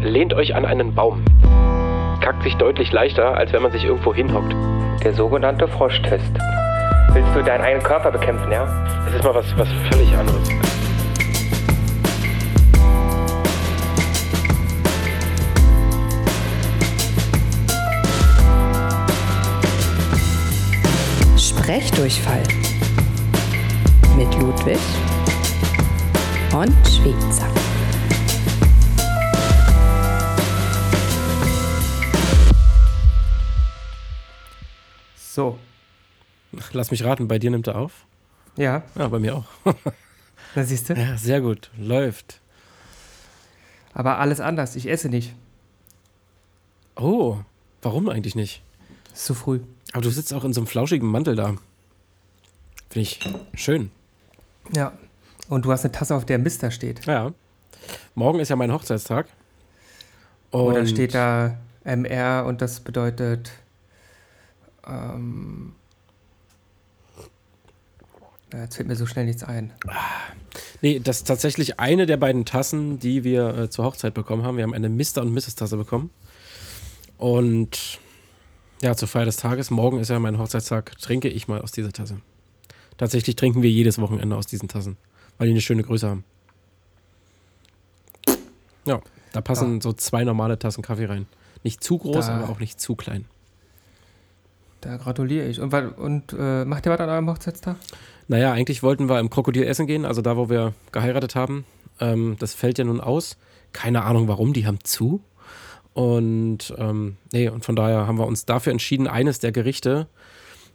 Lehnt euch an einen Baum. Kackt sich deutlich leichter, als wenn man sich irgendwo hinhockt. Der sogenannte Froschtest. Willst du deinen eigenen Körper bekämpfen, ja? Das ist mal was, was völlig anderes. Sprechdurchfall mit Ludwig und Schweizer. So. Lass mich raten, bei dir nimmt er auf? Ja. Ja, bei mir auch. Da siehst du. Ja, sehr gut. Läuft. Aber alles anders. Ich esse nicht. Oh, warum eigentlich nicht? Ist zu früh. Aber du sitzt auch in so einem flauschigen Mantel da. Finde ich schön. Ja. Und du hast eine Tasse, auf der Mister steht. Ja. Morgen ist ja mein Hochzeitstag. Oder Und steht da MR und das bedeutet. Ähm, ja, jetzt fällt mir so schnell nichts ein. Nee, das ist tatsächlich eine der beiden Tassen, die wir äh, zur Hochzeit bekommen haben. Wir haben eine Mr. und Mrs. Tasse bekommen. Und ja, zur Feier des Tages, morgen ist ja mein Hochzeitstag, trinke ich mal aus dieser Tasse. Tatsächlich trinken wir jedes Wochenende aus diesen Tassen, weil die eine schöne Größe haben. Ja, da passen so zwei normale Tassen Kaffee rein. Nicht zu groß, Da- aber auch nicht zu klein. Da gratuliere ich. Und, und äh, macht ihr was an eurem Hochzeitstag? Naja, eigentlich wollten wir im Krokodil essen gehen, also da, wo wir geheiratet haben. Ähm, das fällt ja nun aus. Keine Ahnung warum, die haben zu. Und ähm, nee, und von daher haben wir uns dafür entschieden, eines der Gerichte,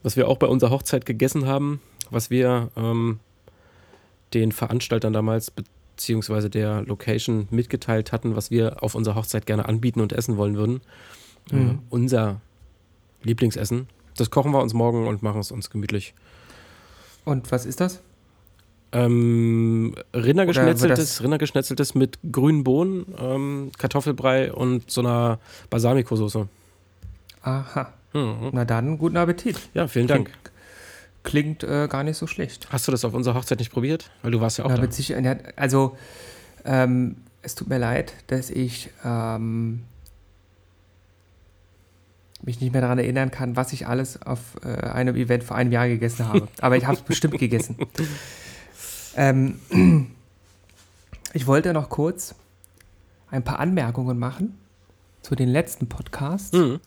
was wir auch bei unserer Hochzeit gegessen haben, was wir ähm, den Veranstaltern damals beziehungsweise der Location mitgeteilt hatten, was wir auf unserer Hochzeit gerne anbieten und essen wollen würden. Äh, Mhm. unser Lieblingsessen. Das kochen wir uns morgen und machen es uns gemütlich. Und was ist das? Ähm, Rindergeschnetzeltes, Rindergeschnetzeltes mit grünen Bohnen, ähm, Kartoffelbrei und so einer Balsamico-Soße. Aha. Mhm. Na dann, guten Appetit. Ja, vielen Dank. Klingt äh, gar nicht so schlecht. Hast du das auf unserer Hochzeit nicht probiert? Weil du warst ja auch Na, da. Sicherheit, also, ähm, es tut mir leid, dass ich ähm, mich nicht mehr daran erinnern kann, was ich alles auf äh, einem Event vor einem Jahr gegessen habe. Aber ich habe es bestimmt gegessen. Ähm, ich wollte noch kurz ein paar Anmerkungen machen zu den letzten Podcasts. Mhm.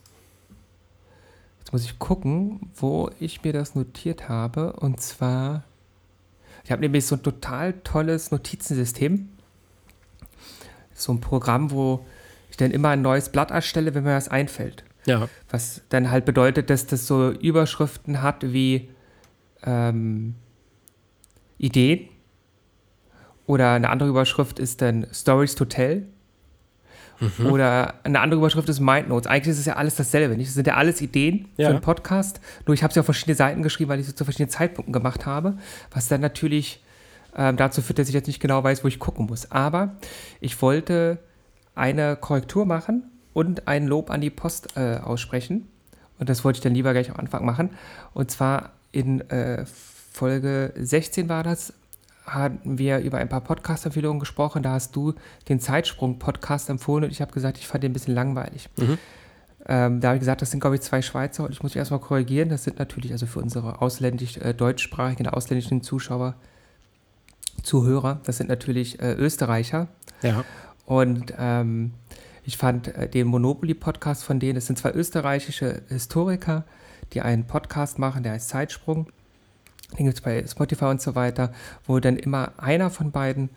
Jetzt muss ich gucken, wo ich mir das notiert habe. Und zwar, ich habe nämlich so ein total tolles Notizensystem. So ein Programm, wo ich dann immer ein neues Blatt erstelle, wenn mir was einfällt. Ja, Was dann halt bedeutet, dass das so Überschriften hat wie ähm, Ideen. Oder eine andere Überschrift ist dann Stories to Tell. Oder eine andere Überschrift ist Mind Notes. Eigentlich ist es ja alles dasselbe, nicht? Das sind ja alles Ideen Ja. für einen Podcast. Nur ich habe es ja auf verschiedene Seiten geschrieben, weil ich es zu verschiedenen Zeitpunkten gemacht habe. Was dann natürlich ähm, dazu führt, dass ich jetzt nicht genau weiß, wo ich gucken muss. Aber ich wollte eine Korrektur machen und ein Lob an die Post äh, aussprechen. Und das wollte ich dann lieber gleich am Anfang machen. Und zwar in äh, Folge 16 war das, hatten wir über ein paar Podcast-Empfehlungen gesprochen. Da hast du den Zeitsprung-Podcast empfohlen und ich habe gesagt, ich fand den ein bisschen langweilig. Mhm. Ähm, da habe ich gesagt, das sind, glaube ich, zwei Schweizer und ich muss mich erstmal korrigieren. Das sind natürlich also für unsere ausländisch, äh, deutschsprachigen, ausländischen Zuschauer, Zuhörer, das sind natürlich äh, Österreicher. ja. Und ähm, ich fand äh, den Monopoly-Podcast von denen, es sind zwei österreichische Historiker, die einen Podcast machen, der heißt Zeitsprung. Den gibt es bei Spotify und so weiter, wo dann immer einer von beiden,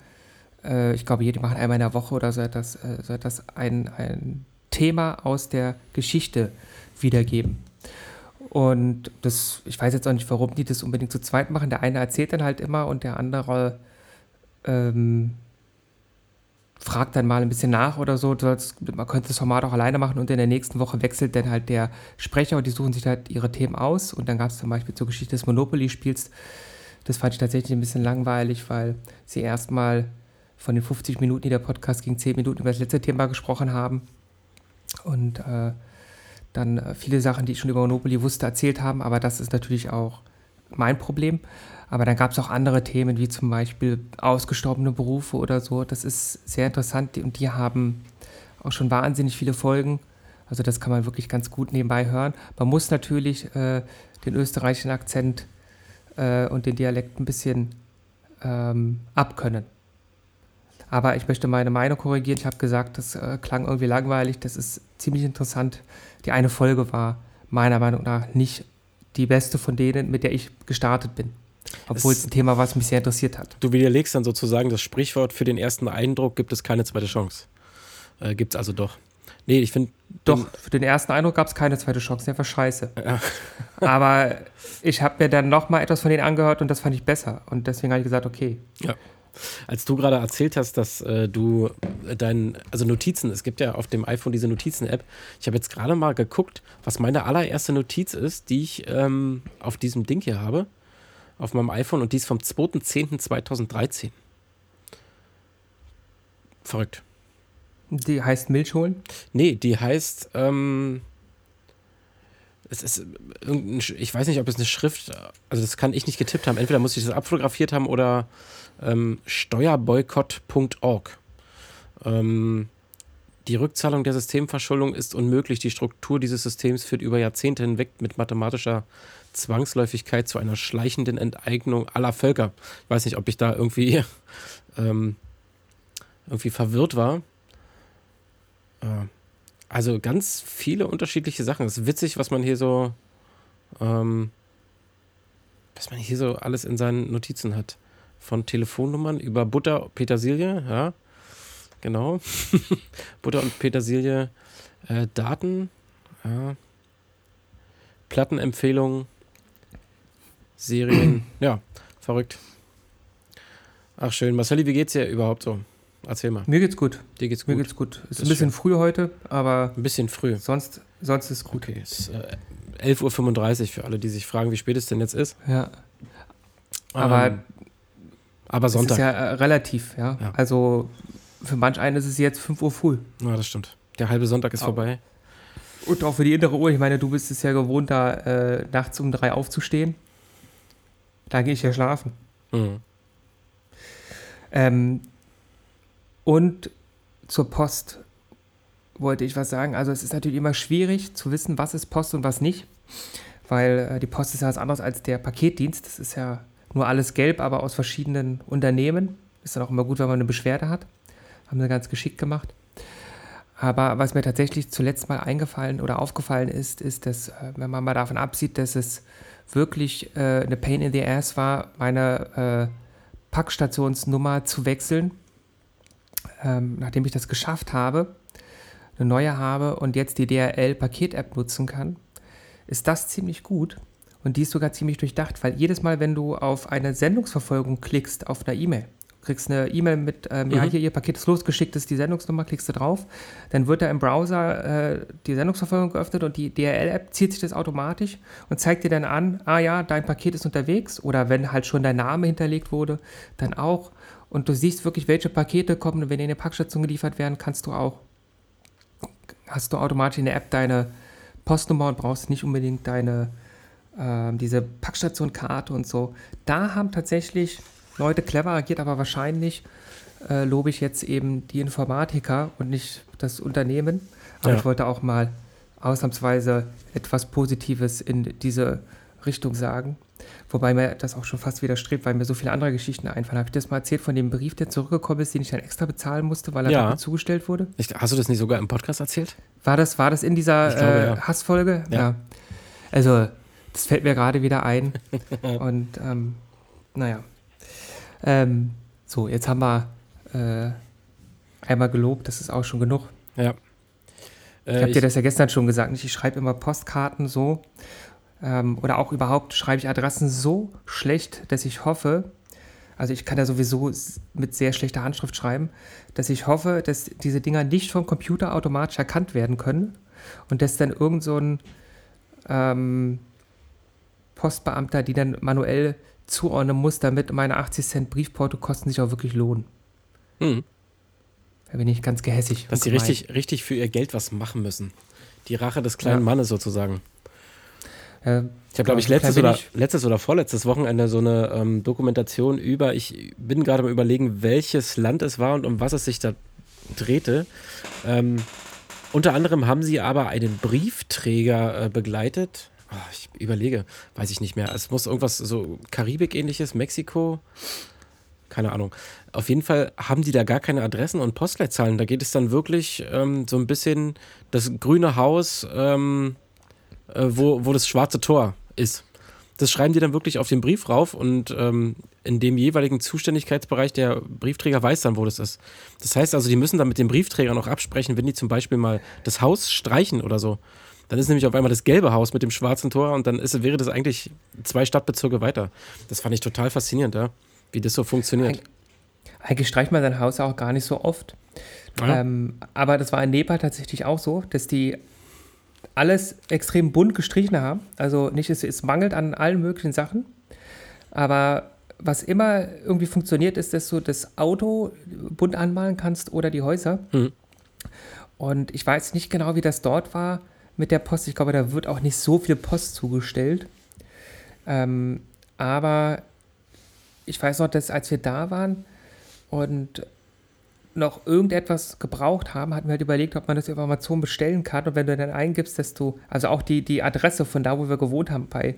äh, ich glaube, die machen einmal in der Woche oder so etwas, äh, so etwas ein, ein Thema aus der Geschichte wiedergeben. Und das, ich weiß jetzt auch nicht, warum die das unbedingt zu zweit machen. Der eine erzählt dann halt immer und der andere ähm, fragt dann mal ein bisschen nach oder so. Man könnte das Format auch alleine machen und in der nächsten Woche wechselt dann halt der Sprecher und die suchen sich halt ihre Themen aus. Und dann gab es zum Beispiel zur Geschichte des Monopoly-Spiels. Das fand ich tatsächlich ein bisschen langweilig, weil sie erstmal von den 50 Minuten, die der Podcast ging, 10 Minuten über das letzte Thema gesprochen haben. Und äh, dann äh, viele Sachen, die ich schon über Monopoly wusste, erzählt haben. Aber das ist natürlich auch mein Problem. Aber dann gab es auch andere Themen, wie zum Beispiel ausgestorbene Berufe oder so. Das ist sehr interessant und die haben auch schon wahnsinnig viele Folgen. Also das kann man wirklich ganz gut nebenbei hören. Man muss natürlich äh, den österreichischen Akzent äh, und den Dialekt ein bisschen ähm, abkönnen. Aber ich möchte meine Meinung korrigieren. Ich habe gesagt, das äh, klang irgendwie langweilig. Das ist ziemlich interessant. Die eine Folge war meiner Meinung nach nicht die beste von denen, mit der ich gestartet bin. Obwohl es, ein Thema war, was mich sehr interessiert hat. Du widerlegst dann sozusagen das Sprichwort, für den ersten Eindruck gibt es keine zweite Chance. Äh, gibt es also doch. Nee, ich finde. Doch, für den ersten Eindruck gab es keine zweite Chance. Der war scheiße. Ja. Aber ich habe mir dann nochmal etwas von denen angehört und das fand ich besser. Und deswegen habe ich gesagt, okay. Ja. Als du gerade erzählt hast, dass äh, du dein, also Notizen, es gibt ja auf dem iPhone diese Notizen-App. Ich habe jetzt gerade mal geguckt, was meine allererste Notiz ist, die ich ähm, auf diesem Ding hier habe, auf meinem iPhone, und die ist vom 2.10.2013. Verrückt. Die heißt Milch holen? Nee, die heißt, ähm, es ist ich weiß nicht, ob es eine Schrift, also das kann ich nicht getippt haben. Entweder muss ich das abfotografiert haben oder ähm, steuerboykott.org. Ähm, die Rückzahlung der Systemverschuldung ist unmöglich. Die Struktur dieses Systems führt über Jahrzehnte hinweg mit mathematischer Zwangsläufigkeit zu einer schleichenden Enteignung aller Völker. Ich weiß nicht, ob ich da irgendwie, ähm, irgendwie verwirrt war. Äh, also ganz viele unterschiedliche Sachen. Es ist witzig, was man hier so, ähm, was man hier so alles in seinen Notizen hat. Von Telefonnummern über Butter, Petersilie, ja, genau. Butter und Petersilie, äh, Daten, ja. Plattenempfehlungen, Serien, ja, verrückt. Ach schön. Marcelli, wie geht's dir überhaupt so? Erzähl mal. Mir geht's gut. Dir geht's gut. Mir geht's gut. Ist, ist ein bisschen schön. früh heute, aber. Ein bisschen früh. Sonst, sonst ist gut. Okay, es ist äh, 11.35 Uhr für alle, die sich fragen, wie spät es denn jetzt ist. Ja. Aber. Ähm, aber Sonntag. ist ja äh, relativ, ja? ja. Also für manch einen ist es jetzt 5 Uhr früh. Ja, das stimmt. Der halbe Sonntag ist oh. vorbei. Und auch für die innere Uhr. Ich meine, du bist es ja gewohnt, da äh, nachts um drei aufzustehen. Da gehe ich ja schlafen. Mhm. Ähm, und zur Post wollte ich was sagen. Also es ist natürlich immer schwierig zu wissen, was ist Post und was nicht, weil äh, die Post ist ja was anderes als der Paketdienst. Das ist ja nur alles gelb, aber aus verschiedenen Unternehmen. Ist dann auch immer gut, wenn man eine Beschwerde hat. Haben sie ganz geschickt gemacht. Aber was mir tatsächlich zuletzt mal eingefallen oder aufgefallen ist, ist, dass, äh, wenn man mal davon absieht, dass es wirklich äh, eine Pain in the Ass war, meine äh, Packstationsnummer zu wechseln ähm, nachdem ich das geschafft habe, eine neue habe und jetzt die DRL-Paket-App nutzen kann, ist das ziemlich gut. Und die ist sogar ziemlich durchdacht, weil jedes Mal, wenn du auf eine Sendungsverfolgung klickst, auf einer E-Mail, kriegst eine E-Mail mit, ähm, mhm. ja, hier, Ihr Paket ist losgeschickt, ist die Sendungsnummer, klickst du drauf, dann wird da im Browser äh, die Sendungsverfolgung geöffnet und die DRL-App zieht sich das automatisch und zeigt dir dann an, ah ja, dein Paket ist unterwegs oder wenn halt schon dein Name hinterlegt wurde, dann auch und du siehst wirklich, welche Pakete kommen und wenn die in der Packstation geliefert werden, kannst du auch, hast du automatisch in der App deine Postnummer und brauchst nicht unbedingt deine, äh, diese Packstationkarte und so. Da haben tatsächlich Leute clever agiert, aber wahrscheinlich äh, lobe ich jetzt eben die Informatiker und nicht das Unternehmen. Aber ja. ich wollte auch mal ausnahmsweise etwas Positives in diese Richtung sagen. Wobei mir das auch schon fast widerstrebt, weil mir so viele andere Geschichten einfallen. Habe ich das mal erzählt von dem Brief, der zurückgekommen ist, den ich dann extra bezahlen musste, weil er ja. zugestellt wurde? Ich, hast du das nicht sogar im Podcast erzählt? War das, war das in dieser glaube, äh, ja. Hassfolge? Ja. ja. Also, das fällt mir gerade wieder ein. Und ähm, naja. Ähm, so, jetzt haben wir äh, einmal gelobt, das ist auch schon genug. Ja. Äh, ich habe dir das ja gestern schon gesagt. Ich schreibe immer Postkarten so ähm, oder auch überhaupt schreibe ich Adressen so schlecht, dass ich hoffe, also ich kann ja sowieso mit sehr schlechter Handschrift schreiben, dass ich hoffe, dass diese Dinger nicht vom Computer automatisch erkannt werden können und dass dann irgend so ein ähm, Postbeamter, die dann manuell zuordnen muss, damit meine 80 Cent Briefportokosten sich auch wirklich lohnen. Hm. Da bin ich ganz gehässig. Dass sie richtig, richtig für ihr Geld was machen müssen. Die Rache des kleinen ja. Mannes sozusagen. Äh, ich habe, glaube ich, letztes oder, letztes oder vorletztes Wochenende so eine ähm, Dokumentation über, ich bin gerade mal überlegen, welches Land es war und um was es sich da drehte. Ähm, unter anderem haben sie aber einen Briefträger äh, begleitet. Oh, ich überlege, weiß ich nicht mehr. Es muss irgendwas so Karibik-ähnliches, Mexiko. Keine Ahnung. Auf jeden Fall haben die da gar keine Adressen und Postleitzahlen. Da geht es dann wirklich ähm, so ein bisschen das grüne Haus, ähm, äh, wo, wo das schwarze Tor ist. Das schreiben die dann wirklich auf den Brief rauf und ähm, in dem jeweiligen Zuständigkeitsbereich der Briefträger weiß dann, wo das ist. Das heißt also, die müssen dann mit dem Briefträger noch absprechen, wenn die zum Beispiel mal das Haus streichen oder so. Dann ist nämlich auf einmal das gelbe Haus mit dem schwarzen Tor und dann ist, wäre das eigentlich zwei Stadtbezirke weiter. Das fand ich total faszinierend, ja, wie das so funktioniert. Eigentlich streicht man sein Haus auch gar nicht so oft. Ja. Ähm, aber das war in Nepal tatsächlich auch so, dass die alles extrem bunt gestrichen haben. Also nicht, es, es mangelt an allen möglichen Sachen. Aber was immer irgendwie funktioniert, ist, dass du das Auto bunt anmalen kannst oder die Häuser. Mhm. Und ich weiß nicht genau, wie das dort war mit der Post. Ich glaube, da wird auch nicht so viel Post zugestellt. Ähm, aber ich weiß noch, dass als wir da waren und noch irgendetwas gebraucht haben, hatten wir halt überlegt, ob man das über Amazon bestellen kann. Und wenn du dann eingibst, dass du, also auch die, die Adresse von da, wo wir gewohnt haben, bei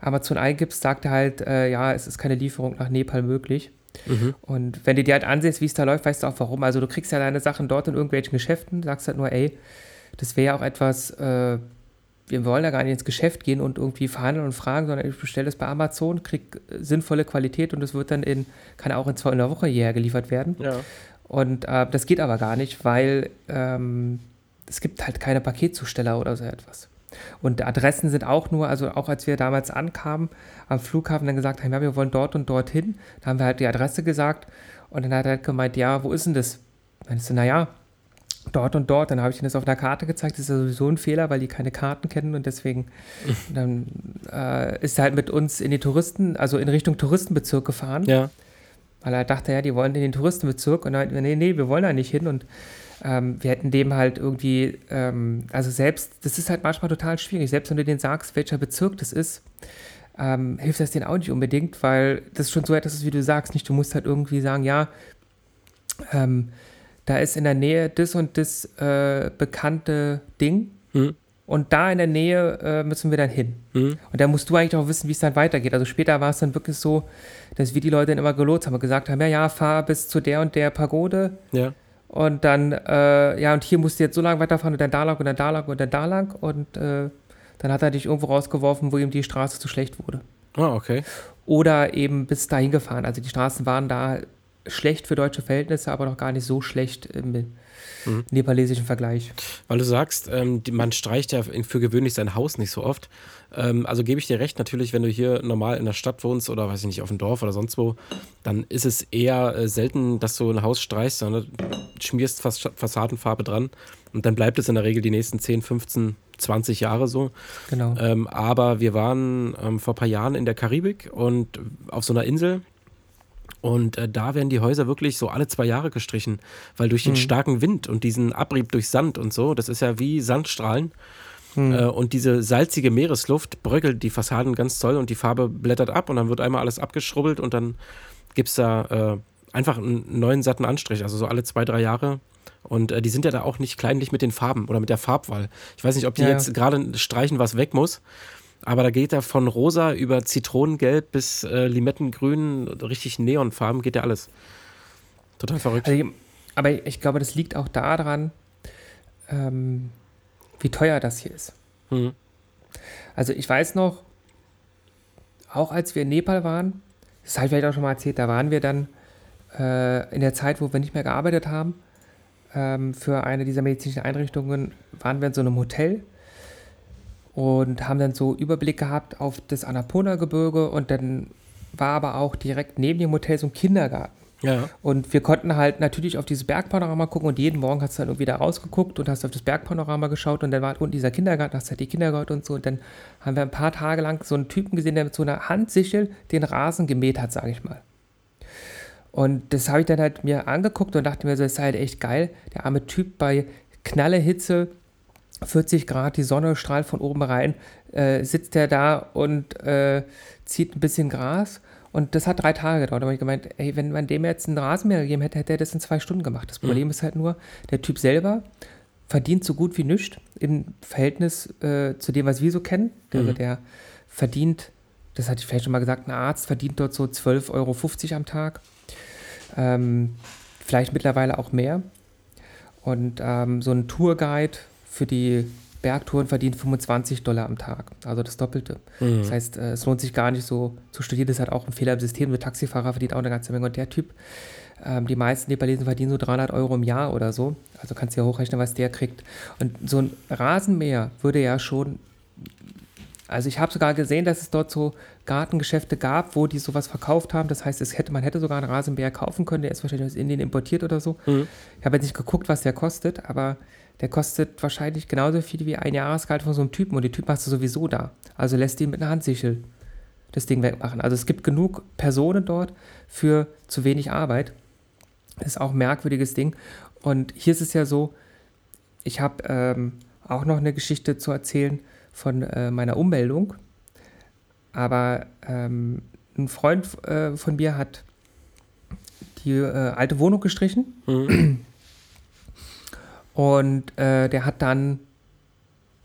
Amazon eingibst, sagt er halt, äh, ja, es ist keine Lieferung nach Nepal möglich. Mhm. Und wenn du dir halt ansiehst, wie es da läuft, weißt du auch warum. Also du kriegst ja deine Sachen dort in irgendwelchen Geschäften, sagst halt nur, ey, das wäre ja auch etwas, äh, wir wollen ja gar nicht ins Geschäft gehen und irgendwie verhandeln und fragen, sondern ich bestelle das bei Amazon, krieg sinnvolle Qualität und es wird dann in, kann auch in zwei in der Woche hierher geliefert werden. Ja. Und äh, das geht aber gar nicht, weil ähm, es gibt halt keine Paketzusteller oder so etwas. Und Adressen sind auch nur, also auch als wir damals ankamen am Flughafen, dann gesagt haben, ja, wir wollen dort und dort hin. Da haben wir halt die Adresse gesagt und dann hat er halt gemeint, ja, wo ist denn das? Dann ist so, naja, dort und dort. Dann habe ich ihnen das auf einer Karte gezeigt. Das ist ja sowieso ein Fehler, weil die keine Karten kennen und deswegen dann äh, ist er halt mit uns in die Touristen, also in Richtung Touristenbezirk gefahren. Ja weil er dachte, ja, die wollen in den Touristenbezirk und dann, nee, nee, wir wollen da nicht hin und ähm, wir hätten dem halt irgendwie, ähm, also selbst, das ist halt manchmal total schwierig, selbst wenn du denen sagst, welcher Bezirk das ist, ähm, hilft das denen auch nicht unbedingt, weil das schon so etwas ist, wie du sagst, nicht, du musst halt irgendwie sagen, ja, ähm, da ist in der Nähe das und das äh, bekannte Ding. Mhm. Und da in der Nähe äh, müssen wir dann hin. Mhm. Und da musst du eigentlich auch wissen, wie es dann weitergeht. Also später war es dann wirklich so, dass wir die Leute dann immer gelotst haben und gesagt haben, ja, ja, fahr bis zu der und der Pagode. Ja. Und dann, äh, ja, und hier musst du jetzt so lange weiterfahren und dann da lang und dann da lang und dann da lang. Und äh, dann hat er dich irgendwo rausgeworfen, wo ihm die Straße zu schlecht wurde. Ah, okay. Oder eben bis dahin gefahren. Also die Straßen waren da schlecht für deutsche Verhältnisse, aber noch gar nicht so schlecht im, mhm. nepalesischen Vergleich. Weil du sagst, ähm, die, man streicht ja für gewöhnlich sein Haus nicht so oft. Ähm, also gebe ich dir recht, natürlich, wenn du hier normal in der Stadt wohnst oder weiß ich nicht, auf dem Dorf oder sonst wo, dann ist es eher äh, selten, dass du ein Haus streichst, sondern schmierst Fass Fassadenfarbe dran und dann bleibt es in der Regel die nächsten 10, 15, 20 Jahre so. Genau. Ähm, aber wir waren ähm, vor ein paar Jahren in der Karibik und auf so einer Insel und äh, da werden die Häuser wirklich so alle zwei Jahre gestrichen, weil durch den mhm. starken Wind und diesen Abrieb durch Sand und so, das ist ja wie Sandstrahlen. Mhm. Äh, und diese salzige Meeresluft bröckelt die Fassaden ganz toll und die Farbe blättert ab und dann wird einmal alles abgeschrubbelt und dann gibt es da äh, einfach einen neuen satten Anstrich, also so alle zwei, drei Jahre. Und äh, die sind ja da auch nicht kleinlich mit den Farben oder mit der Farbwahl. Ich weiß nicht, ob die ja, jetzt gerade streichen, was weg muss. Aber da geht er von rosa über Zitronengelb bis äh, Limettengrün, richtig Neonfarben, geht ja alles. Total verrückt. Also, aber ich glaube, das liegt auch daran, ähm, wie teuer das hier ist. Mhm. Also ich weiß noch, auch als wir in Nepal waren, das habe ich vielleicht auch schon mal erzählt, da waren wir dann äh, in der Zeit, wo wir nicht mehr gearbeitet haben, ähm, für eine dieser medizinischen Einrichtungen, waren wir in so einem Hotel und haben dann so Überblick gehabt auf das Annapurna-Gebirge und dann war aber auch direkt neben dem Hotel so ein Kindergarten. Ja. Und wir konnten halt natürlich auf dieses Bergpanorama gucken und jeden Morgen hast du dann irgendwie da rausgeguckt und hast auf das Bergpanorama geschaut und dann war unten dieser Kindergarten, hast halt die Kinder gehört und so und dann haben wir ein paar Tage lang so einen Typen gesehen, der mit so einer Handsichel den Rasen gemäht hat, sage ich mal. Und das habe ich dann halt mir angeguckt und dachte mir so, das ist halt echt geil. Der arme Typ bei Knallehitze 40 Grad, die Sonne strahlt von oben rein, äh, sitzt er da und äh, zieht ein bisschen Gras Und das hat drei Tage gedauert. Da habe ich gemeint, ey, wenn man dem jetzt einen Rasenmäher gegeben hätte, hätte er das in zwei Stunden gemacht. Das Problem mhm. ist halt nur, der Typ selber verdient so gut wie nichts im Verhältnis äh, zu dem, was wir so kennen. Also mhm. der verdient, das hatte ich vielleicht schon mal gesagt, ein Arzt verdient dort so 12,50 Euro am Tag. Ähm, vielleicht mittlerweile auch mehr. Und ähm, so ein Tourguide für die Bergtouren verdient 25 Dollar am Tag, also das Doppelte. Mhm. Das heißt, äh, es lohnt sich gar nicht so zu studieren. Das hat auch ein Fehler im System. Der Taxifahrer verdient auch eine ganze Menge. Und der Typ, ähm, die meisten Nepalesen verdienen so 300 Euro im Jahr oder so. Also kannst du ja hochrechnen, was der kriegt. Und so ein Rasenmäher würde ja schon. Also ich habe sogar gesehen, dass es dort so Gartengeschäfte gab, wo die sowas verkauft haben. Das heißt, es hätte, man hätte sogar einen Rasenmäher kaufen können, der ist wahrscheinlich aus Indien importiert oder so. Mhm. Ich habe jetzt nicht geguckt, was der kostet, aber der kostet wahrscheinlich genauso viel wie ein Jahresgehalt von so einem Typen und die Typ machst du sowieso da. Also lässt ihn mit einer Handsichel das Ding wegmachen. Also es gibt genug Personen dort für zu wenig Arbeit. Das ist auch ein merkwürdiges Ding. Und hier ist es ja so, ich habe ähm, auch noch eine Geschichte zu erzählen von äh, meiner Ummeldung. Aber ähm, ein Freund äh, von mir hat die äh, alte Wohnung gestrichen. Mhm. Und äh, der hat dann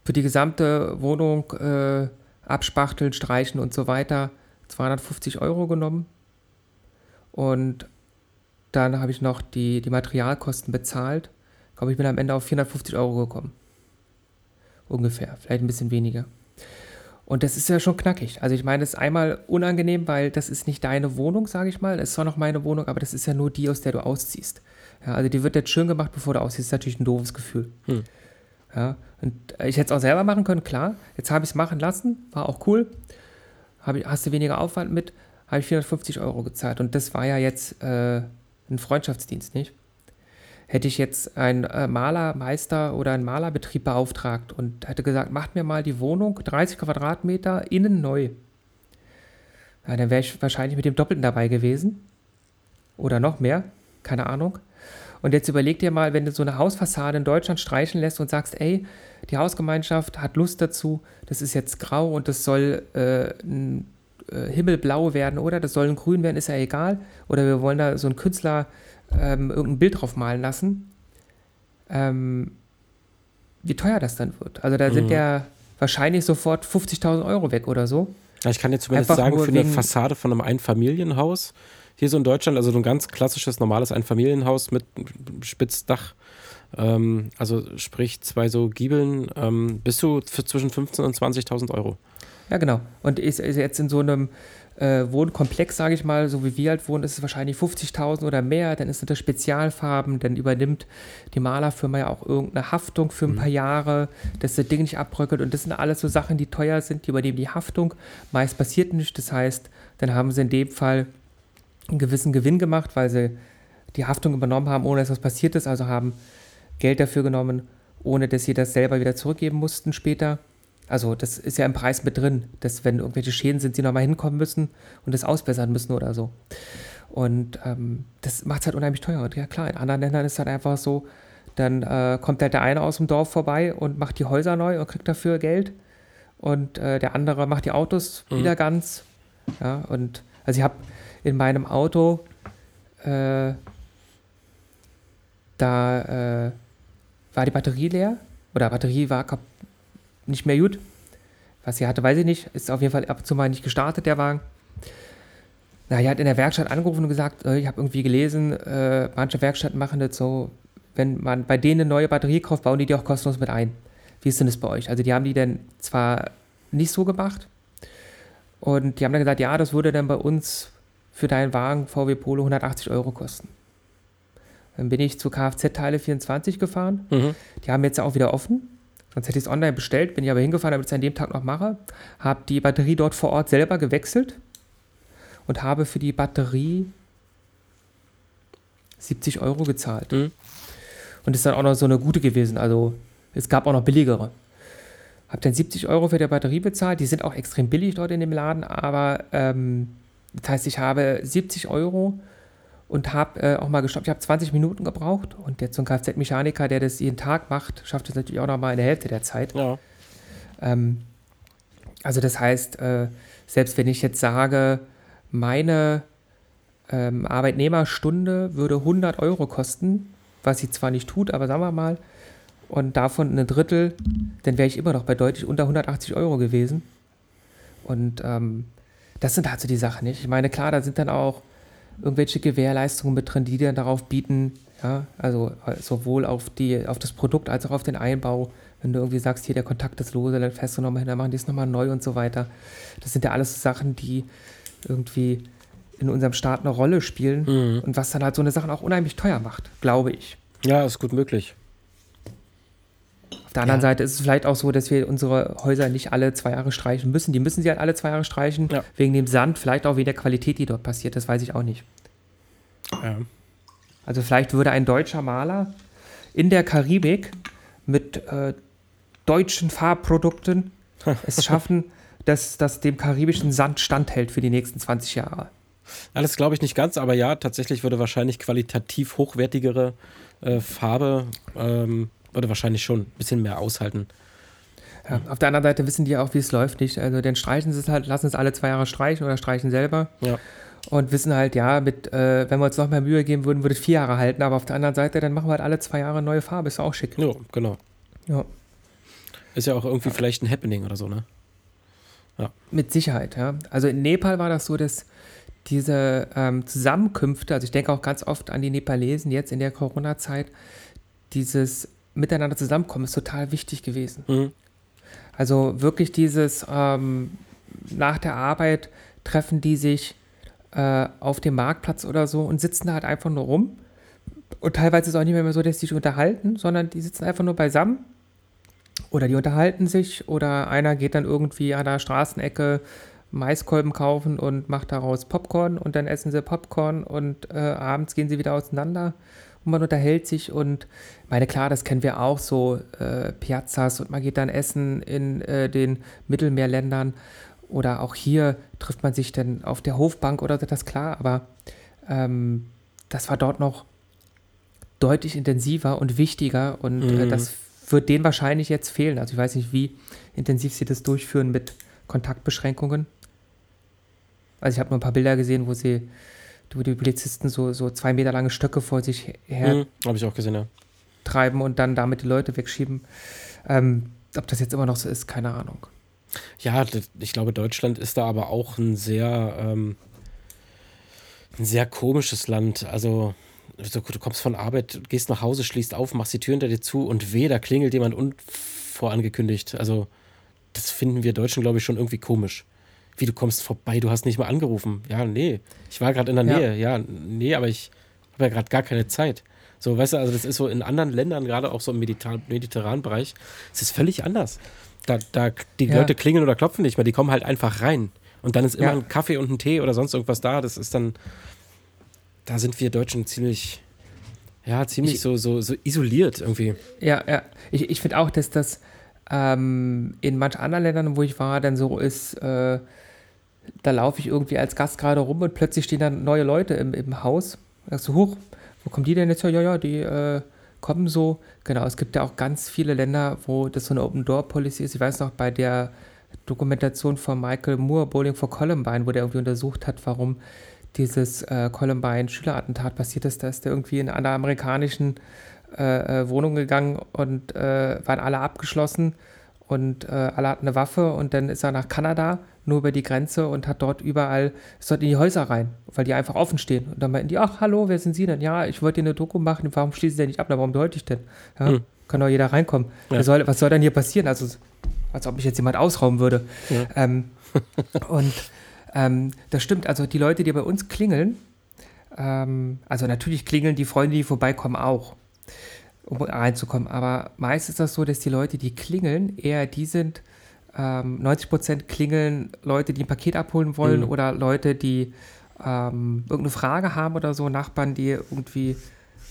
für die gesamte Wohnung äh, abspachteln, streichen und so weiter 250 Euro genommen. Und dann habe ich noch die, die Materialkosten bezahlt. Ich glaube, ich bin am Ende auf 450 Euro gekommen. Ungefähr, vielleicht ein bisschen weniger. Und das ist ja schon knackig. Also ich meine, das ist einmal unangenehm, weil das ist nicht deine Wohnung, sage ich mal. Es ist zwar noch meine Wohnung, aber das ist ja nur die, aus der du ausziehst. Ja, also die wird jetzt schön gemacht, bevor du aussiehst. Das ist natürlich ein doofes Gefühl. Hm. Ja, und ich hätte es auch selber machen können, klar. Jetzt habe ich es machen lassen, war auch cool. Ich, hast du weniger Aufwand mit, habe ich 450 Euro gezahlt. Und das war ja jetzt äh, ein Freundschaftsdienst, nicht? Hätte ich jetzt einen äh, Malermeister oder einen Malerbetrieb beauftragt und hätte gesagt, macht mir mal die Wohnung 30 Quadratmeter innen neu. Ja, dann wäre ich wahrscheinlich mit dem Doppelten dabei gewesen. Oder noch mehr, keine Ahnung. Und jetzt überleg dir mal, wenn du so eine Hausfassade in Deutschland streichen lässt und sagst, ey, die Hausgemeinschaft hat Lust dazu, das ist jetzt grau und das soll äh, ein, äh, himmelblau werden oder das soll ein grün werden, ist ja egal. Oder wir wollen da so einen Künstler ähm, irgendein Bild drauf malen lassen. Ähm, wie teuer das dann wird. Also da mhm. sind ja wahrscheinlich sofort 50.000 Euro weg oder so. Ja, ich kann dir zumindest Einfach sagen, für eine Fassade von einem Einfamilienhaus hier so in Deutschland, also so ein ganz klassisches, normales Einfamilienhaus mit Spitzdach, ähm, also sprich zwei so Giebeln, ähm, bist du für zwischen 15.000 und 20.000 Euro. Ja, genau. Und ist, ist jetzt in so einem äh, Wohnkomplex, sage ich mal, so wie wir halt wohnen, ist es wahrscheinlich 50.000 oder mehr. Dann ist das Spezialfarben, dann übernimmt die Malerfirma ja auch irgendeine Haftung für ein mhm. paar Jahre, dass das Ding nicht abbröckelt. Und das sind alles so Sachen, die teuer sind, die übernehmen die Haftung. Meist passiert nichts. Das heißt, dann haben sie in dem Fall einen gewissen Gewinn gemacht, weil sie die Haftung übernommen haben, ohne dass was passiert ist, also haben Geld dafür genommen, ohne dass sie das selber wieder zurückgeben mussten später. Also das ist ja im Preis mit drin, dass wenn irgendwelche Schäden sind, sie nochmal hinkommen müssen und das ausbessern müssen oder so. Und ähm, das macht es halt unheimlich teuer. Und ja klar, in anderen Ländern ist es halt einfach so, dann äh, kommt halt der eine aus dem Dorf vorbei und macht die Häuser neu und kriegt dafür Geld. Und äh, der andere macht die Autos mhm. wieder ganz. Ja, und also ich habe in meinem Auto, äh, da äh, war die Batterie leer oder Batterie war nicht mehr gut. Was sie hatte, weiß ich nicht. Ist auf jeden Fall ab und zu mal nicht gestartet, der Wagen. Na, er hat in der Werkstatt angerufen und gesagt, äh, ich habe irgendwie gelesen, äh, manche Werkstätten machen das so, wenn man bei denen eine neue Batterie kauft, bauen die die auch kostenlos mit ein. Wie ist denn das bei euch? Also die haben die dann zwar nicht so gemacht und die haben dann gesagt, ja, das würde dann bei uns für deinen Wagen VW Polo 180 Euro kosten. Dann bin ich zu Kfz-Teile 24 gefahren. Mhm. Die haben jetzt auch wieder offen. Sonst hätte ich es online bestellt, bin ich aber hingefahren, damit ich es an dem Tag noch mache. Habe die Batterie dort vor Ort selber gewechselt und habe für die Batterie 70 Euro gezahlt. Mhm. Und ist dann auch noch so eine gute gewesen. Also es gab auch noch billigere. Habe dann 70 Euro für die Batterie bezahlt. Die sind auch extrem billig dort in dem Laden, aber ähm, das heißt, ich habe 70 Euro und habe äh, auch mal gestoppt. Ich habe 20 Minuten gebraucht und jetzt so ein Kfz-Mechaniker, der das jeden Tag macht, schafft es natürlich auch noch mal in der Hälfte der Zeit. Ja. Ähm, also das heißt, äh, selbst wenn ich jetzt sage, meine ähm, Arbeitnehmerstunde würde 100 Euro kosten, was sie zwar nicht tut, aber sagen wir mal, und davon ein Drittel, dann wäre ich immer noch bei deutlich unter 180 Euro gewesen. Und ähm, das sind halt so die Sachen, nicht? Ich meine, klar, da sind dann auch irgendwelche Gewährleistungen mit drin, die dann darauf bieten, ja, also äh, sowohl auf, die, auf das Produkt als auch auf den Einbau. Wenn du irgendwie sagst, hier der Kontakt ist lose, dann fährst du nochmal hin, dann machen die es nochmal neu und so weiter. Das sind ja alles Sachen, die irgendwie in unserem Staat eine Rolle spielen mhm. und was dann halt so eine Sache auch unheimlich teuer macht, glaube ich. Ja, ist gut möglich. Der anderen ja. Seite ist es vielleicht auch so, dass wir unsere Häuser nicht alle zwei Jahre streichen müssen. Die müssen sie halt alle zwei Jahre streichen, ja. wegen dem Sand, vielleicht auch wegen der Qualität, die dort passiert. Das weiß ich auch nicht. Ja. Also vielleicht würde ein deutscher Maler in der Karibik mit äh, deutschen Farbprodukten es schaffen, dass das dem karibischen Sand standhält für die nächsten 20 Jahre. Alles glaube ich nicht ganz, aber ja, tatsächlich würde wahrscheinlich qualitativ hochwertigere äh, Farbe ähm, würde wahrscheinlich schon ein bisschen mehr aushalten. Ja, auf der anderen Seite wissen die auch, wie es läuft nicht. Also dann streichen sie es halt, lassen es alle zwei Jahre streichen oder streichen selber. Ja. Und wissen halt, ja, mit, äh, wenn wir uns noch mehr Mühe geben würden, würde es vier Jahre halten, aber auf der anderen Seite, dann machen wir halt alle zwei Jahre neue Farbe, ist auch schick. Ja, genau. Ja. Ist ja auch irgendwie ja. vielleicht ein Happening oder so, ne? Ja. Mit Sicherheit, ja. Also in Nepal war das so, dass diese ähm, Zusammenkünfte, also ich denke auch ganz oft an die Nepalesen jetzt in der Corona-Zeit, dieses Miteinander zusammenkommen ist total wichtig gewesen. Mhm. Also wirklich dieses ähm, nach der Arbeit treffen die sich äh, auf dem Marktplatz oder so und sitzen da halt einfach nur rum. Und teilweise ist es auch nicht mehr so, dass sie sich unterhalten, sondern die sitzen einfach nur beisammen. Oder die unterhalten sich oder einer geht dann irgendwie an der Straßenecke Maiskolben kaufen und macht daraus Popcorn und dann essen sie Popcorn und äh, abends gehen sie wieder auseinander und man unterhält sich und meine klar, das kennen wir auch so äh, Piazzas und man geht dann essen in äh, den Mittelmeerländern oder auch hier trifft man sich dann auf der Hofbank oder so, das klar, aber ähm, das war dort noch deutlich intensiver und wichtiger und äh, mhm. das wird denen wahrscheinlich jetzt fehlen. Also ich weiß nicht, wie intensiv sie das durchführen mit Kontaktbeschränkungen. Also ich habe nur ein paar Bilder gesehen, wo sie, wo die Polizisten so, so zwei Meter lange Stöcke vor sich her mhm, habe ich auch gesehen, ja. treiben und dann damit die Leute wegschieben. Ähm, ob das jetzt immer noch so ist, keine Ahnung. Ja, ich glaube, Deutschland ist da aber auch ein sehr, ähm, ein sehr komisches Land. Also du kommst von Arbeit, gehst nach Hause, schließt auf, machst die Tür hinter dir zu und weh, da klingelt jemand unvorangekündigt. Also das finden wir Deutschen, glaube ich, schon irgendwie komisch. Wie du kommst vorbei, du hast nicht mal angerufen. Ja, nee, ich war gerade in der Nähe. Ja. ja, nee, aber ich habe ja gerade gar keine Zeit. So, weißt du, also das ist so in anderen Ländern, gerade auch so im Mediter mediterranen Bereich, es ist völlig anders. Da, da die ja. Leute klingeln oder klopfen nicht mehr, die kommen halt einfach rein. Und dann ist immer ja. ein Kaffee und ein Tee oder sonst irgendwas da. Das ist dann, da sind wir Deutschen ziemlich, ja, ziemlich ich, so, so, so isoliert irgendwie. Ja, ja. Ich, ich finde auch, dass das ähm, in manchen anderen Ländern, wo ich war, dann so ist, äh, da laufe ich irgendwie als Gast gerade rum und plötzlich stehen dann neue Leute im, im Haus. Sagst du, hoch, wo kommen die denn jetzt? Ja, ja, die äh, kommen so. Genau, es gibt ja auch ganz viele Länder, wo das so eine Open-Door-Policy ist. Ich weiß noch, bei der Dokumentation von Michael Moore, Bowling for Columbine, wo der irgendwie untersucht hat, warum dieses äh, Columbine-Schülerattentat passiert ist, da ist der irgendwie in einer amerikanischen äh, äh, Wohnung gegangen und äh, waren alle abgeschlossen und äh, alle hatten eine Waffe und dann ist er nach Kanada nur über die Grenze und hat dort überall, ist dort in die Häuser rein, weil die einfach offen stehen. Und dann meinten die, ach, hallo, wer sind Sie denn? Ja, ich wollte hier eine Doku machen, warum schließen Sie denn nicht ab? Na, warum deute ich denn? Ja, hm. Kann doch jeder reinkommen. Ja. Was, soll, was soll denn hier passieren? Also, als ob mich jetzt jemand ausrauben würde. Ja. Ähm, und ähm, das stimmt, also die Leute, die bei uns klingeln, ähm, also natürlich klingeln die Freunde, die vorbeikommen, auch um reinzukommen. Aber meist ist das so, dass die Leute, die klingeln, eher die sind, ähm, 90 Prozent klingeln Leute, die ein Paket abholen wollen mhm. oder Leute, die ähm, irgendeine Frage haben oder so, Nachbarn, die irgendwie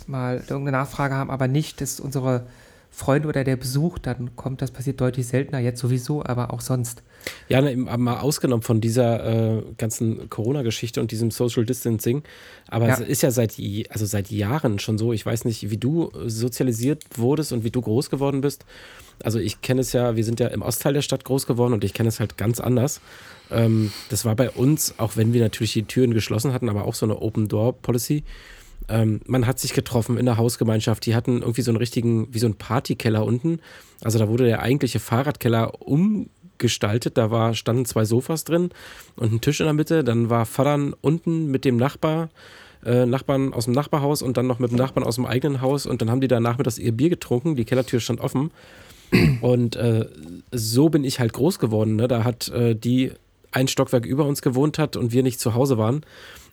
mal irgendeine Nachfrage haben, aber nicht, dass unsere Freunde oder der Besuch dann kommt, das passiert deutlich seltener, jetzt sowieso, aber auch sonst. Ja, ne, mal ausgenommen von dieser äh, ganzen Corona-Geschichte und diesem Social Distancing. Aber ja. es ist ja seit, also seit Jahren schon so. Ich weiß nicht, wie du sozialisiert wurdest und wie du groß geworden bist. Also ich kenne es ja, wir sind ja im Ostteil der Stadt groß geworden und ich kenne es halt ganz anders. Ähm, das war bei uns, auch wenn wir natürlich die Türen geschlossen hatten, aber auch so eine Open-Door-Policy. Ähm, man hat sich getroffen in der Hausgemeinschaft. Die hatten irgendwie so einen richtigen, wie so einen Partykeller unten. Also da wurde der eigentliche Fahrradkeller umgestaltet. Da war, standen zwei Sofas drin und ein Tisch in der Mitte. Dann war Vater unten mit dem Nachbar, äh, Nachbarn aus dem Nachbarhaus und dann noch mit dem Nachbarn aus dem eigenen Haus. Und dann haben die danach mit das ihr Bier getrunken. Die Kellertür stand offen. Und äh, so bin ich halt groß geworden. Ne? Da hat äh, die ein Stockwerk über uns gewohnt hat und wir nicht zu Hause waren.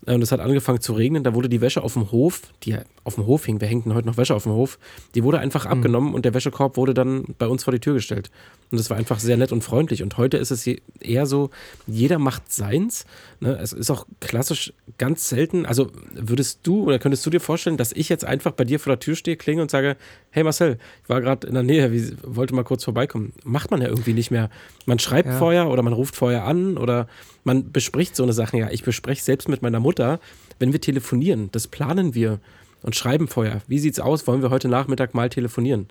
Äh, und es hat angefangen zu regnen. Da wurde die Wäsche auf dem Hof, die auf dem Hof hing, wir hängen heute noch Wäsche auf dem Hof, die wurde einfach mhm. abgenommen und der Wäschekorb wurde dann bei uns vor die Tür gestellt. Und das war einfach sehr nett und freundlich. Und heute ist es eher so, jeder macht seins. Ne? Es ist auch klassisch ganz selten. Also würdest du oder könntest du dir vorstellen, dass ich jetzt einfach bei dir vor der Tür stehe, klinge und sage, hey Marcel, ich war gerade in der Nähe, wie, wollte mal kurz vorbeikommen. Macht man ja irgendwie nicht mehr. Man schreibt ja. vorher oder man ruft vorher an oder man bespricht so eine Sache. Ja, ich bespreche selbst mit meiner Mutter, wenn wir telefonieren, das planen wir und schreiben vorher. Wie sieht's aus? Wollen wir heute Nachmittag mal telefonieren?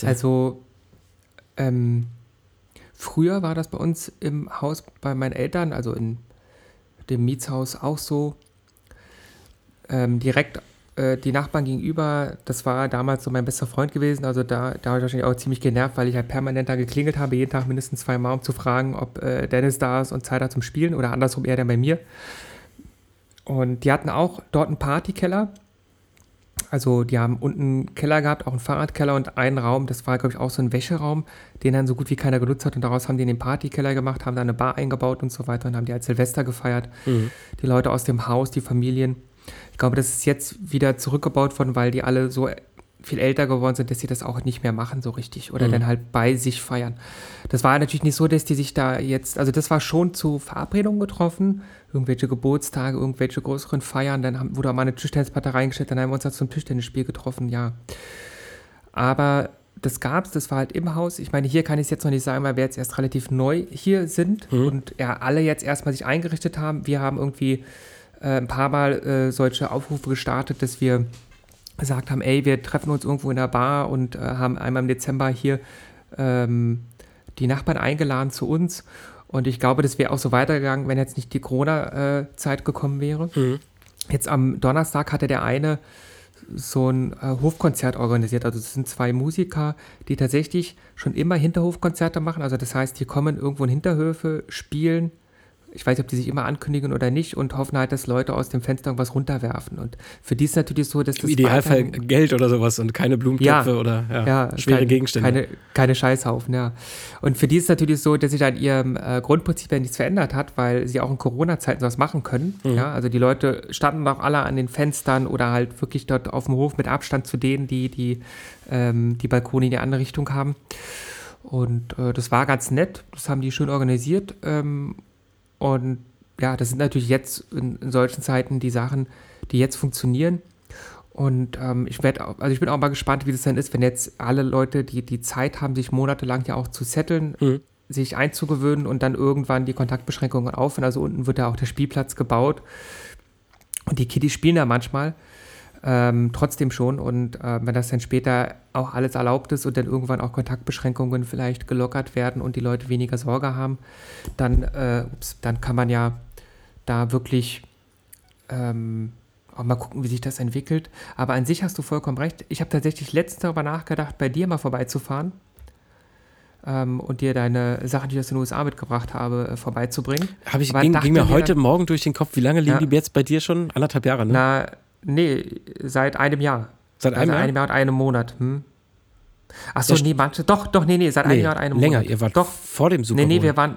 Ja also ähm, früher war das bei uns im Haus bei meinen Eltern, also in dem Mietshaus auch so. Ähm, direkt äh, die Nachbarn gegenüber, das war damals so mein bester Freund gewesen. Also da, da war ich wahrscheinlich auch ziemlich genervt, weil ich halt permanent da geklingelt habe, jeden Tag mindestens zweimal, um zu fragen, ob äh, Dennis da ist und Zeit hat zum Spielen oder andersrum eher dann bei mir. Und die hatten auch dort einen Partykeller also die haben unten einen Keller gehabt, auch einen Fahrradkeller und einen Raum, das war, glaube ich, auch so ein Wäscheraum, den dann so gut wie keiner genutzt hat. Und daraus haben die den Partykeller gemacht, haben da eine Bar eingebaut und so weiter und haben die als Silvester gefeiert. Mhm. Die Leute aus dem Haus, die Familien. Ich glaube, das ist jetzt wieder zurückgebaut worden, weil die alle so viel älter geworden sind, dass sie das auch nicht mehr machen so richtig oder mhm. dann halt bei sich feiern. Das war natürlich nicht so, dass die sich da jetzt, also das war schon zu Verabredungen getroffen, irgendwelche Geburtstage, irgendwelche größeren Feiern, dann haben, wurde auch mal eine Tischtennisplatte reingestellt, dann haben wir uns da zum Tischtennisspiel getroffen, ja. Aber das gab es, das war halt im Haus. Ich meine, hier kann ich es jetzt noch nicht sagen, weil wir jetzt erst relativ neu hier sind mhm. und ja, alle jetzt erstmal sich eingerichtet haben. Wir haben irgendwie äh, ein paar Mal äh, solche Aufrufe gestartet, dass wir gesagt haben, ey, wir treffen uns irgendwo in der Bar und äh, haben einmal im Dezember hier ähm, die Nachbarn eingeladen zu uns. Und ich glaube, das wäre auch so weitergegangen, wenn jetzt nicht die Corona-Zeit gekommen wäre. Mhm. Jetzt am Donnerstag hatte der eine so ein äh, Hofkonzert organisiert. Also es sind zwei Musiker, die tatsächlich schon immer Hinterhofkonzerte machen. Also das heißt, die kommen irgendwo in Hinterhöfe, spielen, ich weiß nicht, ob die sich immer ankündigen oder nicht und hoffen halt, dass Leute aus dem Fenster irgendwas runterwerfen. Und für die ist natürlich so, dass das. Im Idealfall Geld oder sowas und keine Blumentöpfe ja, oder ja, ja, schwere keine, Gegenstände. Keine, keine Scheißhaufen, ja. Und für die ist natürlich so, dass sich an ihrem äh, Grundprinzip ja nichts verändert hat, weil sie auch in Corona-Zeiten sowas machen können. Mhm. Ja, also die Leute standen auch alle an den Fenstern oder halt wirklich dort auf dem Hof mit Abstand zu denen, die die, ähm, die Balkone in die andere Richtung haben. Und äh, das war ganz nett, das haben die schön organisiert. Ähm, und ja, das sind natürlich jetzt in, in solchen Zeiten die Sachen, die jetzt funktionieren. Und ähm, ich werde, also ich bin auch mal gespannt, wie das dann ist, wenn jetzt alle Leute, die die Zeit haben, sich monatelang ja auch zu setteln, mhm. sich einzugewöhnen und dann irgendwann die Kontaktbeschränkungen aufhören. Also unten wird ja auch der Spielplatz gebaut. Und die Kiddies spielen ja manchmal ähm, trotzdem schon. Und äh, wenn das dann später auch alles erlaubt ist und dann irgendwann auch Kontaktbeschränkungen vielleicht gelockert werden und die Leute weniger Sorge haben, dann, äh, ups, dann kann man ja da wirklich ähm, auch mal gucken, wie sich das entwickelt. Aber an sich hast du vollkommen recht. Ich habe tatsächlich letztens darüber nachgedacht, bei dir mal vorbeizufahren ähm, und dir deine Sachen, die ich aus den USA mitgebracht habe, äh, vorbeizubringen. Hab ich, ging, ging mir heute Morgen durch den Kopf, wie lange liegen ja, die jetzt bei dir schon? Anderthalb Jahre, ne? Na, Nee, seit einem Jahr. Seit einem, also Jahr? einem Jahr und einem Monat. Hm? Achso, nee, manche. Doch, doch, nee, nee, seit nee, einem Jahr und einem länger. Monat. Länger, ihr wart doch vor dem Super Bowl. Nee, nee, wir waren.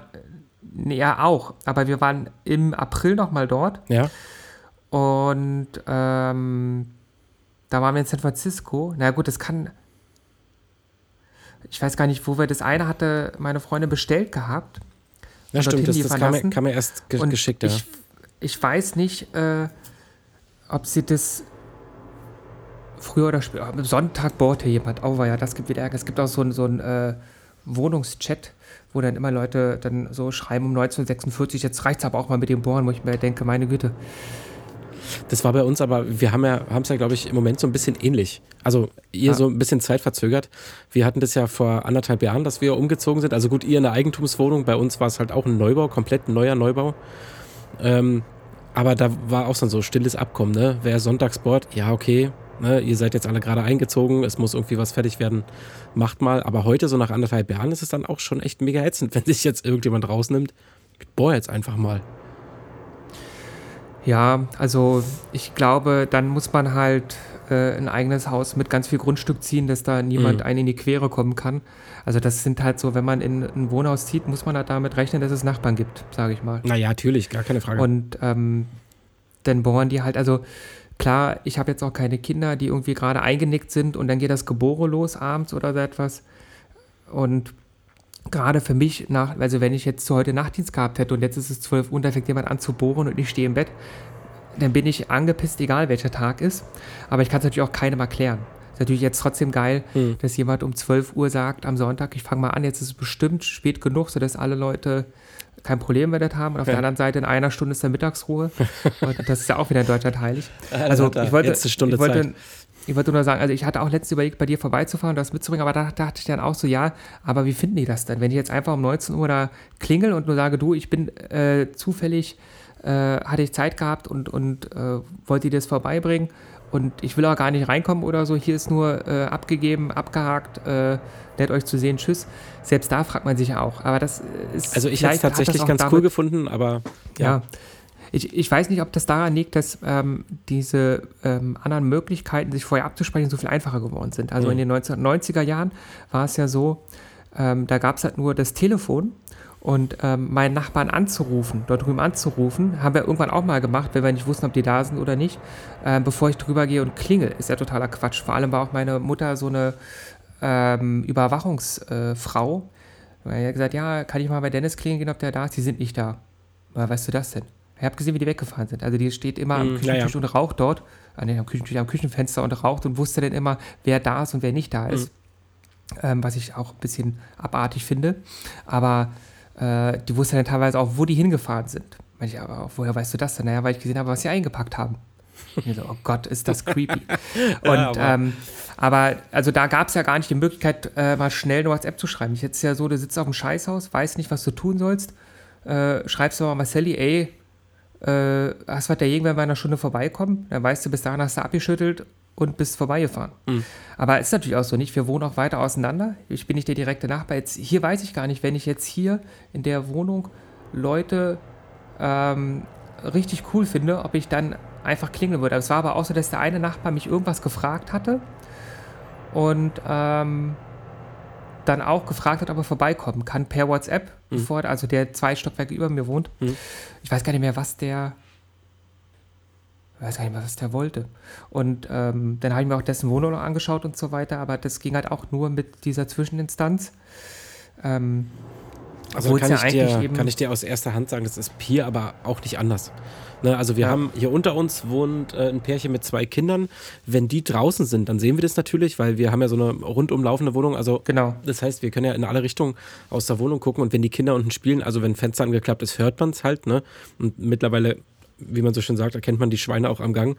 Nee, ja, auch. Aber wir waren im April nochmal dort. Ja. Und ähm, da waren wir in San Francisco. Na gut, das kann. Ich weiß gar nicht, wo wir das eine hatte, meine Freundin bestellt gehabt. Ja, stimmt, das, das kam, mir, kam, mir, erst geschickt, ja. Ich, ich weiß nicht, äh, ob sie das früher oder später, am Sonntag bohrt hier jemand. Oh, ja, das gibt wieder Ärger. Es gibt auch so einen so äh, Wohnungschat, wo dann immer Leute dann so schreiben um 1946, jetzt reicht es aber auch mal mit dem Bohren, wo ich mir denke, meine Güte. Das war bei uns aber, wir haben ja, haben es ja, glaube ich, im Moment so ein bisschen ähnlich. Also ihr ah. so ein bisschen zeitverzögert. Wir hatten das ja vor anderthalb Jahren, dass wir umgezogen sind. Also gut, ihr in der Eigentumswohnung, bei uns war es halt auch ein Neubau, komplett neuer Neubau. Ähm, aber da war auch so ein stilles Abkommen, ne? Wer Sonntagssport, ja, okay, ne? ihr seid jetzt alle gerade eingezogen, es muss irgendwie was fertig werden, macht mal. Aber heute, so nach anderthalb Jahren, ist es dann auch schon echt mega ätzend, wenn sich jetzt irgendjemand rausnimmt. Bohr jetzt einfach mal. Ja, also ich glaube, dann muss man halt äh, ein eigenes Haus mit ganz viel Grundstück ziehen, dass da niemand mhm. einen in die Quere kommen kann. Also das sind halt so, wenn man in ein Wohnhaus zieht, muss man halt damit rechnen, dass es Nachbarn gibt, sage ich mal. Naja, natürlich, gar keine Frage. Und ähm, dann bohren die halt, also klar, ich habe jetzt auch keine Kinder, die irgendwie gerade eingenickt sind und dann geht das Gebore los abends oder so etwas. Und gerade für mich, nach, also wenn ich jetzt heute Nachtdienst gehabt hätte und jetzt ist es 12 Uhr und da fängt jemand an zu bohren und ich stehe im Bett, dann bin ich angepisst, egal welcher Tag ist. Aber ich kann es natürlich auch keinem erklären. Ist natürlich jetzt trotzdem geil, hm. dass jemand um 12 Uhr sagt am Sonntag, ich fange mal an, jetzt ist es bestimmt spät genug, sodass alle Leute kein Problem damit haben. Und auf ja. der anderen Seite in einer Stunde ist der Mittagsruhe. und das ist ja auch wieder in Deutschland heilig. Also ich wollte, jetzt eine Stunde ich wollte, Zeit. Ich wollte nur sagen, also ich hatte auch letztens überlegt, bei dir vorbeizufahren, das mitzubringen, aber da dachte ich dann auch so, ja, aber wie finden die das denn? Wenn ich jetzt einfach um 19 Uhr da klingel und nur sage, du, ich bin äh, zufällig, hatte ich Zeit gehabt und, und äh, wollte dir das vorbeibringen. Und ich will auch gar nicht reinkommen oder so, hier ist nur äh, abgegeben, abgehakt, äh, nett euch zu sehen, tschüss. Selbst da fragt man sich auch, aber das ist... Also ich hätte es tatsächlich ganz damit, cool gefunden, aber... ja, ja. Ich, ich weiß nicht, ob das daran liegt, dass ähm, diese ähm, anderen Möglichkeiten, sich vorher abzusprechen, so viel einfacher geworden sind. Also mhm. in den 1990er Jahren war es ja so, ähm, da gab es halt nur das Telefon und ähm, meinen Nachbarn anzurufen, dort drüben anzurufen, haben wir irgendwann auch mal gemacht, wenn wir nicht wussten, ob die da sind oder nicht, äh, bevor ich drüber gehe und klingel, ist ja totaler Quatsch. Vor allem war auch meine Mutter so eine ähm, Überwachungsfrau. Äh, er hat gesagt, ja, kann ich mal bei Dennis klingeln gehen, ob der da ist? Die sind nicht da. Woher weißt du das denn? Ich habe gesehen, wie die weggefahren sind. Also die steht immer am mm, Küchentisch ja. und raucht dort, ah, nee, am Küchentisch, am Küchenfenster und raucht und wusste dann immer, wer da ist und wer nicht da ist. Mm. Ähm, was ich auch ein bisschen abartig finde. Aber äh, die wusste dann teilweise auch, wo die hingefahren sind. Ich, aber woher weißt du das denn? Naja, weil ich gesehen habe, was sie eingepackt haben. So, oh Gott, ist das creepy. Und, ja, aber, ähm, aber, also da gab es ja gar nicht die Möglichkeit, äh, mal schnell eine WhatsApp zu schreiben. Ich jetzt ja so, du sitzt auf dem Scheißhaus, weißt nicht, was du tun sollst, äh, schreibst du mal Marcelli, ey, äh, hast was dagegen, wenn wir in einer Stunde vorbeikommen, dann weißt du, bis dahin hast du abgeschüttelt und bist vorbeigefahren. Mhm. Aber ist natürlich auch so nicht. Wir wohnen auch weiter auseinander. Ich bin nicht der direkte Nachbar. Jetzt, hier weiß ich gar nicht, wenn ich jetzt hier in der Wohnung Leute ähm, richtig cool finde, ob ich dann einfach klingeln würde. Es war aber auch so, dass der eine Nachbar mich irgendwas gefragt hatte und ähm, dann auch gefragt hat, ob er vorbeikommen kann per WhatsApp, mhm. bevor, also der zwei Stockwerke über mir wohnt. Mhm. Ich weiß gar nicht mehr, was der, ich weiß gar nicht mehr, was der wollte. Und ähm, dann habe ich mir auch dessen Wohnung noch angeschaut und so weiter, aber das ging halt auch nur mit dieser Zwischeninstanz. Ähm, also kann, ja ich dir, kann ich dir aus erster Hand sagen, das ist hier aber auch nicht anders. Ne, also wir ja. haben hier unter uns wohnt äh, ein Pärchen mit zwei Kindern. Wenn die draußen sind, dann sehen wir das natürlich, weil wir haben ja so eine rundum laufende Wohnung. Also genau. das heißt, wir können ja in alle Richtungen aus der Wohnung gucken und wenn die Kinder unten spielen, also wenn Fenster angeklappt ist, hört man es halt. Ne? Und mittlerweile wie man so schön sagt, erkennt man die Schweine auch am Gang.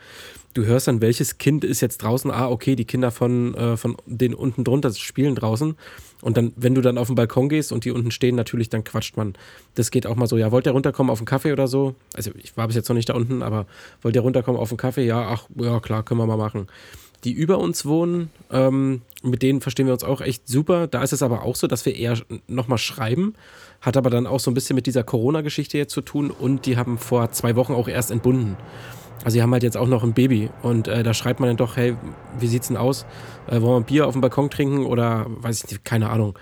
Du hörst dann, welches Kind ist jetzt draußen. Ah, okay, die Kinder von, äh, von den unten drunter spielen draußen. Und dann, wenn du dann auf den Balkon gehst und die unten stehen, natürlich, dann quatscht man. Das geht auch mal so. Ja, wollt ihr runterkommen auf den Kaffee oder so? Also, ich war bis jetzt noch nicht da unten, aber wollt ihr runterkommen auf den Kaffee? Ja, ach, ja, klar, können wir mal machen. Die über uns wohnen, ähm, mit denen verstehen wir uns auch echt super. Da ist es aber auch so, dass wir eher nochmal schreiben hat aber dann auch so ein bisschen mit dieser Corona-Geschichte jetzt zu tun und die haben vor zwei Wochen auch erst entbunden. Also sie haben halt jetzt auch noch ein Baby und äh, da schreibt man dann doch, hey, wie sieht's denn aus? Äh, wollen wir ein Bier auf dem Balkon trinken oder weiß ich nicht, keine Ahnung.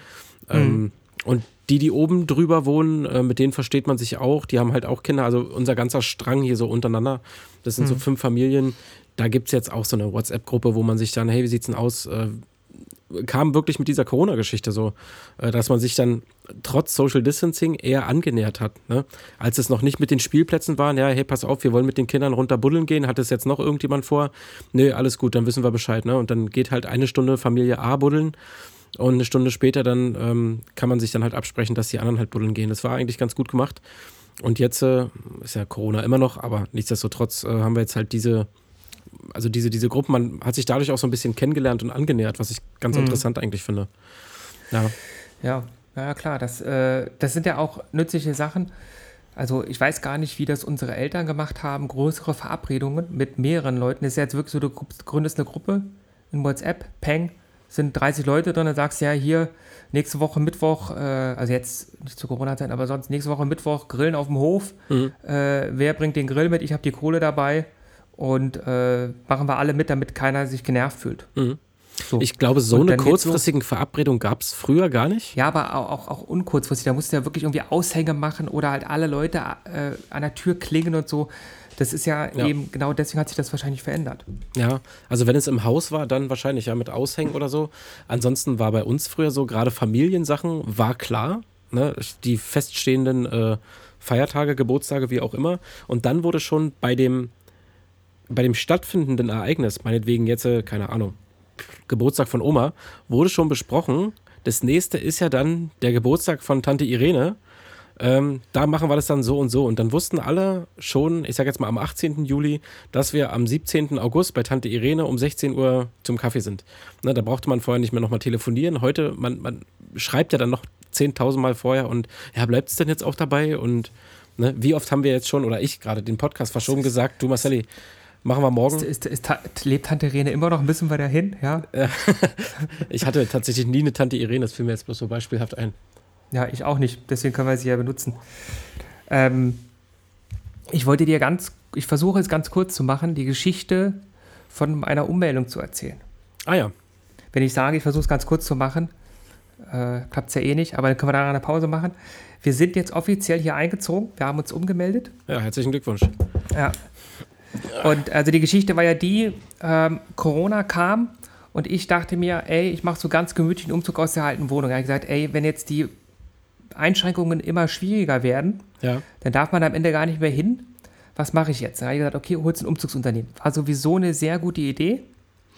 Mhm. Ähm, und die, die oben drüber wohnen, äh, mit denen versteht man sich auch. Die haben halt auch Kinder. Also unser ganzer Strang hier so untereinander, das sind mhm. so fünf Familien. Da gibt es jetzt auch so eine WhatsApp-Gruppe, wo man sich dann, hey, wie sieht's denn aus? Äh, kam wirklich mit dieser Corona-Geschichte so, äh, dass man sich dann trotz Social Distancing eher angenähert hat. Ne? Als es noch nicht mit den Spielplätzen waren, ja, hey, pass auf, wir wollen mit den Kindern runter buddeln gehen, hat es jetzt noch irgendjemand vor? Nee, alles gut, dann wissen wir Bescheid. Ne? Und dann geht halt eine Stunde Familie A buddeln und eine Stunde später dann ähm, kann man sich dann halt absprechen, dass die anderen halt buddeln gehen. Das war eigentlich ganz gut gemacht. Und jetzt äh, ist ja Corona immer noch, aber nichtsdestotrotz äh, haben wir jetzt halt diese also diese, diese Gruppen, man hat sich dadurch auch so ein bisschen kennengelernt und angenähert, was ich ganz mhm. interessant eigentlich finde. Ja. Ja, ja klar, das, äh, das sind ja auch nützliche Sachen. Also ich weiß gar nicht, wie das unsere Eltern gemacht haben, größere Verabredungen mit mehreren Leuten. Das ist ja jetzt wirklich so, du gründest eine Gruppe in WhatsApp, Peng, sind 30 Leute drin, dann sagst du ja hier, nächste Woche Mittwoch, äh, also jetzt nicht zu Corona-Zeit, aber sonst nächste Woche Mittwoch Grillen auf dem Hof. Mhm. Äh, wer bringt den Grill mit? Ich habe die Kohle dabei und äh, machen wir alle mit, damit keiner sich genervt fühlt. Mhm. So. Ich glaube, so eine kurzfristige so, Verabredung gab es früher gar nicht. Ja, aber auch, auch, unkurzfristig. Da musst du ja wirklich irgendwie Aushänge machen oder halt alle Leute äh, an der Tür klingen und so. Das ist ja, ja, eben, genau deswegen hat sich das wahrscheinlich verändert. Ja, also wenn es im Haus war, dann wahrscheinlich ja mit Aushängen oder so. Ansonsten war bei uns früher so, gerade Familiensachen war klar. Ne? Die feststehenden äh, Feiertage, Geburtstage, wie auch immer. Und dann wurde schon bei dem bei dem stattfindenden Ereignis, meinetwegen jetzt, äh, keine Ahnung, Geburtstag von Oma, wurde schon besprochen. Das nächste ist ja dann der Geburtstag von Tante Irene. Ähm, da machen wir das dann so und so. Und dann wussten alle schon, ich sage jetzt mal am 18. Juli, dass wir am 17. August bei Tante Irene um 16 Uhr zum Kaffee sind. Ne, da brauchte man vorher nicht mehr nochmal telefonieren. Heute, man, man schreibt ja dann noch 10.000 Mal vorher und ja, bleibt es denn jetzt auch dabei? Und ne, wie oft haben wir jetzt schon, oder ich gerade, den Podcast verschoben gesagt, du Marcelli, Machen wir morgen. Ist, ist, ist, lebt Tante Irene immer noch ein bisschen weiter hin? Ja. ich hatte tatsächlich nie eine Tante Irene, das fiel mir jetzt bloß so beispielhaft ein. Ja, ich auch nicht. Deswegen können wir sie ja benutzen. Ähm, ich wollte dir ganz, ich versuche es ganz kurz zu machen, die Geschichte von einer Ummeldung zu erzählen. Ah ja. Wenn ich sage, ich versuche es ganz kurz zu machen, äh, klappt es ja eh nicht, aber dann können wir da eine Pause machen. Wir sind jetzt offiziell hier eingezogen, wir haben uns umgemeldet. Ja, herzlichen Glückwunsch. Ja, und also die Geschichte war ja die, ähm, Corona kam und ich dachte mir, ey, ich mache so ganz gemütlich einen Umzug aus der alten Wohnung. Ich habe gesagt, ey, wenn jetzt die Einschränkungen immer schwieriger werden, ja. dann darf man am Ende gar nicht mehr hin. Was mache ich jetzt? Dann habe ich gesagt, okay, holst ein Umzugsunternehmen. War sowieso eine sehr gute Idee.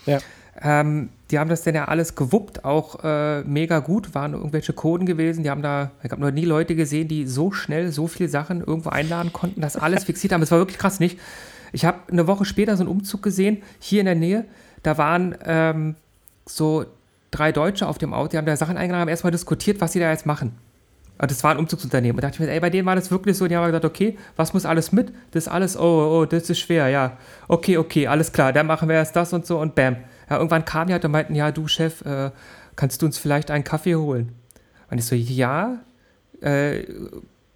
Ja. Ähm, die haben das dann ja alles gewuppt, auch äh, mega gut, waren irgendwelche Coden gewesen. Die haben da, ich habe noch nie Leute gesehen, die so schnell so viele Sachen irgendwo einladen konnten, das alles fixiert haben. Das war wirklich krass, nicht? Ich habe eine Woche später so einen Umzug gesehen, hier in der Nähe. Da waren ähm, so drei Deutsche auf dem Auto, die haben da Sachen eingeladen, haben erstmal diskutiert, was sie da jetzt machen. Und das war ein Umzugsunternehmen. Und da dachte ich mir, ey, bei denen war das wirklich so, die haben gesagt, okay, was muss alles mit? Das ist alles, oh, oh, oh, das ist schwer, ja. Okay, okay, alles klar, dann machen wir erst das und so und bam. Ja, irgendwann kamen die halt und meinten, ja, du Chef, äh, kannst du uns vielleicht einen Kaffee holen? Und ich so, ja, äh,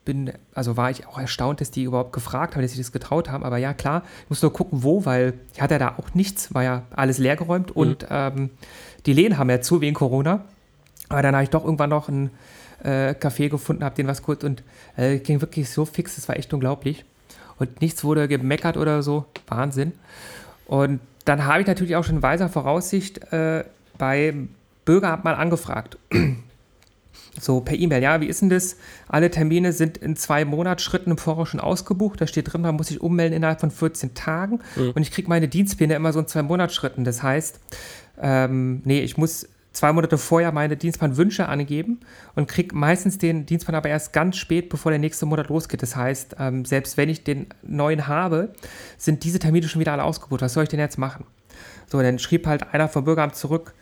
bin, also war ich auch erstaunt, dass die überhaupt gefragt haben, dass sie das getraut haben. Aber ja, klar, ich muss nur gucken, wo, weil ich hatte ja da auch nichts, war ja alles leergeräumt mhm. und ähm, die Läden haben ja zu wegen Corona. Aber dann habe ich doch irgendwann noch ein äh, Café gefunden, habe den was kurz und äh, ging wirklich so fix, das war echt unglaublich. Und nichts wurde gemeckert oder so, Wahnsinn. Und dann habe ich natürlich auch schon in weiser Voraussicht äh, bei Bürgeramt mal angefragt so per E-Mail, ja, wie ist denn das? Alle Termine sind in zwei Monatsschritten im Voraus schon ausgebucht. Da steht drin, man muss sich ummelden innerhalb von 14 Tagen. Mhm. Und ich kriege meine Dienstpläne immer so in zwei Monatsschritten. Das heißt, ähm, nee, ich muss zwei Monate vorher meine Dienstplanwünsche angeben und kriege meistens den Dienstplan aber erst ganz spät, bevor der nächste Monat losgeht. Das heißt, ähm, selbst wenn ich den neuen habe, sind diese Termine schon wieder alle ausgebucht. Was soll ich denn jetzt machen? So, dann schrieb halt einer vom Bürgeramt zurück,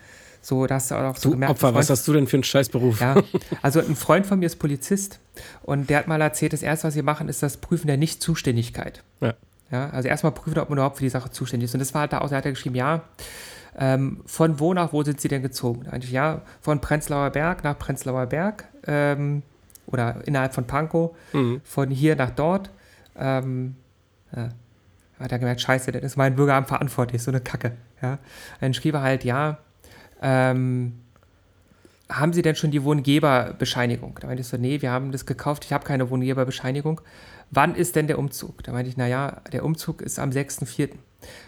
so, da hast du auch so du gemerkt. Opfer, Freund, was hast du denn für einen Scheißberuf? Ja, also ein Freund von mir ist Polizist und der hat mal erzählt, das erste, was sie machen, ist das Prüfen der Nichtzuständigkeit. Ja. ja. Also erstmal prüfen, ob man überhaupt für die Sache zuständig ist. Und das war halt da auch, da hat er geschrieben, ja, ähm, von wo nach wo sind sie denn gezogen? Eigentlich ja, von Prenzlauer Berg nach Prenzlauer Berg ähm, oder innerhalb von Pankow, mhm. von hier nach dort. Ähm, ja. Hat er gemerkt, scheiße, das ist mein Bürgeramt verantwortlich, so eine Kacke. Ja. Dann schrieb er halt, ja, ähm, haben Sie denn schon die Wohngeberbescheinigung? Da meinte ich so, nee, wir haben das gekauft, ich habe keine Wohngeberbescheinigung. Wann ist denn der Umzug? Da meinte ich, naja, der Umzug ist am 6.4.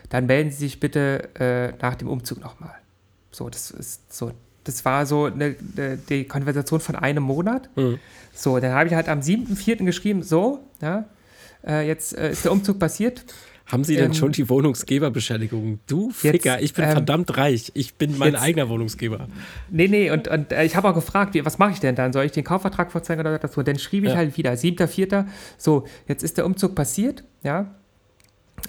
Dann melden Sie sich bitte äh, nach dem Umzug nochmal. So, das ist so, das war so eine, eine, die Konversation von einem Monat. Mhm. So, dann habe ich halt am 7.4. geschrieben, so, ja, äh, jetzt äh, ist der Umzug passiert. Haben Sie denn Ähm, schon die Wohnungsgeberbescheinigung? Du jetzt, Ficker, ich bin ähm, verdammt reich. Ich bin mein jetzt- eigener Wohnungsgeber. Nee, nee, und, und äh, ich habe auch gefragt, wie, was mache ich denn dann? Soll ich den Kaufvertrag vorzeigen oder das so? Dann schrieb ich Ja. halt wieder, 7.4. So, jetzt ist der Umzug passiert, ja.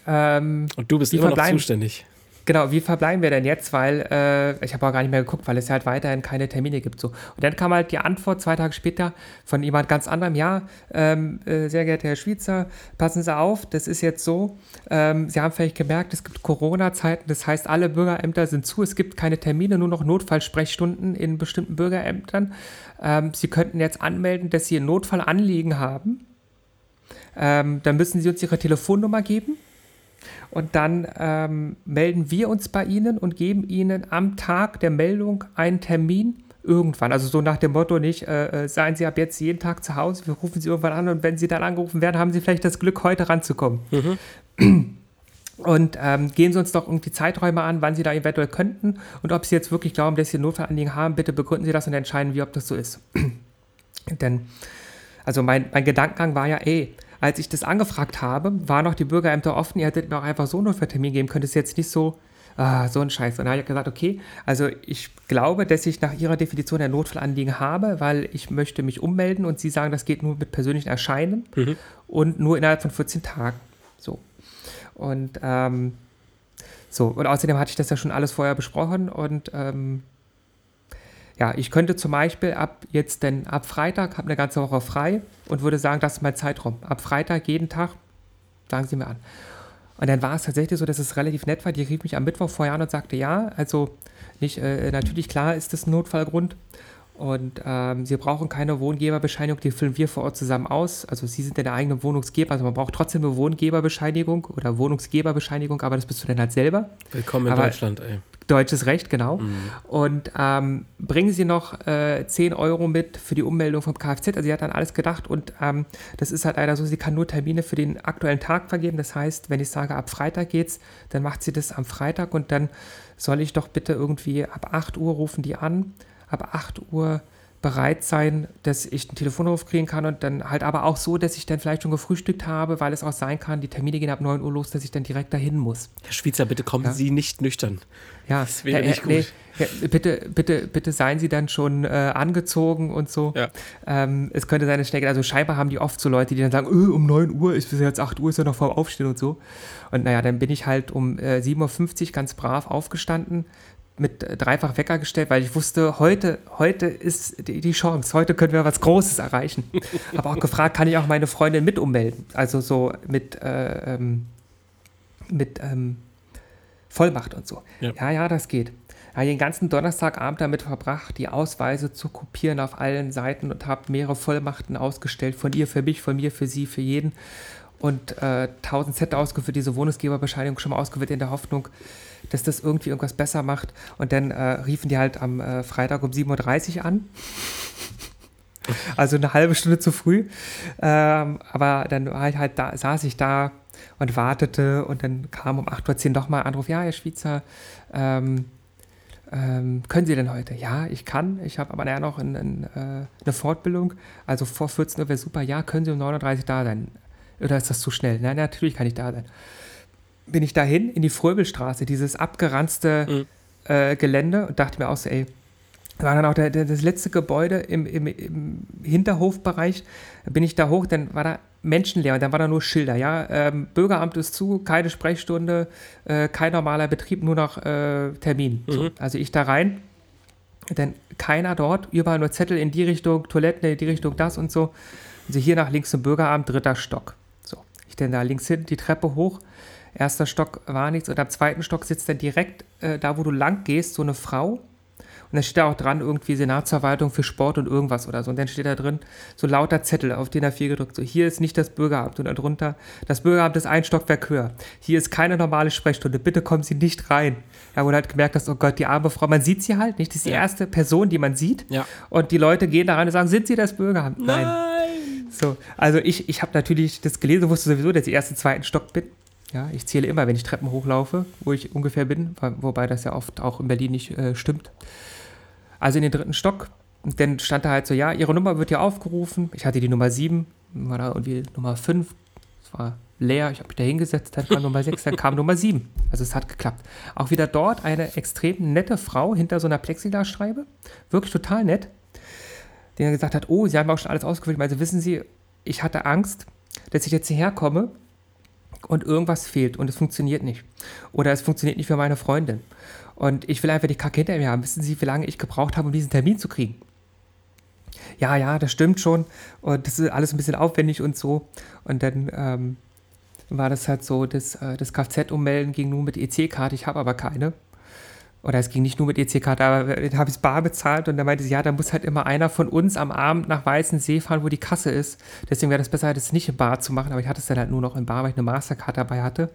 Ähm, Und du bist immer noch zuständig. Genau, wie verbleiben wir denn jetzt? Weil äh, ich habe auch gar nicht mehr geguckt, weil es ja halt weiterhin keine Termine gibt. So. Und dann kam halt die Antwort zwei Tage später von jemand ganz anderem: Ja, ähm, äh, sehr geehrter Herr Schweizer, passen Sie auf, das ist jetzt so. Ähm, Sie haben vielleicht gemerkt, es gibt Corona-Zeiten, das heißt, alle Bürgerämter sind zu, es gibt keine Termine, nur noch Notfallsprechstunden in bestimmten Bürgerämtern. Ähm, Sie könnten jetzt anmelden, dass Sie ein Notfallanliegen haben. Ähm, dann müssen Sie uns Ihre Telefonnummer geben. Und dann ähm, melden wir uns bei Ihnen und geben Ihnen am Tag der Meldung einen Termin irgendwann. Also so nach dem Motto nicht, äh, äh, seien Sie ab jetzt jeden Tag zu Hause, wir rufen Sie irgendwann an und wenn Sie dann angerufen werden, haben Sie vielleicht das Glück, heute ranzukommen. Und ähm, gehen Sie uns doch irgendwie Zeiträume an, wann Sie da eventuell könnten und ob Sie jetzt wirklich glauben, dass Sie ein Notfallanliegen haben, bitte begründen Sie das und entscheiden wir, ob das so ist. Denn, also mein, mein Gedankengang war ja, ey, als ich das angefragt habe, waren noch die Bürgerämter offen, ihr hättet mir auch einfach so einen Notfalltermin geben können, das ist jetzt nicht so, ah, so ein Scheiß. Und dann habe ich gesagt, okay, also ich glaube, dass ich nach Ihrer Definition ein Notfallanliegen habe, weil ich möchte mich ummelden und Sie sagen, das geht nur mit persönlichen Erscheinen und nur innerhalb von 14 Tagen. So. Und ähm, so, und außerdem hatte ich das ja schon alles vorher besprochen und ähm, ja, ich könnte zum Beispiel ab jetzt denn ab Freitag, habe eine ganze Woche frei und würde sagen, das ist mein Zeitraum. Ab Freitag jeden Tag, sagen Sie mir an. Und dann war es tatsächlich so, dass es relativ nett war. Die rief mich am Mittwoch vorher an und sagte, ja, also nicht, äh, natürlich klar ist das ein Notfallgrund. Und ähm, Sie brauchen keine Wohngeberbescheinigung, die füllen wir vor Ort zusammen aus. Also Sie sind ja der eigene Wohnungsgeber, also man braucht trotzdem eine Wohngeberbescheinigung oder Wohnungsgeberbescheinigung, aber das bist du dann halt selber. Willkommen in Aber- Deutschland, ey. Deutsches Recht, genau. Und ähm, bringen Sie noch äh, 10 Euro mit für die Ummeldung vom Kfz. Also sie hat dann alles gedacht und ähm, das ist halt leider so, sie kann nur Termine für den aktuellen Tag vergeben. Das heißt, wenn ich sage, ab Freitag geht's, dann macht sie das am Freitag und dann soll ich doch bitte irgendwie ab 8 Uhr rufen die an, ab 8 Uhr bereit sein, dass ich einen Telefonruf kriegen kann und dann halt aber auch so, dass ich dann vielleicht schon gefrühstückt habe, weil es auch sein kann, die Termine gehen ab 9 Uhr los, dass ich dann direkt dahin muss. Herr Schweizer, bitte kommen Ja. Sie nicht nüchtern. Ja, Das wäre ja, nicht gut. ja, bitte, bitte, bitte seien Sie dann schon äh, angezogen und so. Ja. Ähm, es könnte sein, dass schnell geht. Also scheinbar haben die oft so Leute, die dann sagen, öh, um 9 Uhr, ist bis jetzt 8 Uhr, ist ja noch vorm Aufstehen und so. Und naja, dann bin ich halt um äh, 7.50 Uhr ganz brav aufgestanden, mit dreifach Wecker gestellt, weil ich wusste, heute, heute ist die, die Chance, heute können wir was Großes erreichen. Habe auch gefragt, kann ich auch meine Freundin mit ummelden? Also so mit, äh, ähm, mit ähm, Vollmacht und so. Ja. Ja, ja, das geht. habe den ganzen Donnerstagabend damit verbracht, die Ausweise zu kopieren auf allen Seiten und habe mehrere Vollmachten ausgestellt, von ihr für mich, von mir für sie, für jeden. Und äh, 1000 Zettel ausgefüllt, diese Wohnungsgeberbescheinigung schon mal ausgefüllt in der Hoffnung, dass das irgendwie irgendwas besser macht. Und dann äh, riefen die halt am äh, Freitag um 7.30 Uhr an. Also eine halbe Stunde zu früh. Ähm, aber dann ich halt da, saß ich da und wartete und dann kam um 8.10 Uhr nochmal Anruf, ja, Herr Schweizer, ähm, ähm, können Sie denn heute? Ja, ich kann. Ich habe aber nachher noch ein, ein, äh, eine Fortbildung. Also vor 14 Uhr wäre super. Ja, können Sie um 9.30 Uhr da sein? Oder ist das zu schnell? Nein, natürlich kann ich da sein. Bin ich dahin in die Fröbelstraße, dieses abgeranzte äh, Gelände und dachte mir auch so, ey, war dann auch der, der, das letzte Gebäude im, im, im Hinterhofbereich. Bin ich da hoch, dann war da menschenleer und dann war da nur Schilder. Ja, ähm, Bürgeramt ist zu, keine Sprechstunde, äh, kein normaler Betrieb, nur noch äh, Termin. So, also ich da rein, dann keiner dort, überall nur Zettel in die Richtung, Toiletten in die Richtung, das und so. Also hier nach links zum Bürgeramt, dritter Stock. So, ich dann da links hin, die Treppe hoch. Erster Stock war nichts und am zweiten Stock sitzt dann direkt äh, da, wo du lang gehst, so eine Frau. Und dann steht da auch dran, irgendwie Senatsverwaltung für Sport und irgendwas oder so. Und dann steht da drin, so lauter Zettel auf den A4 gedrückt. So, hier ist nicht das Bürgeramt. Und darunter, das Bürgeramt ist ein Stockwerk höher. Hier ist keine normale Sprechstunde. Bitte kommen Sie nicht rein. Ja, wo du halt gemerkt hast, oh Gott, die arme Frau, man sieht sie halt nicht. Das ist die Ja. erste Person, die man sieht. Ja. Und die Leute gehen da rein und sagen, sind Sie das Bürgeramt? Nein. Nein. So, also ich, ich habe natürlich das gelesen, wusste sowieso, dass ich erst im zweiten Stock bin. Ja, ich zähle immer, wenn ich Treppen hochlaufe, wo ich ungefähr bin, wo- wobei das ja oft auch in Berlin nicht äh, stimmt. Also in den dritten Stock. Und dann stand da halt so, ja, Ihre Nummer wird hier aufgerufen. Ich hatte die Nummer 7, war da irgendwie Nummer 5. Es war leer, ich habe mich da hingesetzt, dann kam Nummer 6, dann kam Nummer 7. Also es hat geklappt. Auch wieder dort eine extrem nette Frau hinter so einer Plexiglasscheibe. Wirklich total nett. Die dann gesagt hat, oh, Sie haben auch schon alles ausgefüllt. Also wissen Sie, ich hatte Angst, dass ich jetzt hierher komme und irgendwas fehlt und es funktioniert nicht. Oder es funktioniert nicht für meine Freundin. Und ich will einfach die Kacke hinter mir haben. Wissen Sie, wie lange ich gebraucht habe, um diesen Termin zu kriegen? Ja, ja, das stimmt schon. Und das ist alles ein bisschen aufwendig und so. Und dann ähm, war das halt so, das, äh, das Kfz-Ummelden ging nur mit EC-Karte, ich habe aber keine. Oder es ging nicht nur mit EC-Karte, aber dann habe ich es bar bezahlt und dann meinte sie, ja, da muss halt immer einer von uns am Abend nach Weißensee fahren, wo die Kasse ist. Deswegen wäre das besser, das nicht im Bar zu machen, aber ich hatte es dann halt nur noch im Bar, weil ich eine Mastercard dabei hatte.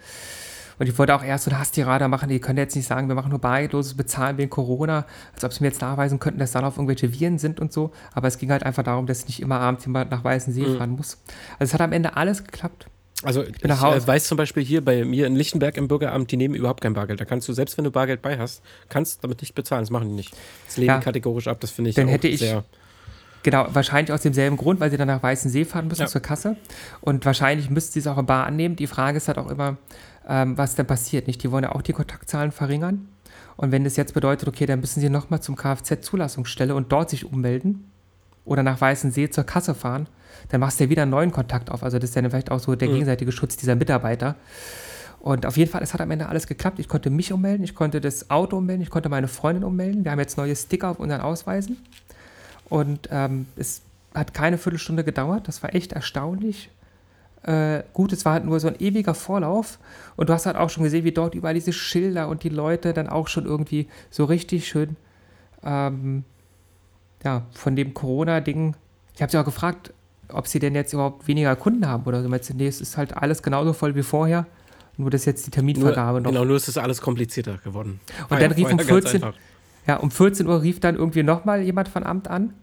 Und ich wollte auch erst so eine Hastirada machen, die können jetzt nicht sagen, wir machen nur bargeldloses Bezahlen wegen Corona, als ob sie mir jetzt nachweisen könnten, dass dann auf irgendwelche Viren sind und so. Aber es ging halt einfach darum, dass nicht immer abends jemand nach Weißensee mhm. fahren muss. Also es hat am Ende alles geklappt. Also ich, ich äh, weiß zum Beispiel hier bei mir in Lichtenberg im Bürgeramt, die nehmen überhaupt kein Bargeld. Da kannst du, selbst wenn du Bargeld bei hast, kannst damit nicht bezahlen. Das machen die nicht. Das lehnen ja. kategorisch ab. Das finde ich dann hätte ich, sehr... Genau, wahrscheinlich aus demselben Grund, weil sie dann nach Weißensee fahren müssen ja. zur Kasse. Und wahrscheinlich müssten sie es auch im Bar annehmen. Die Frage ist halt auch immer, ähm, was dann passiert. Nicht? Die wollen ja auch die Kontaktzahlen verringern. Und wenn das jetzt bedeutet, okay, dann müssen sie nochmal zum Kfz-Zulassungsstelle und dort sich ummelden oder nach Weißensee zur Kasse fahren, dann machst du ja wieder einen neuen Kontakt auf. Also das ist ja vielleicht auch so der mhm. gegenseitige Schutz dieser Mitarbeiter. Und auf jeden Fall, es hat am Ende alles geklappt. Ich konnte mich ummelden, ich konnte das Auto ummelden, ich konnte meine Freundin ummelden. Wir haben jetzt neue Sticker auf unseren Ausweisen. Und ähm, es hat keine Viertelstunde gedauert. Das war echt erstaunlich. Äh, gut, es war halt nur so ein ewiger Vorlauf. Und du hast halt auch schon gesehen, wie dort überall diese Schilder und die Leute dann auch schon irgendwie so richtig schön ähm, ja, von dem Corona-Ding. Ich habe sie auch gefragt, ob sie denn jetzt überhaupt weniger Kunden haben oder so. Meinst du, nee, es ist halt alles genauso voll wie vorher. Nur, dass jetzt die Terminvergabe nur, noch. Genau, nur ist es alles komplizierter geworden. Und dann rief um 14, ja, um 14 Uhr rief dann irgendwie nochmal jemand von Amt an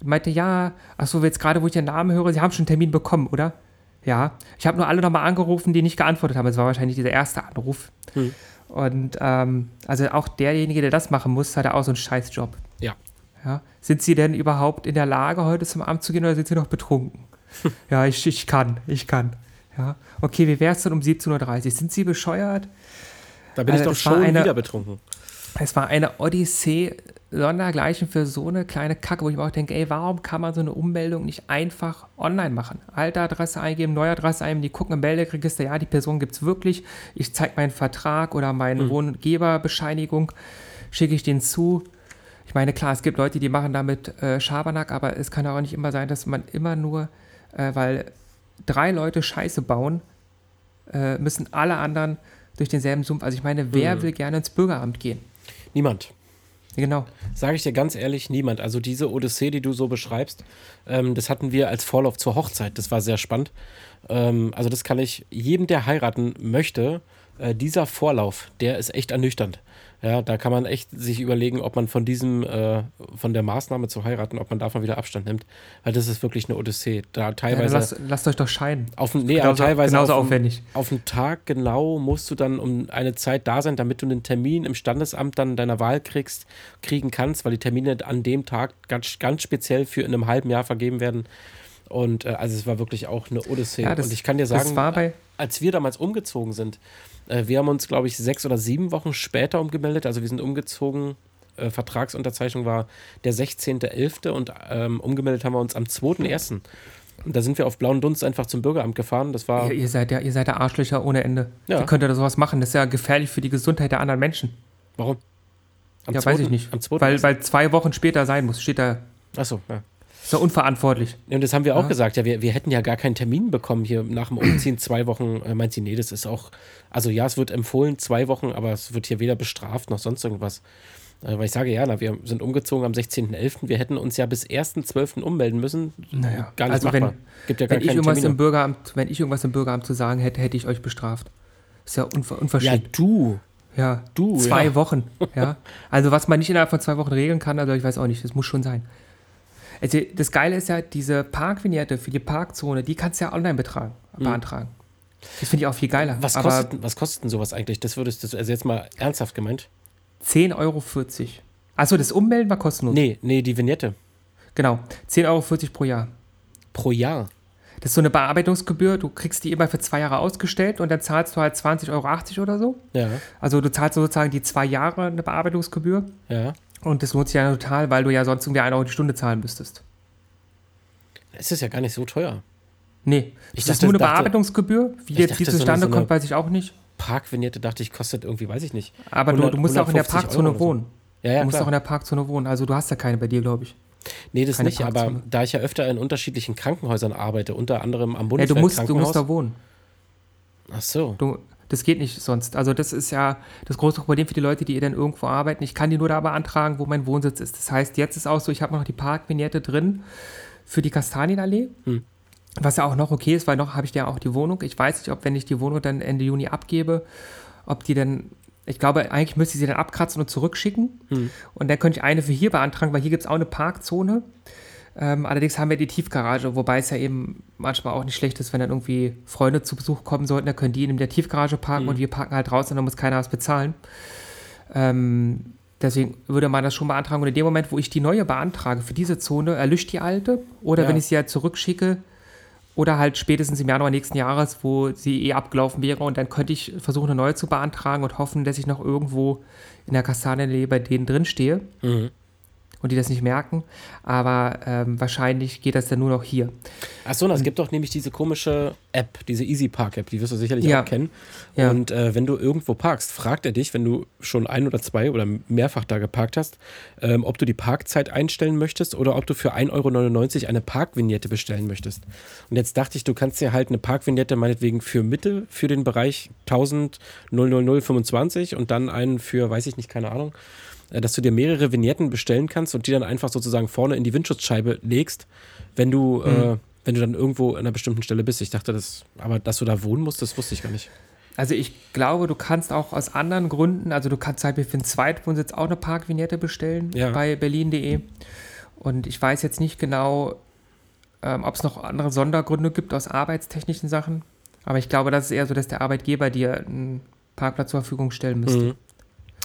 und meinte, ja, achso, jetzt gerade, wo ich den Namen höre, Sie haben schon einen Termin bekommen, oder? Ja. Ich habe nur alle nochmal angerufen, die nicht geantwortet haben. Es war wahrscheinlich dieser erste Anruf. Hm. Und ähm, also auch derjenige, der das machen muss, hat ja auch so einen Scheißjob. Ja. Ja. Sind Sie denn überhaupt in der Lage, heute zum Amt zu gehen oder sind Sie noch betrunken? ja, ich, ich kann, ich kann. Ja. Okay, wie wäre es denn um 17.30 Uhr? Sind Sie bescheuert? Da bin also, ich doch schon eine, wieder betrunken. Es war eine Odyssee sondergleichen für so eine kleine Kacke, wo ich mir auch denke, ey, warum kann man so eine Ummeldung nicht einfach online machen? Alte Adresse eingeben, neue Adresse eingeben, die gucken im Melderegister, ja, die Person gibt es wirklich. Ich zeige meinen Vertrag oder meine hm. Wohngeberbescheinigung, schicke ich den zu. Ich meine, klar, es gibt Leute, die machen damit äh, Schabernack, aber es kann auch nicht immer sein, dass man immer nur, äh, weil drei Leute Scheiße bauen, äh, müssen alle anderen durch denselben Sumpf. Also ich meine, wer mhm. will gerne ins Bürgeramt gehen? Niemand. Genau. Sage ich dir ganz ehrlich, niemand. Also diese Odyssee, die du so beschreibst, ähm, das hatten wir als Vorlauf zur Hochzeit. Das war sehr spannend. Ähm, also das kann ich jedem, der heiraten möchte, äh, dieser Vorlauf, der ist echt ernüchternd. Ja, da kann man echt sich überlegen, ob man von diesem, äh, von der Maßnahme zu heiraten, ob man davon wieder Abstand nimmt. Weil das ist wirklich eine Odyssee. Da teilweise. Ja, lasst, lasst, euch doch scheiden. Auf, nee, genauso, teilweise genauso auf, aufwendig. Auf einen Tag genau musst du dann um eine Zeit da sein, damit du einen Termin im Standesamt dann deiner Wahl kriegst, kriegen kannst, weil die Termine an dem Tag ganz, ganz speziell für in einem halben Jahr vergeben werden. Und äh, also es war wirklich auch eine Odyssee. Ja, das, und ich kann dir sagen, als wir damals umgezogen sind, wir haben uns, glaube ich, sechs oder sieben Wochen später umgemeldet. Also wir sind umgezogen. Äh, Vertragsunterzeichnung war der 16.11. und ähm, umgemeldet haben wir uns am 2.1. Und da sind wir auf blauen Dunst einfach zum Bürgeramt gefahren. Das war. Ihr, ihr seid ja, ihr seid ja Arschlöcher ohne Ende. Ja. Wie könnt ihr da sowas machen? Das ist ja gefährlich für die Gesundheit der anderen Menschen. Warum? Am ja, 2. weiß ich nicht. Weil, weil zwei Wochen später sein muss, steht da. Achso, ja. Ist ja unverantwortlich. Und das haben wir auch ja. gesagt. Ja, wir, wir hätten ja gar keinen Termin bekommen hier nach dem Umziehen. zwei Wochen. Äh, meint sie, nee, das ist auch. Also ja, es wird empfohlen, zwei Wochen, aber es wird hier weder bestraft noch sonst irgendwas. Äh, weil ich sage, ja, na, wir sind umgezogen am 16.11. Wir hätten uns ja bis 1.12. ummelden müssen. Naja, gar nicht also machbar. Wenn, Gibt ja gar wenn, ich irgendwas im Bürgeramt, wenn ich irgendwas im Bürgeramt zu sagen hätte, hätte ich euch bestraft. Ist ja unver unverschämt. Ja, du. Ja, du. Zwei ja. Wochen. Ja. Also, was man nicht innerhalb von zwei Wochen regeln kann, also ich weiß auch nicht, das muss schon sein. Also das Geile ist ja, diese Parkvignette für die Parkzone, die kannst du ja online betragen, mhm. beantragen. Das finde ich auch viel geiler. Was, kostet, was kostet denn sowas eigentlich? Das würdest du, also jetzt mal ernsthaft gemeint? 10,40 Euro. Achso, das Ummelden war kostenlos. Nee, nee, die Vignette. Genau. 10,40 Euro pro Jahr. Pro Jahr. Das ist so eine Bearbeitungsgebühr. Du kriegst die immer für zwei Jahre ausgestellt und dann zahlst du halt 20,80 Euro oder so. Ja, Also du zahlst sozusagen die zwei Jahre eine Bearbeitungsgebühr. ja. Und das lohnt sich ja total, weil du ja sonst irgendwie 1 Euro die Stunde zahlen müsstest. Es ist ja gar nicht so teuer. Nee, Ich das ist dachte- nur eine dachte- Bearbeitungsgebühr. Wie jetzt dachte, die zustande so kommt, weiß ich auch nicht. Parkvignette dachte ich, kostet irgendwie, weiß ich nicht. Aber du, 100, du musst auch in der 150 Parkzone so. wohnen. Ja, ja, du musst klar. auch in der Parkzone wohnen. Also du hast ja keine bei dir, glaube ich. Nee, das keine nicht, aber Parkzone. da ich ja öfter in unterschiedlichen Krankenhäusern arbeite, unter anderem am Ja, du Bundeswehr musst, du musst da wohnen. Ach so. Du, das geht nicht sonst. Also das ist ja das große Problem für die Leute, die dann irgendwo arbeiten. Ich kann die nur da beantragen, wo mein Wohnsitz ist. Das heißt, jetzt ist auch so, ich habe noch die Parkvignette drin für die Kastanienallee. Hm. Was ja auch noch okay ist, weil noch habe ich ja auch die Wohnung. Ich weiß nicht, ob wenn ich die Wohnung dann Ende Juni abgebe, ob die dann, ich glaube, eigentlich müsste ich sie dann abkratzen und zurückschicken. Hm. Und dann könnte ich eine für hier beantragen, weil hier gibt es auch eine Parkzone. Ähm, allerdings haben wir die Tiefgarage, wobei es ja eben manchmal auch nicht schlecht ist, wenn dann irgendwie Freunde zu Besuch kommen sollten, dann können die in der Tiefgarage parken Mhm. und wir parken halt draußen und dann muss keiner was bezahlen. Ähm, deswegen würde man das schon beantragen. Und in dem Moment, wo ich die neue beantrage für diese Zone, erlischt die alte. Oder Ja. wenn ich sie halt zurückschicke, oder halt spätestens im Januar nächsten Jahres, wo sie eh abgelaufen wäre. Und dann könnte ich versuchen, eine neue zu beantragen und hoffen, dass ich noch irgendwo in der Kastanienallee bei denen drin stehe Mhm. Und die das nicht merken. Aber ähm, wahrscheinlich geht das dann nur noch hier. Ach so, na, es gibt doch nämlich diese komische App, diese Easy Park App, die wirst du sicherlich Ja. auch kennen. Ja. Und äh, wenn du irgendwo parkst, fragt er dich, wenn du schon ein oder zwei oder mehrfach da geparkt hast, ähm, ob du die Parkzeit einstellen möchtest oder ob du für 1,99 Euro eine Parkvignette bestellen möchtest. Und jetzt dachte ich, du kannst dir halt eine Parkvignette meinetwegen für Mitte, für den Bereich 1000 00025 und dann einen für, weiß ich nicht, keine Ahnung, dass du dir mehrere Vignetten bestellen kannst und die dann einfach sozusagen vorne in die Windschutzscheibe legst, wenn du, äh, wenn du dann irgendwo an einer bestimmten Stelle bist. Ich dachte, das, aber dass du da wohnen musst, das wusste ich gar nicht. Also ich glaube, du kannst auch aus anderen Gründen, also du kannst halt für den Zweitwohnsitz auch eine Parkvignette bestellen Ja. bei berlin.de. Und ich weiß jetzt nicht genau, ähm, ob es noch andere Sondergründe gibt aus arbeitstechnischen Sachen. Aber ich glaube, das ist eher so, dass der Arbeitgeber dir einen Parkplatz zur Verfügung stellen müsste. Mhm.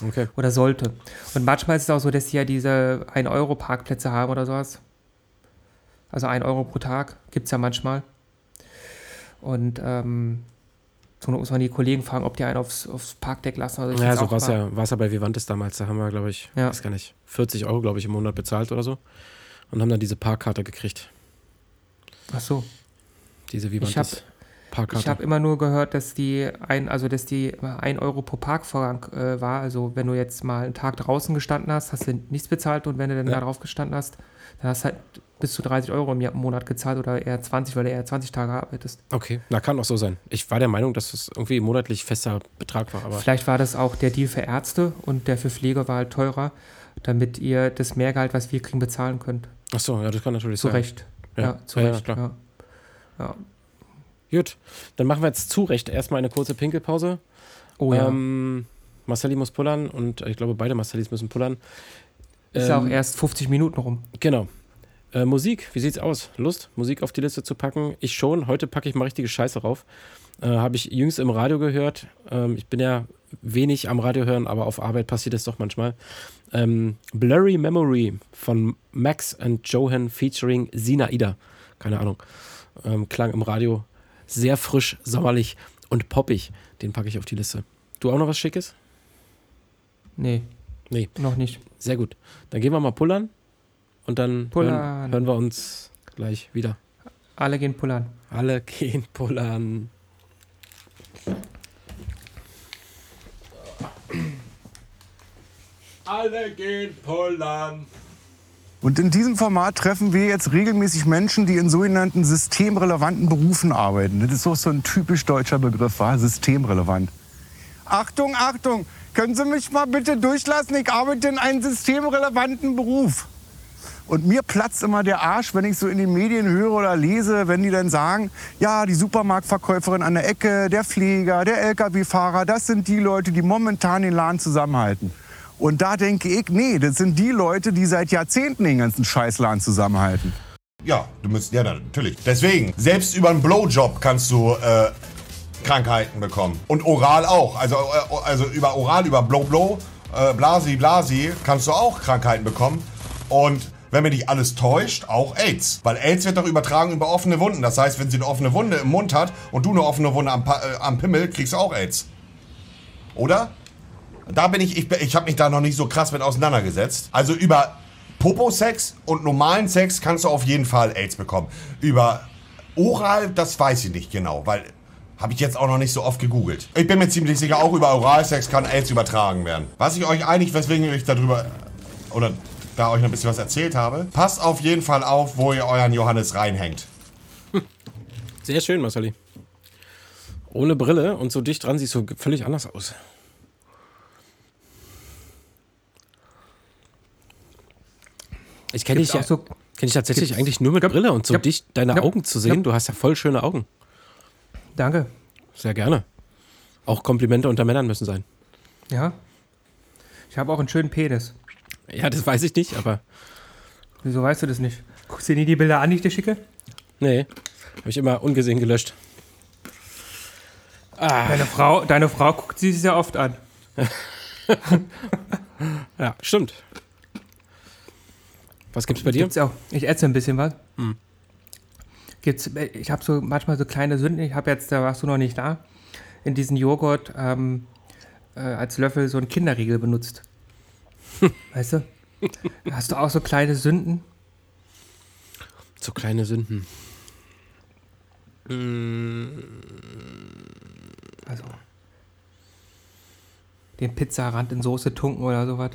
Okay. Oder sollte. Und manchmal ist es auch so, dass sie ja diese 1-Euro-Parkplätze haben oder sowas. Also 1 Euro pro Tag gibt es ja manchmal. Und ähm, so muss man die Kollegen fragen, ob die einen aufs, aufs Parkdeck lassen. Also ich Ja, so war es ja, war's ja bei Vivantes damals. Da haben wir, glaube ich, Ja. weiß gar nicht, 40 Euro, glaube ich, im Monat bezahlt oder so. Und haben dann diese Parkkarte gekriegt. Ach so. Diese Vivantes Parkkarte. Ich habe immer nur gehört, dass die ein, also dass die 1 Euro pro Parkvorgang äh, war. Also wenn du jetzt mal einen Tag draußen gestanden hast, hast du nichts bezahlt und wenn du dann Ja. da drauf gestanden hast, dann hast du halt bis zu 30 Euro im Jahr- im Monat gezahlt oder eher 20, weil du eher 20 Tage arbeitest. okay, na kann auch so sein. Ich war der Meinung, dass es irgendwie monatlich fester Betrag war, aber Vielleicht war das auch der Deal für Ärzte und der für Pflege war halt teurer, damit ihr das Mehrgehalt, was wir kriegen, bezahlen könnt. ach so, ja, das kann natürlich Zu sein. Recht. Ja. Ja, zu Ja, ja, Recht. klar. Ja. Gut, dann machen wir jetzt zu Recht erstmal eine kurze Pinkelpause. Oh ja. Ähm, Marcelli muss pullern und ich glaube, beide Marcellis müssen pullern. ist ja auch Ähm, erst 50 Minuten rum. Genau. Äh, Musik, wie sieht's aus? Lust, Musik auf die Liste zu packen? Ich schon. Heute packe ich mal richtige Scheiße rauf. Äh, Habe ich jüngst im Radio gehört. Ähm, ich bin ja wenig am Radio hören, aber auf Arbeit passiert es doch manchmal. Ähm, Blurry Memory von Max and Johan featuring Sina Ida. Keine Ahnung. Ähm, klang im Radio sehr frisch, sommerlich und poppig. Den packe ich auf die Liste. Du auch noch was Schickes? Nee. Nee. Noch nicht. Sehr gut. Dann gehen wir mal pullern und dann hören, hören wir uns gleich wieder. Alle gehen pullern. Alle gehen pullern. Alle gehen pullern. Und in diesem Format treffen wir jetzt regelmäßig Menschen, die in sogenannten systemrelevanten Berufen arbeiten. Das ist doch so ein typisch deutscher Begriff, war systemrelevant. Achtung, Achtung, können Sie mich mal bitte durchlassen? Ich arbeite in einem systemrelevanten Beruf. Und mir platzt immer der Arsch, wenn ich so in den Medien höre oder lese, wenn die dann sagen, ja, die Supermarktverkäuferin an der Ecke, der Pfleger, der Lkw-Fahrer, das sind die Leute, die momentan den Laden zusammenhalten. Und da denke ich, nee, das sind die Leute, die seit Jahrzehnten den ganzen Scheißladen zusammenhalten. Ja, du müsst, ja, natürlich. Deswegen, selbst über einen Blowjob kannst du äh, Krankheiten bekommen. Und oral auch. Also, äh, also über oral, über Blow Blow äh, Blasi, Blasi, kannst du auch Krankheiten bekommen. Und wenn mir nicht alles täuscht, auch AIDS. Weil AIDS wird doch übertragen über offene Wunden. Das heißt, wenn sie eine offene Wunde im Mund hat und du eine offene Wunde am, äh, am Pimmel, kriegst du auch AIDS. Oder? Da bin ich, ich, ich habe mich da noch nicht so krass mit auseinandergesetzt. Also über Popo-Sex und normalen Sex kannst du auf jeden Fall AIDS bekommen. Über Oral, das weiß ich nicht genau, weil habe ich jetzt auch noch nicht so oft gegoogelt. Ich bin mir ziemlich sicher, auch über Oralsex kann AIDS übertragen werden. Was ich euch eigentlich, weswegen ich darüber oder da euch noch ein bisschen was erzählt habe, passt auf jeden Fall auf, wo ihr euren Johannes reinhängt. Sehr schön, Marceli. Ohne Brille und so dicht dran siehst du völlig anders aus. Ich kenne dich, ja, so- kenn dich tatsächlich eigentlich nur mit Yep. Brille und so Yep. dicht deine Yep. Augen zu sehen. Du hast ja voll schöne Augen. Danke. Sehr gerne. Auch Komplimente unter Männern müssen sein. Ja. Ich habe auch einen schönen Penis. Ja, das weiß ich nicht, aber Wieso weißt du das nicht? Guckst du dir nie die Bilder an, die ich dir schicke? nee, habe ich immer ungesehen gelöscht. Deine Frau, deine Frau guckt sie sich sehr oft an. Ja, stimmt. Was gibt's bei dir? Gibt's auch. Ich esse ein bisschen was. Gibt's, ich habe so manchmal so kleine Sünden. Ich habe jetzt, da warst du noch nicht da, in diesen Joghurt ähm, äh, als Löffel so einen Kinderriegel benutzt. weißt du? Hast du auch so kleine Sünden? So kleine Sünden. Also den Pizzarand in Soße tunken oder sowas.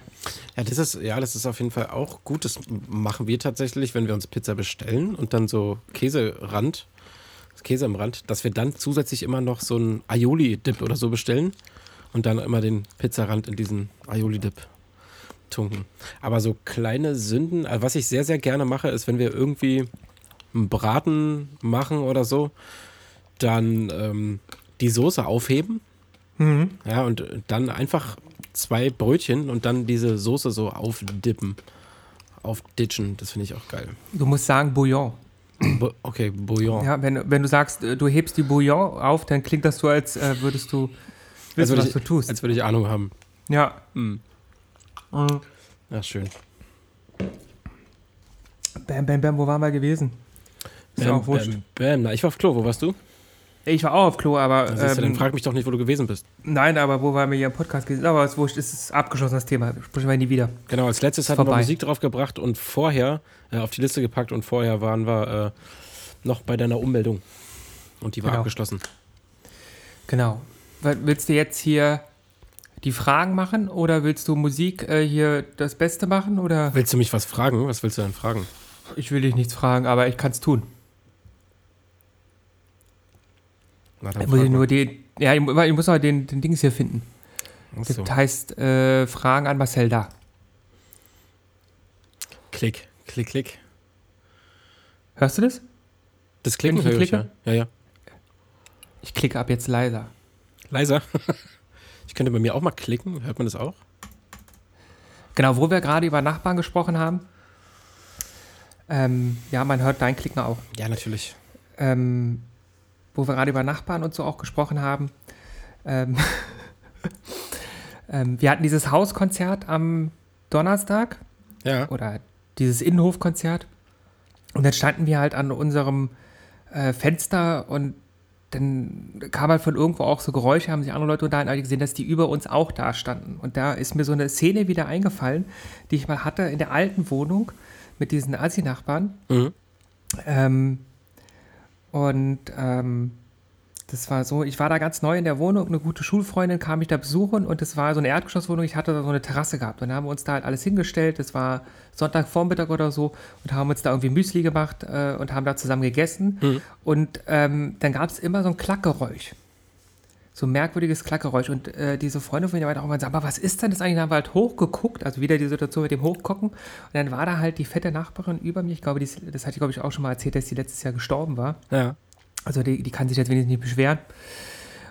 Ja, das ist, ja, das ist auf jeden Fall auch gut. Das machen wir tatsächlich, wenn wir uns Pizza bestellen und dann so Käserand, Käse im Rand, dass wir dann zusätzlich immer noch so einen Aioli-Dip oder so bestellen und dann immer den Pizzarand in diesen Aioli-Dip tunken. Aber so kleine Sünden, also was ich sehr, sehr gerne mache, ist, wenn wir irgendwie einen Braten machen oder so, dann ähm, die Soße aufheben ja, und dann einfach zwei Brötchen und dann diese Soße so aufdippen. Aufditschen, das finde ich auch geil. Du musst sagen Bouillon. Bu okay, Bouillon. Ja, wenn, wenn du sagst, äh, du hebst die Bouillon auf, dann klingt das so, als äh, würdest du wissen, was ich, du tust. Als würde ich Ahnung haben. ja. Ja, schön. Bam, bam, bam, wo waren wir gewesen? Ist Bam, auch wurscht. bam, bam. Na, ich war auf Klo, wo warst du? Ich war auch auf Klo, aber siehst du, dann ähm, frag mich doch nicht, wo du gewesen bist. nein, aber wo waren wir hier im Podcast gewesen? Aber es ist wurscht, es ist abgeschlossen, das Thema. Sprechen wir nie wieder. Genau, als letztes hatten wir. Musik draufgebracht und vorher äh, auf die Liste gepackt und vorher waren wir äh, noch bei deiner Ummeldung. Und die war Genau. abgeschlossen. Genau. Willst du jetzt hier die Fragen machen oder willst du Musik äh, hier das Beste machen? Oder Willst du mich was fragen? Was willst du denn fragen? ich will dich nichts fragen, aber ich kann es tun. Na, dann Ich muss ich nur den, ja, ich, mu- ich muss aber den, den Dings hier finden. Ach Das so. heißt äh, Fragen an Marcel da. Klick, klick, klick. Hörst du das? Das Klicken höre ich, ja. klicke? Ja, ja. Ich klicke ab jetzt leiser. Leiser. Ich könnte bei mir auch mal klicken. Hört man das auch? Genau, wo wir gerade über Nachbarn gesprochen haben. Ähm, ja, man hört dein Klicken auch. Ja, natürlich. ähm, wo wir gerade über Nachbarn und so auch gesprochen haben. Ähm, ähm, wir hatten dieses Hauskonzert am Donnerstag Ja. oder dieses Innenhofkonzert. Und dann standen wir halt an unserem äh, Fenster und dann kam halt von irgendwo auch so Geräusche, haben sich andere Leute unterhalten, aber gesehen, dass die über uns auch da standen. Und da ist mir so eine Szene wieder eingefallen, die ich mal hatte in der alten Wohnung mit diesen Assi-Nachbarn. Mhm. Ähm, und ähm, das war so, ich war da ganz neu in der Wohnung, eine gute Schulfreundin kam mich da besuchen und es war so eine Erdgeschosswohnung, ich hatte da so eine Terrasse gehabt und da haben wir uns da halt alles hingestellt, es war Sonntagvormittag oder so und haben uns da irgendwie Müsli gemacht äh, und haben da zusammen gegessen. Und ähm, dann gab es immer so ein Klackgeräusch. So ein merkwürdiges Klackgeräusch. Und äh, diese Freunde von mir weiter auch mal sagen, aber was ist denn das eigentlich? Dann haben wir halt hochgeguckt, also wieder die Situation mit dem Hochgucken. Und dann war da halt die fette Nachbarin über mir. Ich glaube, die, das hatte ich, glaube ich, auch schon mal erzählt, dass sie letztes Jahr gestorben war. Ja. Also die, die kann sich jetzt wenigstens nicht beschweren.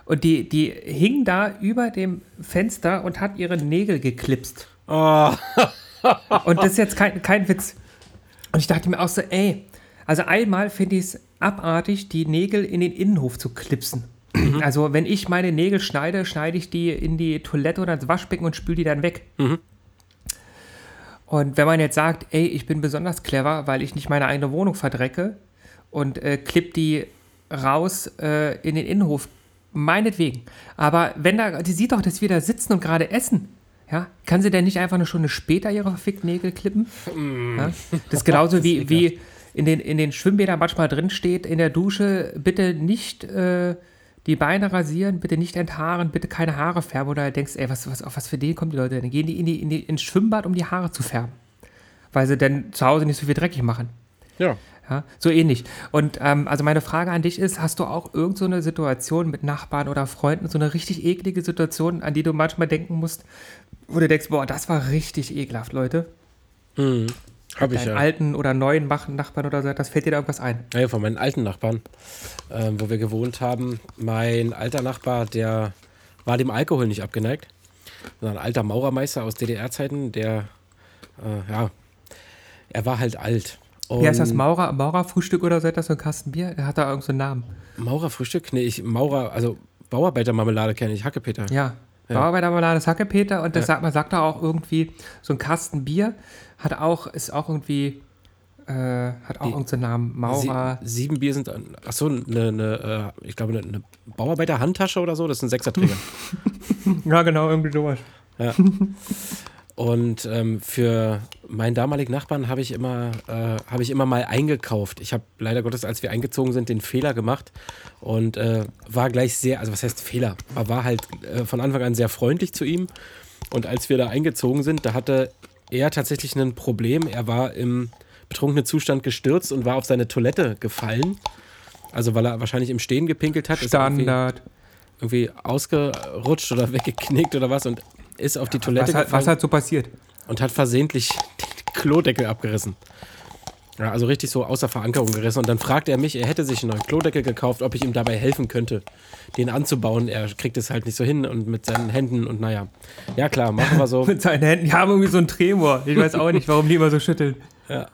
Und die, die hing da über dem Fenster und hat ihre Nägel geklipst. Oh, Und das ist jetzt kein, kein Witz. Und ich dachte mir auch so, ey, also einmal finde ich es abartig, die Nägel in den Innenhof zu klipsen. Also wenn ich meine Nägel schneide, schneide ich die in die Toilette oder ins Waschbecken und spüle die dann weg. Und wenn man jetzt sagt, ey, ich bin besonders clever, weil ich nicht meine eigene Wohnung verdrecke und äh, klipp die raus äh, in den Innenhof, meinetwegen. Aber wenn da, die sieht doch, dass wir da sitzen und gerade essen. Ja, kann sie denn nicht einfach eine Stunde später ihre verfickten Nägel klippen? Ja? Das ist genauso wie, wie in, den, in den Schwimmbädern manchmal drin steht, in der Dusche, bitte nicht äh, die Beine rasieren, bitte nicht enthaaren, bitte keine Haare färben. Oder du denkst, ey, was, was, auf was für den kommen die Leute denn? Gehen die, in die, in die ins Schwimmbad, um die Haare zu färben. Weil sie dann zu Hause nicht so viel dreckig machen. Ja. Ja, so ähnlich. Und ähm, also meine Frage an dich ist, hast du auch irgend so eine Situation mit Nachbarn oder Freunden, so eine richtig eklige Situation, an die du manchmal denken musst, wo du denkst, boah, das war richtig ekelhaft, Leute. Habe ich ja. alten oder neuen Nachbarn oder so, das fällt dir da irgendwas ein? Naja, von meinen alten Nachbarn, ähm, wo wir gewohnt haben. Mein alter Nachbar, der war dem Alkohol nicht abgeneigt. Ein alter Maurermeister aus DDR-Zeiten, der, äh, ja, er war halt alt. Wie heißt das? Und- Maurer, Maurerfrühstück oder so etwas, so ein Kasten Bier? Der hat da irgendeinen so einen Namen. Maurerfrühstück? Nee, ich, Maurer, also Bauarbeitermarmelade kenne ich, Hackepeter. Ja. Ja. War bei der Marmelade Sackepeter und das Ja. sagt, man sagt da auch irgendwie, so ein Kasten Bier hat auch, ist auch irgendwie, äh, hat auch Die- irgendeinen Namen. Maurer. Sie, sieben Bier sind, an- ach so, eine, äh, ich glaube, eine, eine Bauarbeiter-Handtasche oder so, das ist ein Sechserträger. Ja, genau, irgendwie sowas. Ja. Und ähm, für meinen damaligen Nachbarn habe ich immer, äh, habe ich immer mal eingekauft. Ich habe leider Gottes, als wir eingezogen sind, den Fehler gemacht und äh, war gleich sehr, also was heißt Fehler? Aber war halt äh, von Anfang an sehr freundlich zu ihm. Und als wir da eingezogen sind, da hatte er tatsächlich ein Problem. Er war im betrunkenen Zustand gestürzt und war auf seine Toilette gefallen. Also weil er wahrscheinlich im Stehen gepinkelt hat. ist er irgendwie- Standard. irgendwie ausgerutscht oder weggeknickt oder was und ist auf die Toilette Was, halt- gefallen was halt so passiert? und hat versehentlich den Klodeckel abgerissen. Ja, also richtig so außer Verankerung gerissen. Und dann fragt er mich, er hätte sich einen neuen Klodeckel gekauft, ob ich ihm dabei helfen könnte, den anzubauen. Er kriegt es halt nicht so hin und mit seinen Händen und naja. Ja klar, machen wir so. Mit seinen Händen, die haben irgendwie so einen Tremor. Ich weiß auch nicht, warum die immer so schütteln. Ja.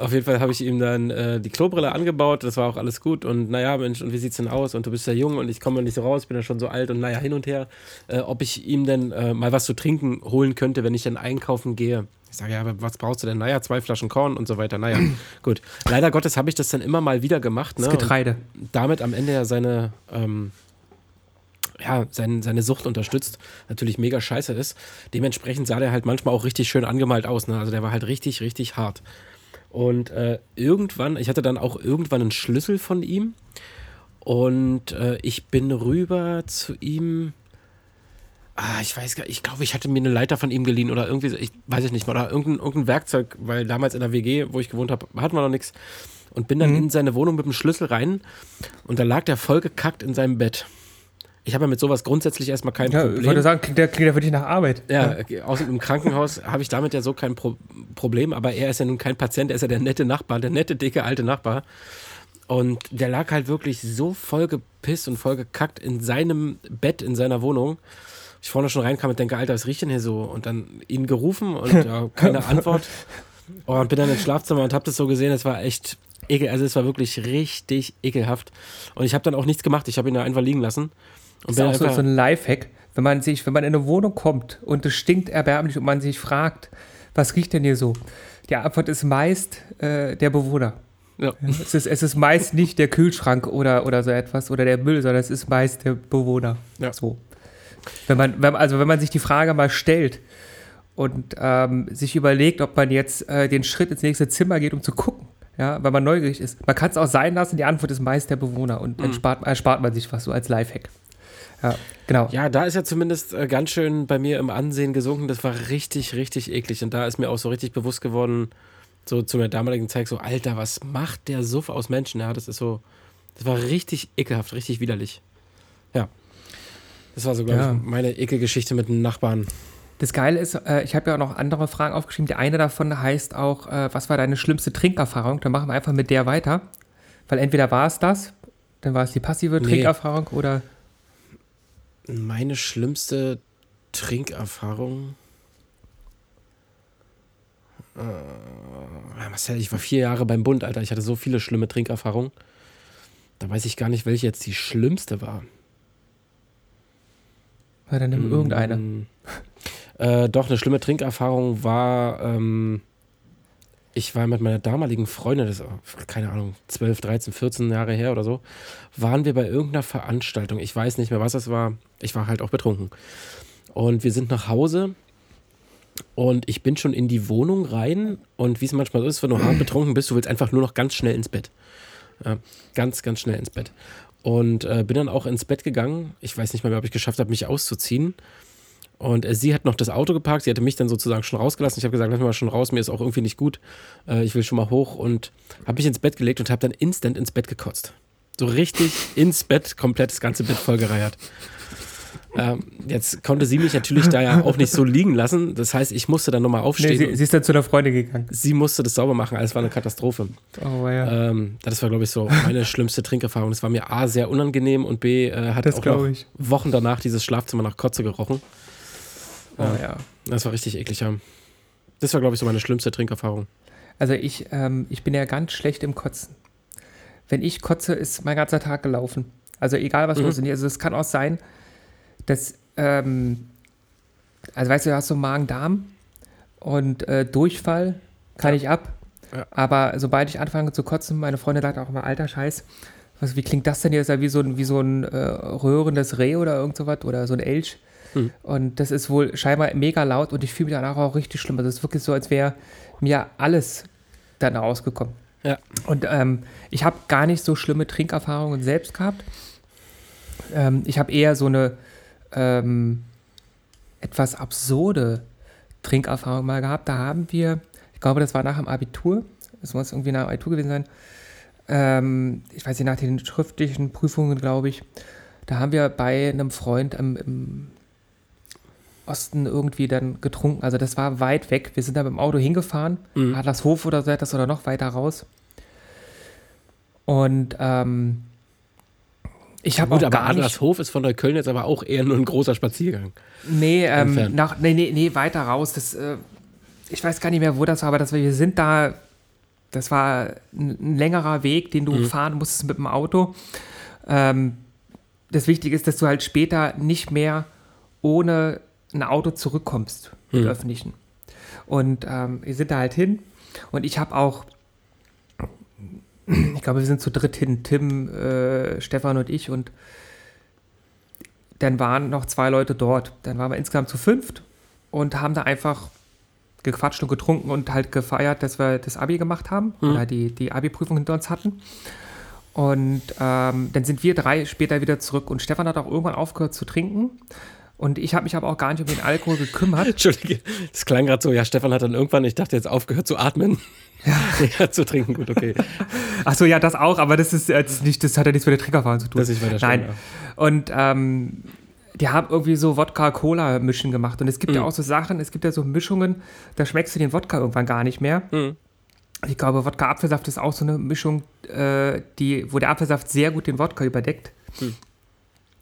Auf jeden Fall habe ich ihm dann äh, die Klobrille angebaut, das war auch alles gut und naja, Mensch, und wie sieht's denn aus? Und du bist ja jung und ich komme nicht so raus, bin ja schon so alt und naja, hin und her, äh, ob ich ihm denn äh, mal was zu trinken holen könnte, wenn ich dann einkaufen gehe. Ich sage, ja, aber was brauchst du denn? Naja, zwei Flaschen Korn und so weiter. Naja, gut. Leider Gottes habe ich das dann immer mal wieder gemacht. Ne? Das Getreide. Und damit am Ende ja seine, ähm, ja, sein, seine Sucht unterstützt. Natürlich mega scheiße ist. Dementsprechend sah der halt manchmal auch richtig schön angemalt aus. Ne? Also der war halt richtig, richtig hart. Und äh, irgendwann, ich hatte dann auch irgendwann einen Schlüssel von ihm. Und äh, ich bin rüber zu ihm. Ah, ich weiß gar ich glaube, ich hatte mir eine Leiter von ihm geliehen oder irgendwie, so, ich weiß ich nicht mal, oder irgendein, irgendein Werkzeug, weil damals in der WG, wo ich gewohnt habe, hatten wir noch nichts. Und bin dann in seine Wohnung mit dem Schlüssel rein und da lag der voll gekackt in seinem Bett. Ich habe ja mit sowas grundsätzlich erstmal kein Ja, ich Problem. wollte sagen, klingt der, klingt der für dich nach Arbeit. Ja, außer im Krankenhaus habe ich damit ja so kein Pro Problem, aber er ist ja nun kein Patient, er ist ja der nette Nachbar, der nette, dicke, alte Nachbar. Und der lag halt wirklich so voll gepisst und voll gekackt in seinem Bett, in seiner Wohnung. Ich vorne schon reinkam und denke, Alter, was riecht denn hier so? Und dann ihn gerufen und ja, keine Antwort. Und bin dann ins Schlafzimmer und habe das so gesehen, es war echt ekel, also es war wirklich richtig ekelhaft. Und ich habe dann auch nichts gemacht, ich habe ihn da einfach liegen lassen. Und Das ist auch so, so ein Lifehack, wenn man sich, wenn man in eine Wohnung kommt und es stinkt erbärmlich und man sich fragt, was riecht denn hier so? Die Antwort ist meist äh, der Bewohner. ja. Es ist, es ist meist nicht der Kühlschrank oder, oder so etwas oder der Müll, sondern es ist meist der Bewohner. Ja. So. Wenn man, wenn, also wenn man sich die Frage mal stellt und ähm, sich überlegt, ob man jetzt äh, den Schritt ins nächste Zimmer geht, um zu gucken, ja, weil man neugierig ist. Man kann es auch sein lassen, die Antwort ist meist der Bewohner und dann spart, erspart man sich was, so als Lifehack. Ja, genau. Ja, da ist ja zumindest äh, ganz schön bei mir im Ansehen gesunken. Das war richtig, richtig eklig. Und da ist mir auch so richtig bewusst geworden, so zu der damaligen Zeit, so, Alter, was macht der Suff aus Menschen? Ja, das ist so, das war richtig ekelhaft, richtig widerlich. Ja. Das war so, glaube Ja. ich, meine Ekelgeschichte mit einem Nachbarn. Das Geile ist, äh, ich habe ja auch noch andere Fragen aufgeschrieben. Die eine davon heißt auch, äh, was war deine schlimmste Trinkerfahrung? Dann machen wir einfach mit der weiter. Weil entweder war es das, dann war es die passive Nee. Trinkerfahrung oder meine schlimmste Trinkerfahrung. Äh, Marcel, ich war vier Jahre beim Bund, Alter. Ich hatte so viele schlimme Trinkerfahrungen. Da weiß ich gar nicht, welche jetzt die schlimmste war. Ja, dann nimm mm. irgendeine. Äh, doch, eine schlimme Trinkerfahrung war, ähm, ich war mit meiner damaligen Freundin, das ist, keine Ahnung, 12, 13, 14 Jahre her oder so, waren wir bei irgendeiner Veranstaltung. Ich weiß nicht mehr, was es war. Ich war halt auch betrunken. Und wir sind nach Hause und ich bin schon in die Wohnung rein und wie es manchmal so ist, wenn du hart betrunken bist, du willst einfach nur noch ganz schnell ins Bett. Ja, ganz, ganz schnell ins Bett. Und äh, bin dann auch ins Bett gegangen. Ich weiß nicht mal mehr, ob ich geschafft habe, mich auszuziehen. Und äh, sie hat noch das Auto geparkt. Sie hatte mich dann sozusagen schon rausgelassen. Ich habe gesagt, lass mich mal schon raus. Mir ist auch irgendwie nicht gut. Äh, ich will schon mal hoch. Und habe mich ins Bett gelegt und habe dann instant ins Bett gekotzt. So richtig ins Bett, komplett das ganze Bett vollgereiert. Ähm, jetzt konnte sie mich natürlich da ja auch nicht so liegen lassen. Das heißt, ich musste dann nochmal aufstehen. Nee, sie, sie ist dann zu einer Freundin gegangen. sie musste das sauber machen. Alles war eine Katastrophe. Oh, ja. Ähm, das war, glaube ich, so meine schlimmste Trinkerfahrung. Das war mir A, sehr unangenehm und B, äh, hat Das auch. Wochen danach dieses Schlafzimmer nach Kotze gerochen. Oh, ja. Das war richtig eklig. Ja. Das war, glaube ich, so meine schlimmste Trinkerfahrung. Also ich, ähm, ich bin ja ganz schlecht im Kotzen. Wenn ich kotze, ist mein ganzer Tag gelaufen. Also egal was Mhm. los ist. Also es kann auch sein, dass, ähm, also weißt du, du hast so Magen-Darm und äh, Durchfall kann ich ab. Ja. Aber sobald ich anfange zu kotzen, meine Freundin sagt auch immer, alter Scheiß, was, wie klingt das denn hier? Ist ja wie so ein, wie so ein äh, röhrendes Reh oder irgend sowas oder so ein Elch. Hm. Und das ist wohl scheinbar mega laut und ich fühle mich danach auch richtig schlimm. Also es ist wirklich so, als wäre mir alles dann rausgekommen. Ja. Und ähm, ich habe gar nicht so schlimme Trinkerfahrungen selbst gehabt. Ähm, ich habe eher so eine ähm, etwas absurde Trinkerfahrung mal gehabt. Da haben wir, ich glaube, das war nach dem Abitur, das muss irgendwie nach dem Abitur gewesen sein. Ähm, ich weiß nicht, nach den schriftlichen Prüfungen, glaube ich. Da haben wir bei einem Freund im, im Osten irgendwie dann getrunken. Also das war weit weg. Wir sind da mit dem Auto hingefahren, Mhm. Adlershof oder so etwas oder noch weiter raus. Und ähm, ich habe auch Gut, aber gar nicht, Adlershof ist von Neukölln jetzt aber auch eher nur ein großer Spaziergang. Nee, ähm, nach, nee, nee, nee, weiter raus. Das, äh, ich weiß gar nicht mehr, wo das war, aber das, wir sind da, das war ein, ein längerer Weg, den du Mhm. fahren musstest mit dem Auto. Ähm, das Wichtige ist, dass du halt später nicht mehr ohne ein Auto zurückkommst mit Mhm. öffentlichen. Und ähm, wir sind da halt hin und ich habe auch, ich glaube, wir sind zu dritt hin, Tim, äh, Stefan und ich und dann waren noch zwei Leute dort. Dann waren wir insgesamt zu fünft und haben da einfach gequatscht und getrunken und halt gefeiert, dass wir das Abi gemacht haben Mhm. oder die, die Abi-Prüfung hinter uns hatten. Und ähm, dann sind wir drei später wieder zurück und Stefan hat auch irgendwann aufgehört zu trinken. Und ich habe mich aber auch gar nicht um den Alkohol gekümmert. Entschuldige, das klang gerade so, ja, Stefan hat dann irgendwann, ich dachte jetzt aufgehört zu atmen. Ja, zu trinken, gut, okay. Achso, ja, das auch, aber das ist jetzt nicht, das hat ja nichts mit der Triggerfahrung zu tun. Das ist weiter Nein. Und ähm, die haben irgendwie so Wodka-Cola-Mischen gemacht. Und es gibt ja Mhm. auch so Sachen, es gibt ja so Mischungen, da schmeckst du den Wodka irgendwann gar nicht mehr. Mhm. Ich glaube, Wodka-Apfelsaft ist auch so eine Mischung, äh, die, wo der Apfelsaft sehr gut den Wodka überdeckt. Mhm.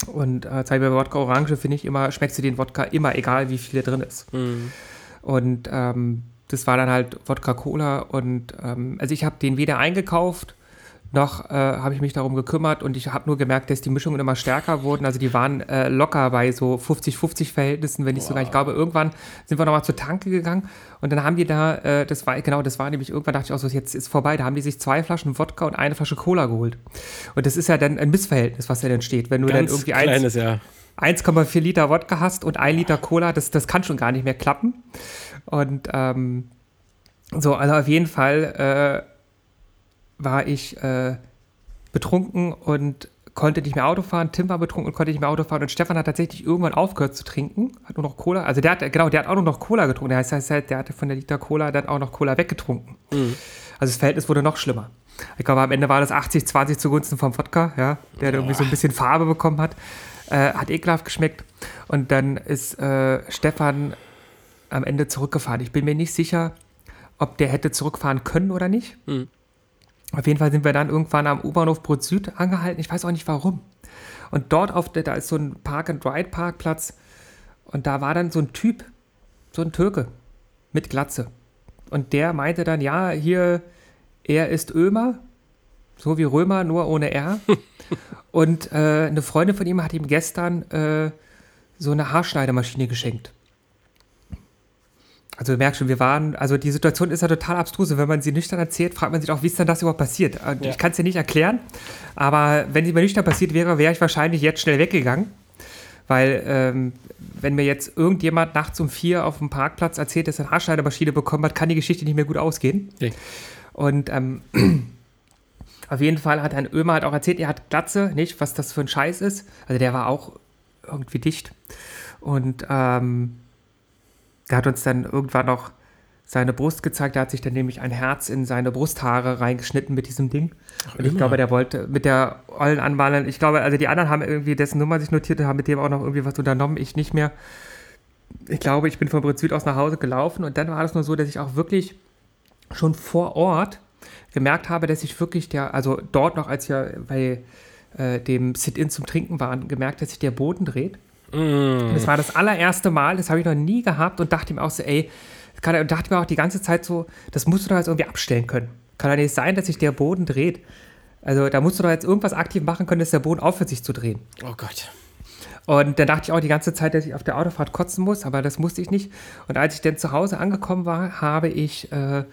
Und äh, zum Beispiel bei Wodka Orange finde ich immer, schmeckst du den Wodka immer, egal wie viel da drin ist. Mhm. Und ähm, das war dann halt Wodka Cola und ähm, also ich habe den weder eingekauft, noch äh, habe ich mich darum gekümmert und ich habe nur gemerkt, dass die Mischungen immer stärker wurden. Also die waren äh, locker bei so 50-50 Verhältnissen, wenn nicht sogar. Ich glaube, irgendwann sind wir nochmal zur Tanke gegangen und dann haben die da, äh, das war, genau, das war nämlich, irgendwann dachte ich auch so, jetzt ist vorbei, da haben die sich zwei Flaschen Wodka und eine Flasche Cola geholt. Und das ist ja dann ein Missverhältnis, was da dann steht. Wenn du dann Ganz irgendwie eins, kleines, ja. 1,4 Liter Wodka hast und 1 Liter Cola, das, das kann schon gar nicht mehr klappen. Und ähm, so, also auf jeden Fall äh, war ich äh, betrunken und konnte nicht mehr Auto fahren. Tim war betrunken und konnte nicht mehr Auto fahren. Und Stefan hat tatsächlich irgendwann aufgehört zu trinken, hat nur noch Cola. Also der hat, genau, der hat auch nur noch Cola getrunken. Das heißt, der hatte von der Liter Cola dann auch noch Cola weggetrunken. Also das Verhältnis wurde noch schlimmer. Ich glaube, am Ende war das 80-20 zugunsten vom Wodka, ja, der irgendwie so ein bisschen Farbe bekommen hat. Äh, hat ekelhaft geschmeckt. Und dann ist äh, Stefan am Ende zurückgefahren. Ich bin mir nicht sicher, ob der hätte zurückfahren können oder nicht. Mhm. Auf jeden Fall sind wir dann irgendwann am U-Bahnhof Brot Süd angehalten. Ich weiß auch nicht warum. Und dort auf der, da ist so ein Park-and-Ride-Parkplatz. Und da war dann so ein Typ, so ein Türke mit Glatze. Und der meinte dann, ja, hier, er ist Ömer, so wie Römer, nur ohne R. Und äh, eine Freundin von ihm hat ihm gestern äh, so eine Haarschneidemaschine geschenkt. Also du merkst schon, wir waren, also die Situation ist ja total abstruse. Wenn man sie nüchtern erzählt, fragt man sich auch, wie ist denn das überhaupt passiert? Äh, Ja. Ich kann es dir nicht erklären, aber wenn sie mir nüchtern passiert wäre, wäre ich wahrscheinlich jetzt schnell weggegangen. Weil, ähm, wenn mir jetzt irgendjemand nachts um vier auf dem Parkplatz erzählt, dass er eine Haarschneidemaschine bekommen hat, kann die Geschichte nicht mehr gut ausgehen. Nee. Und ähm, auf jeden Fall hat ein Ömer halt auch erzählt, er hat Glatze, nicht, was das für ein Scheiß ist. Also der war auch irgendwie dicht. Und ähm, der hat uns dann irgendwann noch seine Brust gezeigt. Der hat sich dann nämlich ein Herz in seine Brusthaare reingeschnitten mit diesem Ding. Und ich glaube, der wollte mit der ollen Anwahlen, ich glaube, also die anderen haben irgendwie dessen Nummer sich notiert, haben mit dem auch noch irgendwie was unternommen, ich nicht mehr. Ich glaube, ich bin von Brüssel aus nach Hause gelaufen und dann war es nur so, dass ich auch wirklich schon vor Ort gemerkt habe, dass ich wirklich der, also dort noch, als wir bei äh, dem Sit-In zum Trinken waren, gemerkt, dass sich der Boden dreht. Und Das war das allererste Mal, das habe ich noch nie gehabt und dachte mir auch so, ey, kann, und dachte mir auch die ganze Zeit so, das musst du doch jetzt irgendwie abstellen können. Kann doch nicht sein, dass sich der Boden dreht. Also da musst du doch jetzt irgendwas aktiv machen können, dass der Boden aufhört, sich zu drehen. Oh Gott. Und dann dachte ich auch die ganze Zeit, dass ich auf der Autofahrt kotzen muss, aber das musste ich nicht. Und als ich dann zu Hause angekommen war, habe ich äh,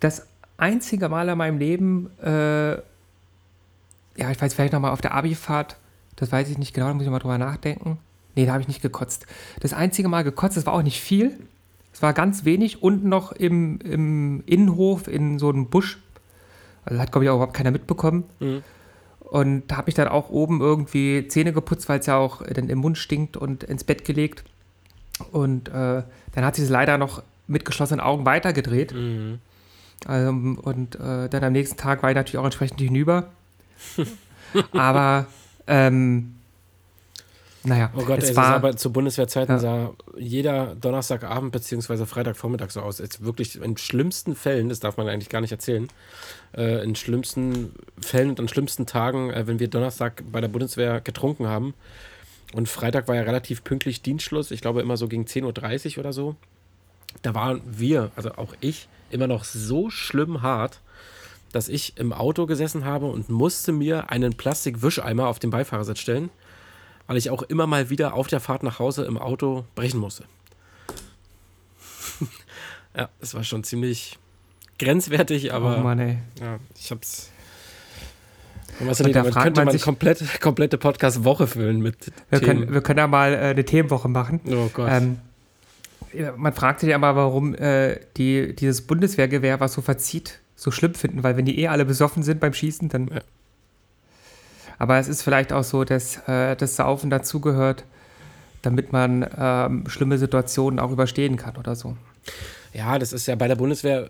das einzige Mal in meinem Leben, äh, ja, ich weiß vielleicht nochmal auf der Abifahrt, das weiß ich nicht genau, da muss ich mal drüber nachdenken. Nee, da habe ich nicht gekotzt. Das einzige Mal gekotzt, das war auch nicht viel. Es war ganz wenig, unten noch im, im Innenhof in so einem Busch. Also hat, glaube ich, auch überhaupt keiner mitbekommen. Und da habe ich dann auch oben irgendwie Zähne geputzt, weil es ja auch dann im Mund stinkt und ins Bett gelegt. Und äh, dann hat sich das leider noch mit geschlossenen Augen weitergedreht. Ähm, und äh, dann am nächsten Tag war ich natürlich auch entsprechend hinüber. Aber ähm, naja, Oh Gott, es war aber zu Bundeswehrzeiten Ja. sah jeder Donnerstagabend bzw. Freitagvormittag so aus. Jetzt wirklich in schlimmsten Fällen, das darf man eigentlich gar nicht erzählen, äh, in schlimmsten Fällen und an schlimmsten Tagen, äh, wenn wir Donnerstag bei der Bundeswehr getrunken haben. Und Freitag war ja relativ pünktlich Dienstschluss, ich glaube immer so gegen 10.30 Uhr oder so. Da waren wir, also auch ich, immer noch so schlimm hart, dass ich im Auto gesessen habe und musste mir einen Plastikwischeimer auf den Beifahrersitz stellen, weil ich auch immer mal wieder auf der Fahrt nach Hause im Auto brechen musste. ja, es war schon ziemlich grenzwertig, aber oh Mann, ey. ja, ich hab's. Und was Und da fragt könnte man man sich- komplett, komplette Podcast-Woche füllen mit Wir Themen. können, wir können ja mal äh, eine Themenwoche machen. oh Gott. Ähm, man fragt sich aber, warum äh, die, dieses Bundeswehrgewehr, was so verzieht, so schlimm finden, weil wenn die eh alle besoffen sind beim Schießen, dann. Ja. Aber es ist vielleicht auch so, dass äh, das Saufen dazugehört, damit man ähm, schlimme Situationen auch überstehen kann oder so. Ja, das ist ja bei der Bundeswehr,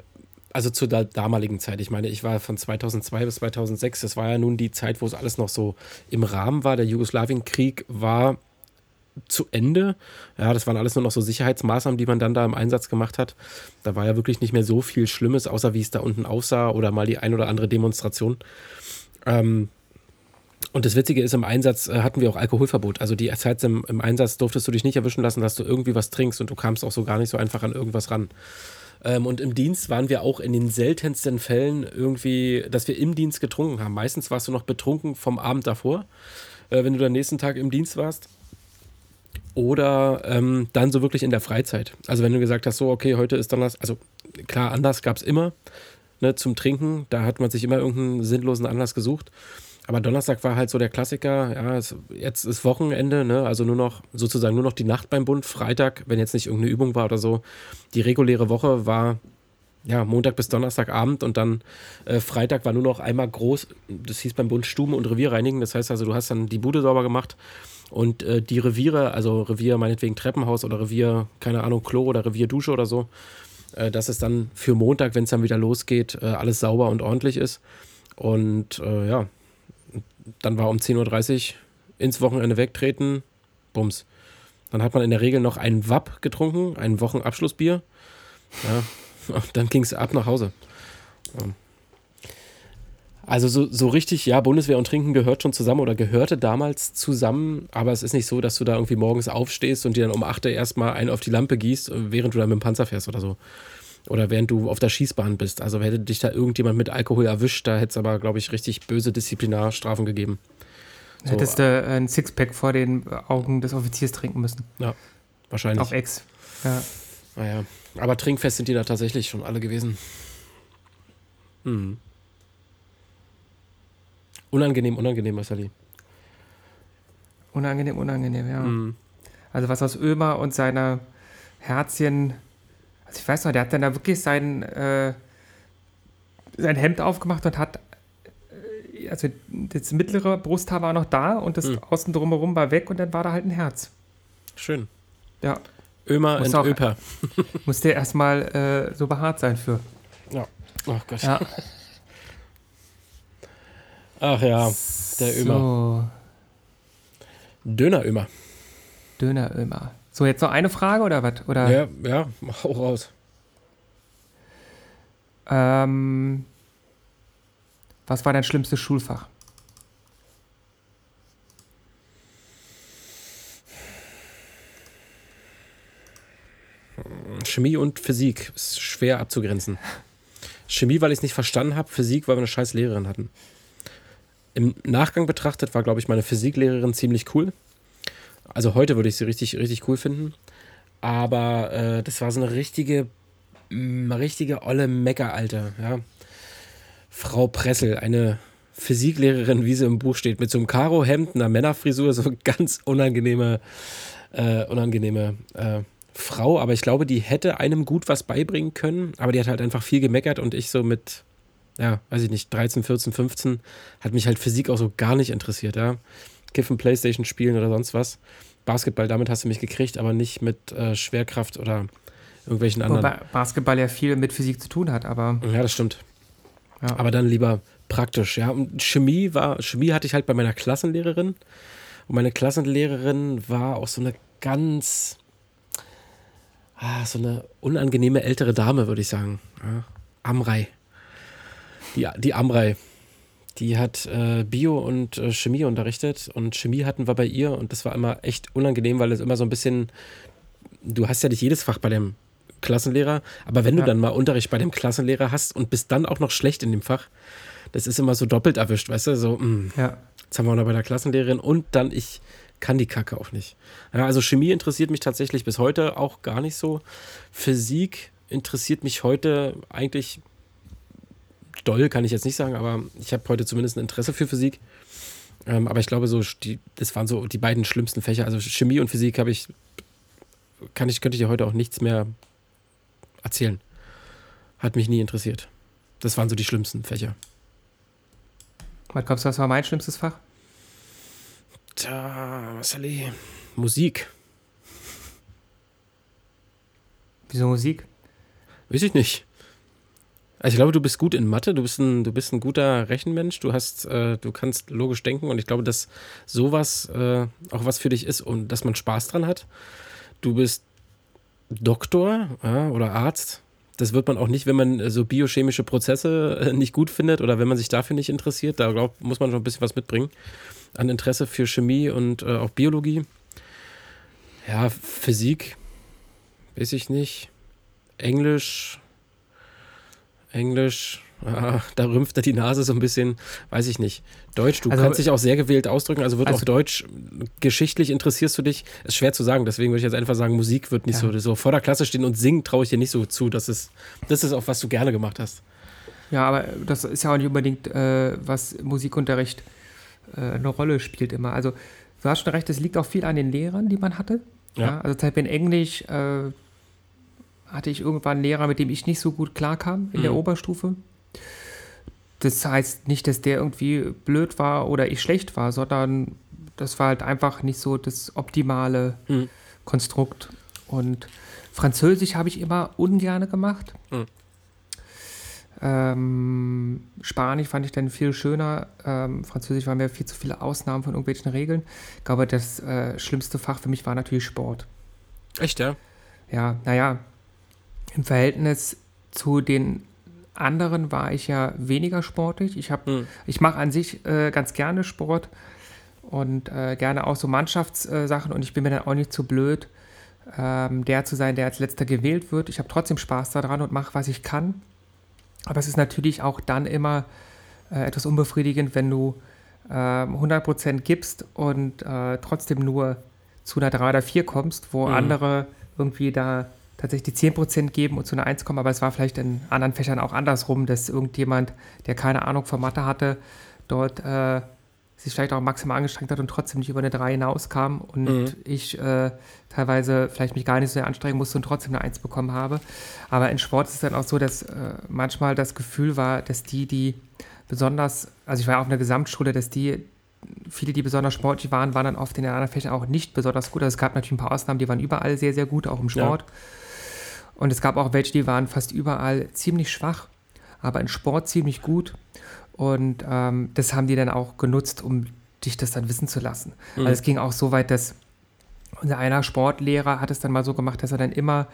also zu der damaligen Zeit. Ich meine, ich war von 2002 bis 2006. Das war ja nun die Zeit, wo es alles noch so im Rahmen war. Der Jugoslawienkrieg war zu Ende. Ja, das waren alles nur noch so Sicherheitsmaßnahmen, die man dann da im Einsatz gemacht hat. Da war ja wirklich nicht mehr so viel Schlimmes, außer wie es da unten aussah oder mal die ein oder andere Demonstration. Ähm, und das Witzige ist, im Einsatz äh, hatten wir auch Alkoholverbot. Also die Zeit im, im Einsatz durftest du dich nicht erwischen lassen, dass du irgendwie was trinkst und du kamst auch so gar nicht so einfach an irgendwas ran. Ähm, und im Dienst waren wir auch in den seltensten Fällen irgendwie, dass wir im Dienst getrunken haben. Meistens warst du noch betrunken vom Abend davor, äh, wenn du den nächsten Tag im Dienst warst. Oder ähm, dann so wirklich in der Freizeit. Also wenn du gesagt hast, so, okay, heute ist Donnerstag, also klar, Anlass gab es immer ne, zum Trinken. Da hat man sich immer irgendeinen sinnlosen Anlass gesucht. Aber Donnerstag war halt so der Klassiker, ja, es, jetzt ist Wochenende, ne, also nur noch, sozusagen nur noch die Nacht beim Bund. Freitag, wenn jetzt nicht irgendeine Übung war oder so, die reguläre Woche war ja, Montag bis Donnerstagabend und dann äh, Freitag war nur noch einmal groß, das hieß beim Bund Stuben und Revier reinigen. Das heißt also, du hast dann die Bude sauber gemacht und äh, die Reviere, also Revier meinetwegen Treppenhaus oder Revier, keine Ahnung, Klo oder Revier Dusche oder so, äh, dass es dann für Montag, wenn es dann wieder losgeht, äh, alles sauber und ordentlich ist. Und äh, ja, dann war um 10.30 Uhr ins Wochenende wegtreten, bums. Dann hat man in der Regel noch ein Wapp getrunken, ein Wochenabschlussbier. Ja, dann ging es ab nach Hause. Ja. Also so, so richtig, ja, Bundeswehr und Trinken gehört schon zusammen oder gehörte damals zusammen, aber es ist nicht so, dass du da irgendwie morgens aufstehst und dir dann um 8 Uhr erstmal einen auf die Lampe gießt, während du da mit dem Panzer fährst oder so. Oder während du auf der Schießbahn bist. Also hätte dich da irgendjemand mit Alkohol erwischt, da hätte es aber, glaube ich, richtig böse Disziplinarstrafen gegeben. So, Hättest du äh, ein Sixpack vor den Augen des Offiziers trinken müssen. ja, wahrscheinlich. Auf Ex. Ja. Naja, aber trinkfest sind die da tatsächlich schon alle gewesen. Hm. Unangenehm, unangenehm, Marceli. Unangenehm, unangenehm, ja. Hm. Also was aus Ömer und seiner Herzchen. Also ich weiß noch, der hat dann da wirklich sein, äh, sein Hemd aufgemacht und hat. äh, Also das mittlere Brusthaar war noch da und das Hm. außen drumherum war weg und dann war da halt ein Herz. Schön. Ja, Ömer und auch- Öper. musste erstmal äh, so behaart sein für. Ja. Ach Gott. Ja, Ach ja, der Ömer. so. Döner-Ömer. Döner-Ömer. So, jetzt noch eine Frage oder was? Oder, Ja, ja, hau raus. ähm, was war dein schlimmstes Schulfach? Chemie und Physik ist schwer abzugrenzen. Chemie, weil ich es nicht verstanden habe, Physik, weil wir eine scheiß Lehrerin hatten. Im Nachgang betrachtet war, glaube ich, meine Physiklehrerin ziemlich cool. Also heute würde ich sie richtig, richtig cool finden. Aber äh, das war so eine richtige, mm, richtige olle Mecker-Alte, ja. Frau Pressel, eine Physiklehrerin, wie sie im Buch steht, mit so einem Karo-Hemd, einer Männerfrisur, so ganz unangenehme, äh, unangenehme äh, Frau. Aber ich glaube, die hätte einem gut was beibringen können, aber die hat halt einfach viel gemeckert und ich so mit, ja, weiß ich nicht, 13, 14, 15, hat mich halt Physik auch so gar nicht interessiert, ja. Kiffen, Playstation spielen oder sonst was. Basketball, damit hast du mich gekriegt, aber nicht mit äh, Schwerkraft oder irgendwelchen anderen. Wobei Basketball ja viel mit Physik zu tun hat, aber Ja, das stimmt. Ja. Aber dann lieber praktisch, ja. Und Chemie war, Chemie hatte ich halt bei meiner Klassenlehrerin. Und meine Klassenlehrerin war auch so eine ganz, ah, so eine unangenehme ältere Dame, würde ich sagen. Ja. Amrei. Die, die Amrei. Die hat äh, Bio und äh, Chemie unterrichtet und Chemie hatten wir bei ihr und das war immer echt unangenehm, weil es immer so ein bisschen, du hast ja nicht jedes Fach bei dem Klassenlehrer, aber wenn du Ja. dann mal Unterricht bei dem Klassenlehrer hast und bist dann auch noch schlecht in dem Fach, das ist immer so doppelt erwischt, weißt du, so, mh, ja. Jetzt haben wir noch bei der Klassenlehrerin und dann ich kann die Kacke auch nicht. Ja, also Chemie interessiert mich tatsächlich bis heute auch gar nicht so. Physik interessiert mich heute eigentlich doll, kann ich jetzt nicht sagen, aber ich habe heute zumindest ein Interesse für Physik. Ähm, aber ich glaube, so die, das waren so die beiden schlimmsten Fächer. Also Chemie und Physik habe ich, kann ich, könnte ich dir heute auch nichts mehr erzählen. Hat mich nie interessiert. Das waren so die schlimmsten Fächer. Was glaubst du, was war mein schlimmstes Fach? Tja, Marceli. Musik. Wieso Musik? Weiß ich nicht. Also ich glaube, du bist gut in Mathe, du bist ein, du bist ein guter Rechenmensch, du hast, äh, du kannst logisch denken und ich glaube, dass sowas äh, auch was für dich ist und dass man Spaß dran hat. Du bist Doktor ja, oder Arzt. Das wird man auch nicht, wenn man äh, so biochemische Prozesse äh, nicht gut findet oder wenn man sich dafür nicht interessiert. Da glaub, muss man schon ein bisschen was mitbringen an Interesse für Chemie und äh, auch Biologie. Ja, Physik, weiß ich nicht. Englisch, Englisch, ah, da rümpft er die Nase so ein bisschen, weiß ich nicht. Deutsch, du Also- kannst dich auch sehr gewählt ausdrücken, also wird Also- auch Deutsch, geschichtlich interessierst du dich, ist schwer zu sagen, deswegen würde ich jetzt einfach sagen, Musik wird nicht Ja. so, so vor der Klasse stehen und singen traue ich dir nicht so zu, das ist, das ist auch, was du gerne gemacht hast. Ja, aber das ist ja auch nicht unbedingt, äh, was Musikunterricht äh, eine Rolle spielt immer. Also, du hast schon recht, es liegt auch viel an den Lehrern, die man hatte. Ja. also, zum Beispiel in Englisch äh, hatte ich irgendwann einen Lehrer, mit dem ich nicht so gut klarkam in der Mhm. Oberstufe. Das heißt nicht, dass der irgendwie blöd war oder ich schlecht war, sondern das war halt einfach nicht so das optimale Mhm. Konstrukt. Und Französisch habe ich immer ungerne gemacht. Mhm. Ähm, Spanisch fand ich dann viel schöner. Ähm, Französisch waren mir viel zu viele Ausnahmen von irgendwelchen Regeln. Ich glaube, das äh, schlimmste Fach für mich war natürlich Sport. Echt, ja? Ja, naja, im Verhältnis zu den anderen war ich ja weniger sportlich. Ich, hab- Hm. ich mache an sich äh, ganz gerne Sport und äh, gerne auch so Mannschaftssachen und ich bin mir dann auch nicht zu blöd, ähm, der zu sein, der als letzter gewählt wird. Ich habe trotzdem Spaß daran und mache, was ich kann. Aber es ist natürlich auch dann immer äh, etwas unbefriedigend, wenn du äh, 100% gibst und äh, trotzdem nur zu einer 3 oder 4 kommst, wo Mhm. andere irgendwie da tatsächlich die 10% geben und zu einer 1 kommen, aber es war vielleicht in anderen Fächern auch andersrum, dass irgendjemand, der keine Ahnung von Mathe hatte, dort äh, sich vielleicht auch maximal angestrengt hat und trotzdem nicht über eine 3 hinauskam und Mhm. ich äh, teilweise vielleicht mich gar nicht so sehr anstrengen musste und trotzdem eine 1 bekommen habe. Aber in Sport ist es dann auch so, dass äh, manchmal das Gefühl war, dass die, die besonders, also ich war ja auf einer Gesamtschule, dass die, viele, die besonders sportlich waren, waren dann oft in den anderen Fächern auch nicht besonders gut. Also es gab natürlich ein paar Ausnahmen, die waren überall sehr, sehr gut, auch im Sport. Und es gab auch welche, die waren fast überall ziemlich schwach, aber in Sport ziemlich gut. Und ähm, das haben die dann auch genutzt, um dich das dann wissen zu lassen. Also es ging auch so weit, dass unser einer Sportlehrer hat es dann mal so gemacht, dass er dann immer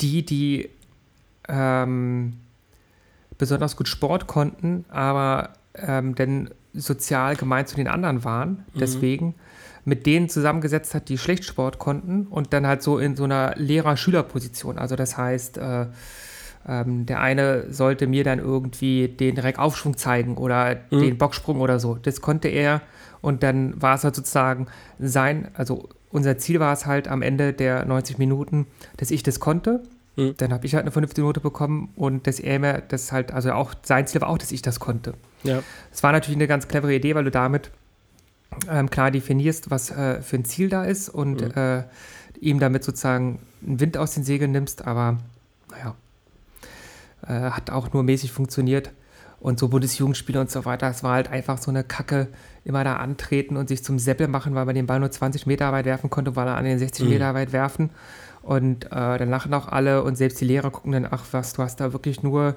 die, die ähm, besonders gut Sport konnten, aber ähm, dann sozial gemeint zu den anderen waren, deswegen mit denen zusammengesetzt hat, die schlecht Sport konnten und dann halt so in so einer Lehrer-Schüler-Position. Also das heißt, äh, ähm, der eine sollte mir dann irgendwie den Reckaufschwung zeigen oder den Bocksprung oder so. Das konnte er und dann war es halt sozusagen sein, also unser Ziel war es halt am Ende der 90 Minuten, dass ich das konnte. Mhm. Dann habe ich halt eine vernünftige Note bekommen und dass er mir das halt, also auch sein Ziel war auch, dass ich das konnte. Ja. Es war natürlich eine ganz clevere Idee, weil du damit ähm, klar definierst, was äh, für ein Ziel da ist und Mhm. äh, ihm damit sozusagen einen Wind aus den Segeln nimmst, aber naja, äh, hat auch nur mäßig funktioniert. Und so Bundesjugendspiele und so weiter, es war halt einfach so eine Kacke, immer da antreten und sich zum Seppel machen, weil man den Ball nur 20 Meter weit werfen konnte, weil er an den 60 Mhm. Meter weit werfen. Und äh, dann lachen auch alle und selbst die Lehrer gucken dann, ach was, du hast da wirklich nur,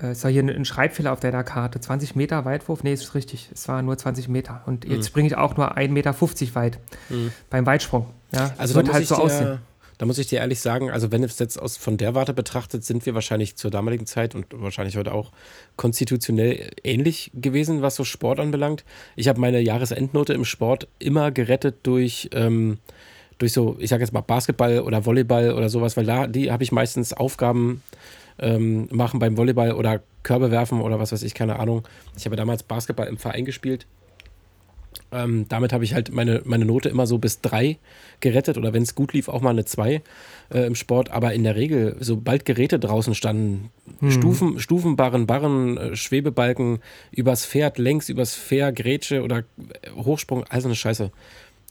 äh, ist doch hier ein, Schreibfehler auf deiner Karte, 20 Meter Weitwurf? Nee, ist richtig, es waren nur 20 Meter. Und Mhm. jetzt springe ich auch nur 1,50 Meter weit beim Weitsprung. Ja, Also es da wird muss, halt ich so dir, aussehen. da muss ich dir ehrlich sagen, also wenn es jetzt aus, von der Warte betrachtet, sind wir wahrscheinlich zur damaligen Zeit und wahrscheinlich heute auch konstitutionell ähnlich gewesen, was so Sport anbelangt. Ich habe meine Jahresendnote im Sport immer gerettet durch, ähm, durch so, ich sage jetzt mal Basketball oder Volleyball oder sowas, weil da die habe ich meistens Aufgaben ähm, machen beim Volleyball oder Körbe werfen oder was weiß ich, keine Ahnung. Ich habe damals Basketball im Verein gespielt. Ähm, damit habe ich halt meine, meine Note immer so bis drei gerettet oder wenn es gut lief, auch mal eine zwei äh, im Sport. Aber in der Regel, sobald Geräte draußen standen, Stufen, Stufenbarren, Barren, äh, Schwebebalken, übers Pferd, längs übers Pferd, Grätsche oder äh, Hochsprung, also eine Scheiße.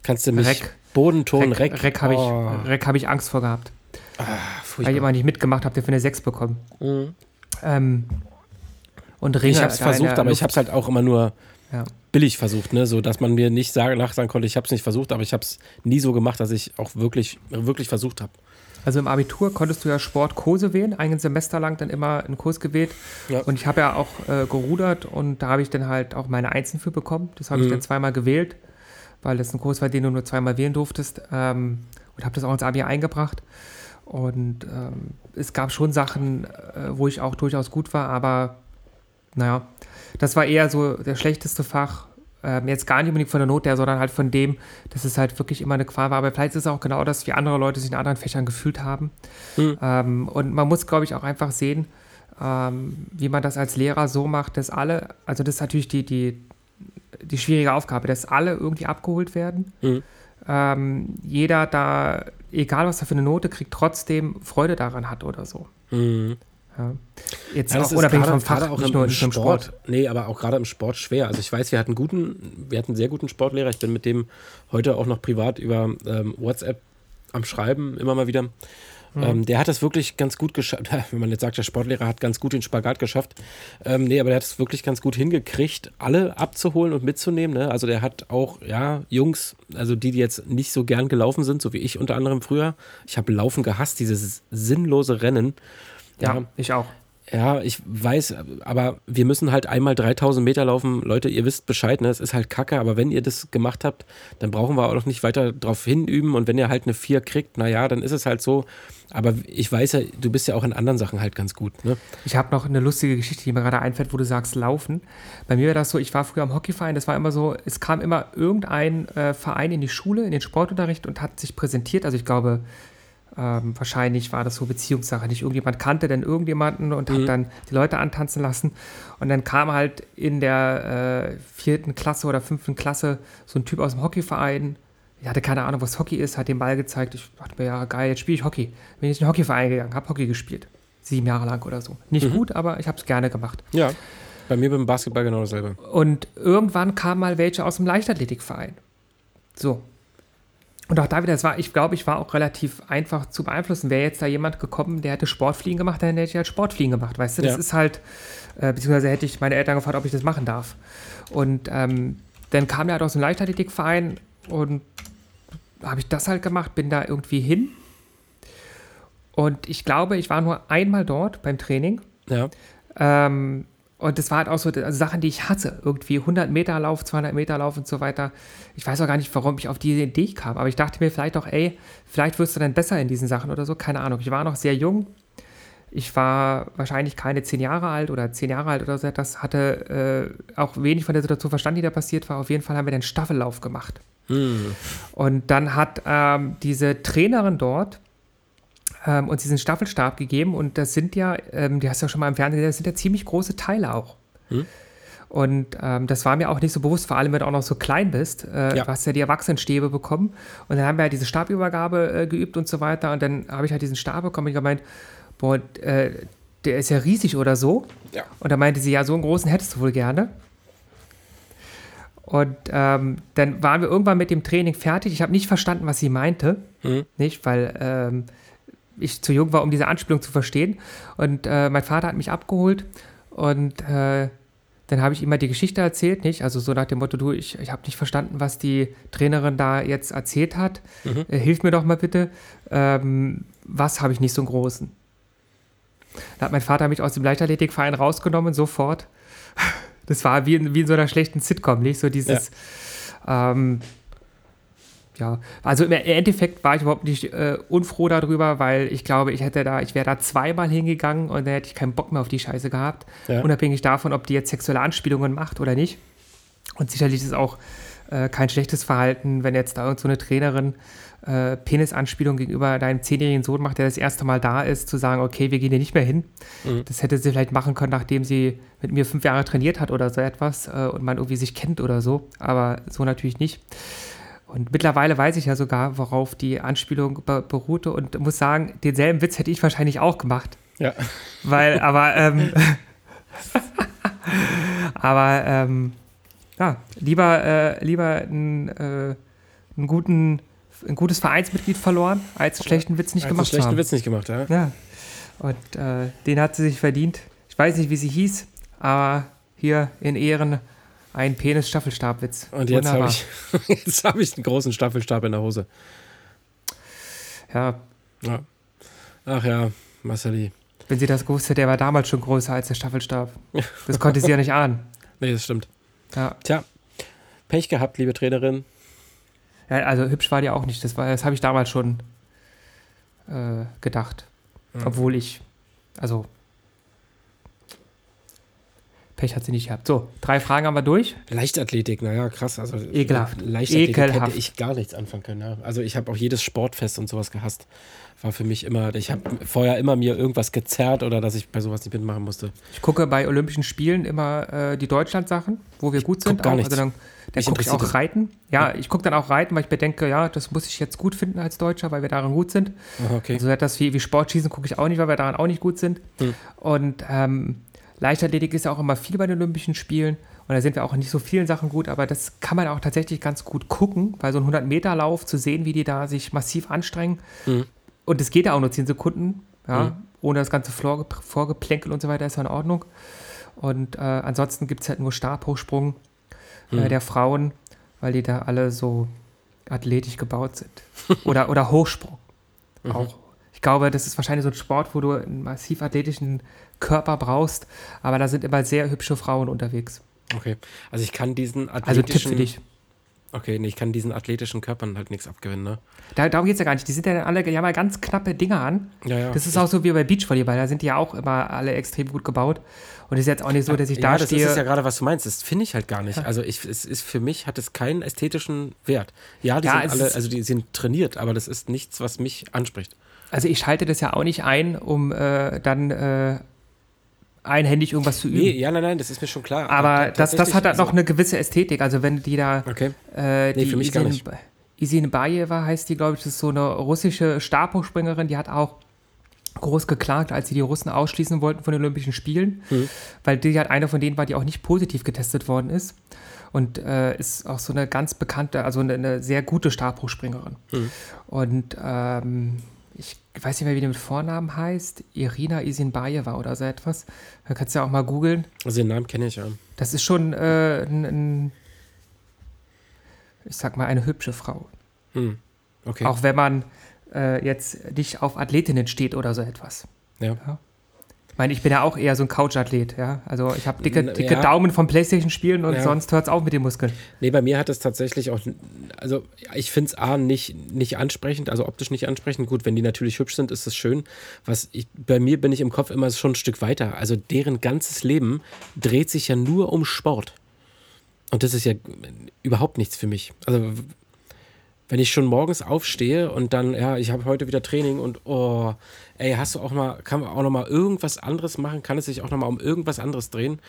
Kannst du mich Reck. Bodenton, Reck, Reck, Reck habe ich, Oh, Reck hab ich Angst vor gehabt. Weil ich immer nicht mitgemacht habe, der für eine 6 bekommen. Mhm. Ähm, und Ringe, Ich habe es versucht, aber ich Luft- habe es halt auch immer nur Ja. billig versucht, ne? so dass man mir nicht sagen, nachsagen konnte, ich habe es nicht versucht, aber ich habe es nie so gemacht, dass ich auch wirklich, wirklich versucht habe. Also im Abitur konntest du ja Sportkurse wählen, ein Semester lang dann immer einen Kurs gewählt. Ja. Und ich habe ja auch äh, gerudert und da habe ich dann halt auch meine Einsen für bekommen. Das habe ich Mhm. dann zweimal gewählt, weil das ein Kurs war, den du nur zweimal wählen durftest. Ähm, und habe das auch ins Abi eingebracht. Und ähm, es gab schon Sachen, äh, wo ich auch durchaus gut war, aber naja, das war eher so der schlechteste Fach. Ähm, jetzt gar nicht unbedingt von der Note her, sondern halt von dem, dass es halt wirklich immer eine Qual war. Aber vielleicht ist es auch genau das, wie andere Leute sich in anderen Fächern gefühlt haben. Mhm. Ähm, und man muss, glaube ich, auch einfach sehen, ähm, wie man das als Lehrer so macht, dass alle, also das ist natürlich die, die, die schwierige Aufgabe, dass alle irgendwie abgeholt werden. Mhm. Jeder da, egal was er für eine Note kriegt, trotzdem Freude daran hat oder so. Mhm. Ja. Jetzt Ja, auch unabhängig gerade- vom Fach, auch nicht im, nur, im nicht nur im Sport. Sport. Nee, aber auch gerade im Sport schwer. Also ich weiß, wir hatten guten, wir hatten einen sehr guten Sportlehrer. Ich bin mit dem heute auch noch privat über ähm, WhatsApp am Schreiben, immer mal wieder. Mhm. Ähm, der hat es wirklich ganz gut geschafft. Wenn man jetzt sagt, der Sportlehrer hat ganz gut den Spagat geschafft. Ähm, nee, aber der hat es wirklich ganz gut hingekriegt, alle abzuholen und mitzunehmen. Ne? Also der hat auch, ja, Jungs, also die, die jetzt nicht so gern gelaufen sind, so wie ich unter anderem früher. Ich habe Laufen gehasst, dieses sinnlose Rennen. Ja, ich auch. Ja, ich weiß, aber wir müssen halt einmal 3000 Meter laufen. Leute, ihr wisst Bescheid, ne? Es ist halt kacke, aber wenn ihr das gemacht habt, dann brauchen wir auch noch nicht weiter drauf hinüben. Und wenn ihr halt eine 4 kriegt, naja, dann ist es halt so. Aber ich weiß ja, du bist ja auch in anderen Sachen halt ganz gut, ne? Ich habe noch eine lustige Geschichte, die mir gerade einfällt, wo du sagst, laufen. Bei mir war das so, ich war früher am Hockeyverein, das war immer so, es kam immer irgendein äh, Verein in die Schule, in den Sportunterricht und hat sich präsentiert. Also ich glaube, Ähm, wahrscheinlich war das so Beziehungssache. Nicht irgendjemand kannte dann irgendjemanden und hat dann die Leute antanzen lassen. Und dann kam halt in der äh, vierten Klasse oder fünften Klasse so ein Typ aus dem Hockeyverein. Ich hatte keine Ahnung, was Hockey ist, hat den Ball gezeigt. Ich dachte mir, ja geil, jetzt spiele ich Hockey. Bin ich in den Hockeyverein gegangen, habe Hockey gespielt. Sieben Jahre lang oder so. Nicht gut, aber ich habe es gerne gemacht. Ja. Bei mir beim Basketball genau dasselbe. Und irgendwann kamen mal welche aus dem Leichtathletikverein. So. Und auch da wieder, es war, ich glaube, ich war auch relativ einfach zu beeinflussen. Wäre jetzt da jemand gekommen, der hätte Sportfliegen gemacht, dann hätte ich halt Sportfliegen gemacht, weißt du? Das Ja. ist halt, äh, beziehungsweise hätte ich meine Eltern gefragt, ob ich das machen darf. Und ähm, dann kam der halt aus dem Leichtathletikverein und habe ich das halt gemacht, bin da irgendwie hin. Und ich glaube, ich war nur einmal dort beim Training. Ja. Ähm, und das war halt auch so also Sachen, die ich hasse. Irgendwie 100 Meter Lauf, 200 Meter Lauf und so weiter. Ich weiß auch gar nicht, warum ich auf diese Idee kam. Aber ich dachte mir vielleicht auch, ey, vielleicht wirst du dann besser in diesen Sachen oder so. Keine Ahnung. Ich war noch sehr jung. Ich war wahrscheinlich keine zehn Jahre alt oder zehn Jahre alt oder so etwas. Hatte äh, auch wenig von der Situation verstanden, die da passiert war. Auf jeden Fall haben wir den Staffellauf gemacht. Und dann hat ähm, diese Trainerin dort ähm, uns diesen Staffelstab gegeben und das sind ja, ähm, die hast du ja schon mal im Fernsehen gesehen, das sind ja ziemlich große Teile auch. Und ähm, das war mir auch nicht so bewusst, vor allem wenn du auch noch so klein bist. Äh, Ja. Du hast ja die Erwachsenenstäbe bekommen und dann haben wir ja diese Stabübergabe äh, geübt und so weiter und dann habe ich halt diesen Stab bekommen und ich gemeint, boah, äh, der ist ja riesig oder so. Ja. Und da meinte sie, ja, so einen großen hättest du wohl gerne. Und ähm, dann waren wir irgendwann mit dem Training fertig. Ich habe nicht verstanden, was sie meinte. Nicht, weil ähm, ich zu jung war, um diese Anspielung zu verstehen. Und äh, mein Vater hat mich abgeholt und äh, dann habe ich ihm mal die Geschichte erzählt, nicht? Also so nach dem Motto, du, ich, ich habe nicht verstanden, was die Trainerin da jetzt erzählt hat. Äh, hilf mir doch mal bitte. Ähm, was habe ich nicht so einen großen? Da hat mein Vater mich aus dem Leichtathletikverein rausgenommen, sofort. Das war wie in, wie in so einer schlechten Sitcom, nicht? So dieses, ja. Ähm, ja, also im Endeffekt war ich überhaupt nicht äh, unfroh darüber, weil ich glaube, ich hätte da, ich wäre da zweimal hingegangen und dann hätte ich keinen Bock mehr auf die Scheiße gehabt. Ja. Unabhängig davon, ob die jetzt sexuelle Anspielungen macht oder nicht. Und sicherlich ist es auch äh, kein schlechtes Verhalten, wenn jetzt da irgend so eine Trainerin äh, Penisanspielung gegenüber deinem zehnjährigen Sohn macht, der das erste Mal da ist, zu sagen, okay, wir gehen hier nicht mehr hin. Das hätte sie vielleicht machen können, nachdem sie mit mir fünf Jahre trainiert hat oder so etwas äh, und man irgendwie sich kennt oder so. Aber so natürlich nicht. Und mittlerweile weiß ich ja sogar, worauf die Anspielung be beruhte und muss sagen, denselben Witz hätte ich wahrscheinlich auch gemacht. Ja. Weil, aber, ähm, aber, ähm, ja, lieber, äh, lieber einen, äh, einen guten, ein gutes Vereinsmitglied verloren, als einen schlechten Witz nicht du gemacht zu schlechten haben. Witz nicht gemacht, ja? Ja. Und äh, den hat sie sich verdient. Ich weiß nicht, wie sie hieß, aber hier in Ehren ein Penis-Staffelstabwitz. Und jetzt habe ich, jetzt hab ich einen großen Staffelstab in der Hose. Ja, Ja. Ach ja, Marceli. wenn sie das gewusst hätte, der war damals schon größer als der Staffelstab. Das konnte sie ja nicht ahnen. Nee, das stimmt. Ja. Tja, Pech gehabt, liebe Trainerin. Ja, also hübsch war die auch nicht. Das, war- das habe ich damals schon äh, gedacht. Obwohl ich, also Pech hat sie nicht gehabt. So, drei Fragen haben wir durch. Leichtathletik, naja, krass. Also, Ekelhaft. Leichtathletik Ekelhaft. hätte ich gar nichts anfangen können. Ja. Also ich habe auch jedes Sportfest und sowas gehasst. War für mich immer, ich habe vorher immer mir irgendwas gezerrt oder dass ich bei sowas nicht mitmachen musste. Ich gucke bei Olympischen Spielen immer äh, die Deutschland-Sachen, wo wir gut sind. gar auch. nichts. Also dann dann gucke ich auch. Reiten. Ja, ich gucke dann auch Reiten, weil ich bedenke, ja, das muss ich jetzt gut finden als Deutscher, weil wir darin gut sind. Aha, okay. Also etwas wie, wie Sportschießen gucke ich auch nicht, weil wir daran auch nicht gut sind. Hm. Und ähm, Leichtathletik ist ja auch immer viel bei den Olympischen Spielen. Und da sind wir auch in nicht so vielen Sachen gut, aber das kann man auch tatsächlich ganz gut gucken, bei so einem 100-Meter-Lauf zu sehen, wie die da sich massiv anstrengen. Hm. Und es geht ja auch nur 10 Sekunden, ja, Mhm. ohne das ganze Vorge Vorgeplänkel und so weiter ist ja in Ordnung. Und äh, ansonsten gibt es halt nur Stabhochsprung äh, Mhm. der Frauen, weil die da alle so athletisch gebaut sind. Oder, oder Hochsprung Mhm. auch. Ich glaube, das ist wahrscheinlich so ein Sport, wo du einen massiv athletischen Körper brauchst, aber da sind immer sehr hübsche Frauen unterwegs. okay. Also ich kann diesen Also ein Tipp athletischen. für dich. Okay, nee, ich kann diesen athletischen Körpern halt nichts abgewinnen, ne? Da, darum geht es ja gar nicht. Die sind ja dann alle, die haben ja ganz knappe Dinger an. Ja, ja. Das ist auch so wie bei Beachvolleyball. Da sind die ja auch immer alle extrem gut gebaut. Und es ist jetzt auch nicht so, dass ich da ja, das stehe. ist es ja gerade, was du meinst. Das finde ich halt gar nicht. Also ich, es ist für mich hat es keinen ästhetischen Wert. Ja, die Ja, sind alle, ist- also die sind trainiert, aber das ist nichts, was mich anspricht. Also ich schalte das ja auch nicht ein, um äh, dann äh, einhändig irgendwas zu üben. Nee, ja, nein, nein, das ist mir schon klar. Aber ta- das, das hat halt noch eine gewisse Ästhetik. Also wenn die da Okay. äh, Nee, die für mich gar Isin- nicht. Isin Bayeva heißt die, glaube ich, das ist so eine russische Stabhochspringerin, die hat auch groß geklagt, als sie die Russen ausschließen wollten von den Olympischen Spielen, Mhm. weil die halt eine von denen war, die auch nicht positiv getestet worden ist. Und äh, ist auch so eine ganz bekannte, also eine, eine sehr gute Stabhochspringerin. Mhm. Und ähm, ich weiß nicht mehr, wie die mit Vornamen heißt. Irina Isinbayeva oder so etwas. Da kannst du ja auch mal googeln. Also den Namen kenne ich ja. Das ist schon äh, ein, ein, ich sag mal, eine hübsche Frau. Hm. Okay. Auch wenn man äh, jetzt nicht auf Athletinnen steht oder so etwas. ja. Ich meine, ich bin ja auch eher so ein Couch-Athlet, ja. Also ich habe dicke, dicke ja. Daumen vom Playstation-Spielen und Ja. sonst hört es auf mit den Muskeln. Nee, bei mir hat es tatsächlich auch, also ich finde es A nicht, nicht ansprechend, also optisch nicht ansprechend. Gut, wenn die natürlich hübsch sind, ist das schön. Was ich, bei mir bin ich im Kopf immer schon ein Stück weiter. Also deren ganzes Leben dreht sich ja nur um Sport. Und das ist ja überhaupt nichts für mich. Also wenn ich schon morgens aufstehe und dann, ja, ich habe heute wieder Training und oh, ey, hast du auch mal, kann man auch noch mal irgendwas anderes machen? Kann es sich auch noch mal um irgendwas anderes drehen?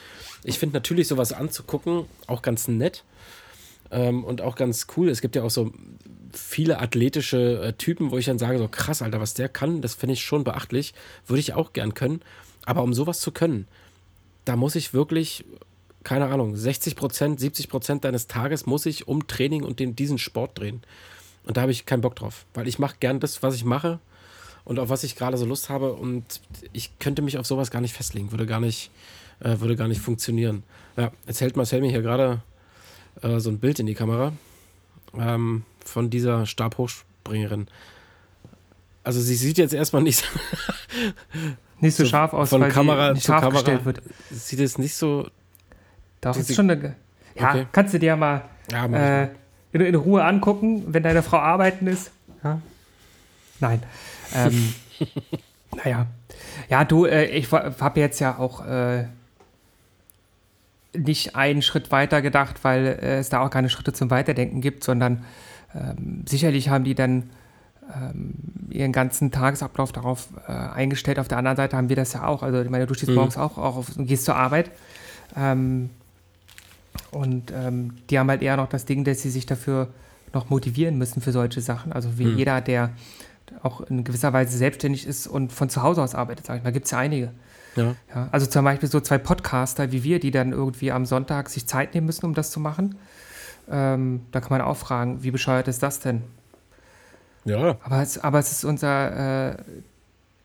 Ich finde natürlich sowas anzugucken auch ganz nett ähm, und auch ganz cool. Es gibt ja auch so viele athletische äh, Typen, wo ich dann sage, so krass, Alter, was der kann, das finde ich schon beachtlich. Würde ich auch gern können. Aber um sowas zu können, da muss ich wirklich, keine Ahnung, 60 Prozent, 70 Prozent deines Tages muss ich um Training und den, diesen Sport drehen. Und da habe ich keinen Bock drauf, weil ich mache gern das, was ich mache und auf was ich gerade so Lust habe und ich könnte mich auf sowas gar nicht festlegen, würde gar nicht, äh, würde gar nicht funktionieren. Ja, jetzt hält Marcel mir hier gerade äh, so ein Bild in die Kamera ähm, von dieser Stabhochspringerin. Also sie sieht jetzt erstmal nicht, Nicht so, So scharf aus, von weil Kamera sie nicht zu scharf Kamera. gestellt wird. sieht es nicht so. Doch, Sie- ist schon eine. Ja, Okay. kannst du dir ja mal Ja, äh, in, in Ruhe angucken, wenn deine Frau arbeiten ist. Ja? Nein. Ähm, naja. Ja, du, äh, ich habe jetzt ja auch äh, nicht einen Schritt weiter gedacht, weil äh, es da auch keine Schritte zum Weiterdenken gibt, sondern ähm, sicherlich haben die dann ähm, ihren ganzen Tagesablauf darauf äh, eingestellt. Auf der anderen Seite haben wir das ja auch. Also, ich meine, du stehst Mhm. morgens auch, auch auf, und gehst zur Arbeit. Ähm, und ähm, die haben halt eher noch das Ding, dass sie sich dafür noch motivieren müssen für solche Sachen. Also wie Mhm. jeder, der auch in gewisser Weise selbstständig ist und von zu Hause aus arbeitet, sag ich mal, gibt es ja einige. Ja. Ja, also zum Beispiel so zwei Podcaster wie wir, die dann irgendwie am Sonntag sich Zeit nehmen müssen, um das zu machen. Ähm, da kann man auch fragen, wie bescheuert ist das denn? ja. Aber es, aber es ist unser äh,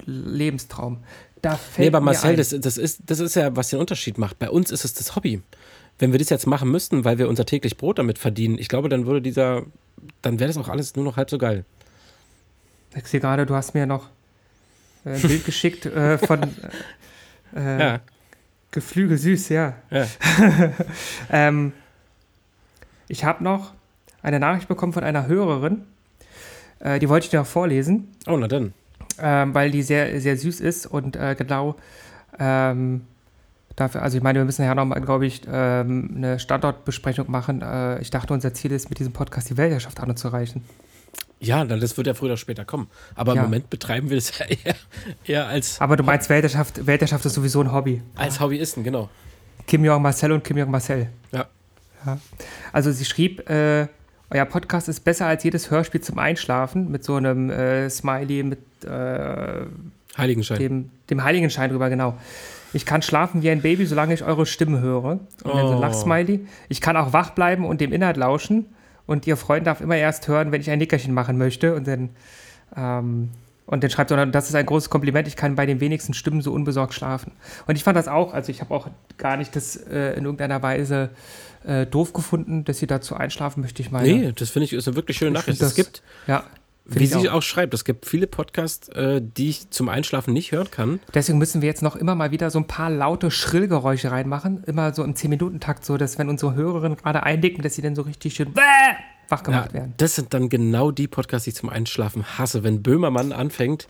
Lebenstraum. Da fällt Nee, aber Marcel, das, das, ist, das ist ja, was den Unterschied macht. Bei uns ist es das Hobby. Wenn wir das jetzt machen müssten, weil wir unser täglich Brot damit verdienen, ich glaube, dann würde dieser, dann wäre das auch alles nur noch halb so geil. Ich sehe gerade, du hast mir noch äh, ein Bild geschickt äh, von äh, Ja, Geflügel süß, ja. ja. Ähm, ich habe noch eine Nachricht bekommen von einer Hörerin. Äh, die wollte ich dir noch vorlesen, Oh, na dann. ähm, weil die sehr, sehr süß ist und äh, genau ähm, dafür, also ich meine, wir müssen ja nochmal, glaube ich, ähm, eine Standortbesprechung machen. Äh, ich dachte, unser Ziel ist, mit diesem Podcast die Weltherrschaft anzureichen. Ja, das wird ja früher oder später kommen. Aber Ja. im Moment betreiben wir das ja eher, eher als, Aber du meinst, Weltherrschaft, Weltherrschaft ist sowieso ein Hobby. als Hobbyisten, genau. Kim Jong Marcel und Kim Jong Marcel. Ja. ja. Also sie schrieb, äh, euer Podcast ist besser als jedes Hörspiel zum Einschlafen mit so einem äh, Smiley mit äh, Heiligenschein. dem, dem Heiligenschein drüber, genau. Ich kann schlafen wie ein Baby, solange ich eure Stimme höre. Und dann so ein Oh. Lachsmiley. Ich kann auch wach bleiben und dem Inhalt lauschen. Und ihr Freund darf immer erst hören, wenn ich ein Nickerchen machen möchte. Und dann, ähm, und dann schreibt er, das ist ein großes Kompliment, ich kann bei den wenigsten Stimmen so unbesorgt schlafen. Und ich fand das auch, also ich habe auch gar nicht das äh, in irgendeiner Weise äh, doof gefunden, dass sie dazu einschlafen möchte. Ich meine, Nee, das finde ich ist eine wirklich schöne Ich Nachricht. Es gibt, ja. Wie sie auch schreibt, es gibt viele Podcasts, äh, die ich zum Einschlafen nicht hören kann. Deswegen müssen wir jetzt noch immer mal wieder so ein paar laute Schrillgeräusche reinmachen. Immer so im 10-Minuten-Takt, so dass, wenn unsere Hörerinnen gerade eindicken, dass sie dann so richtig schön wach gemacht Ja, werden. das sind dann genau die Podcasts, die ich zum Einschlafen hasse. Wenn Böhmermann anfängt,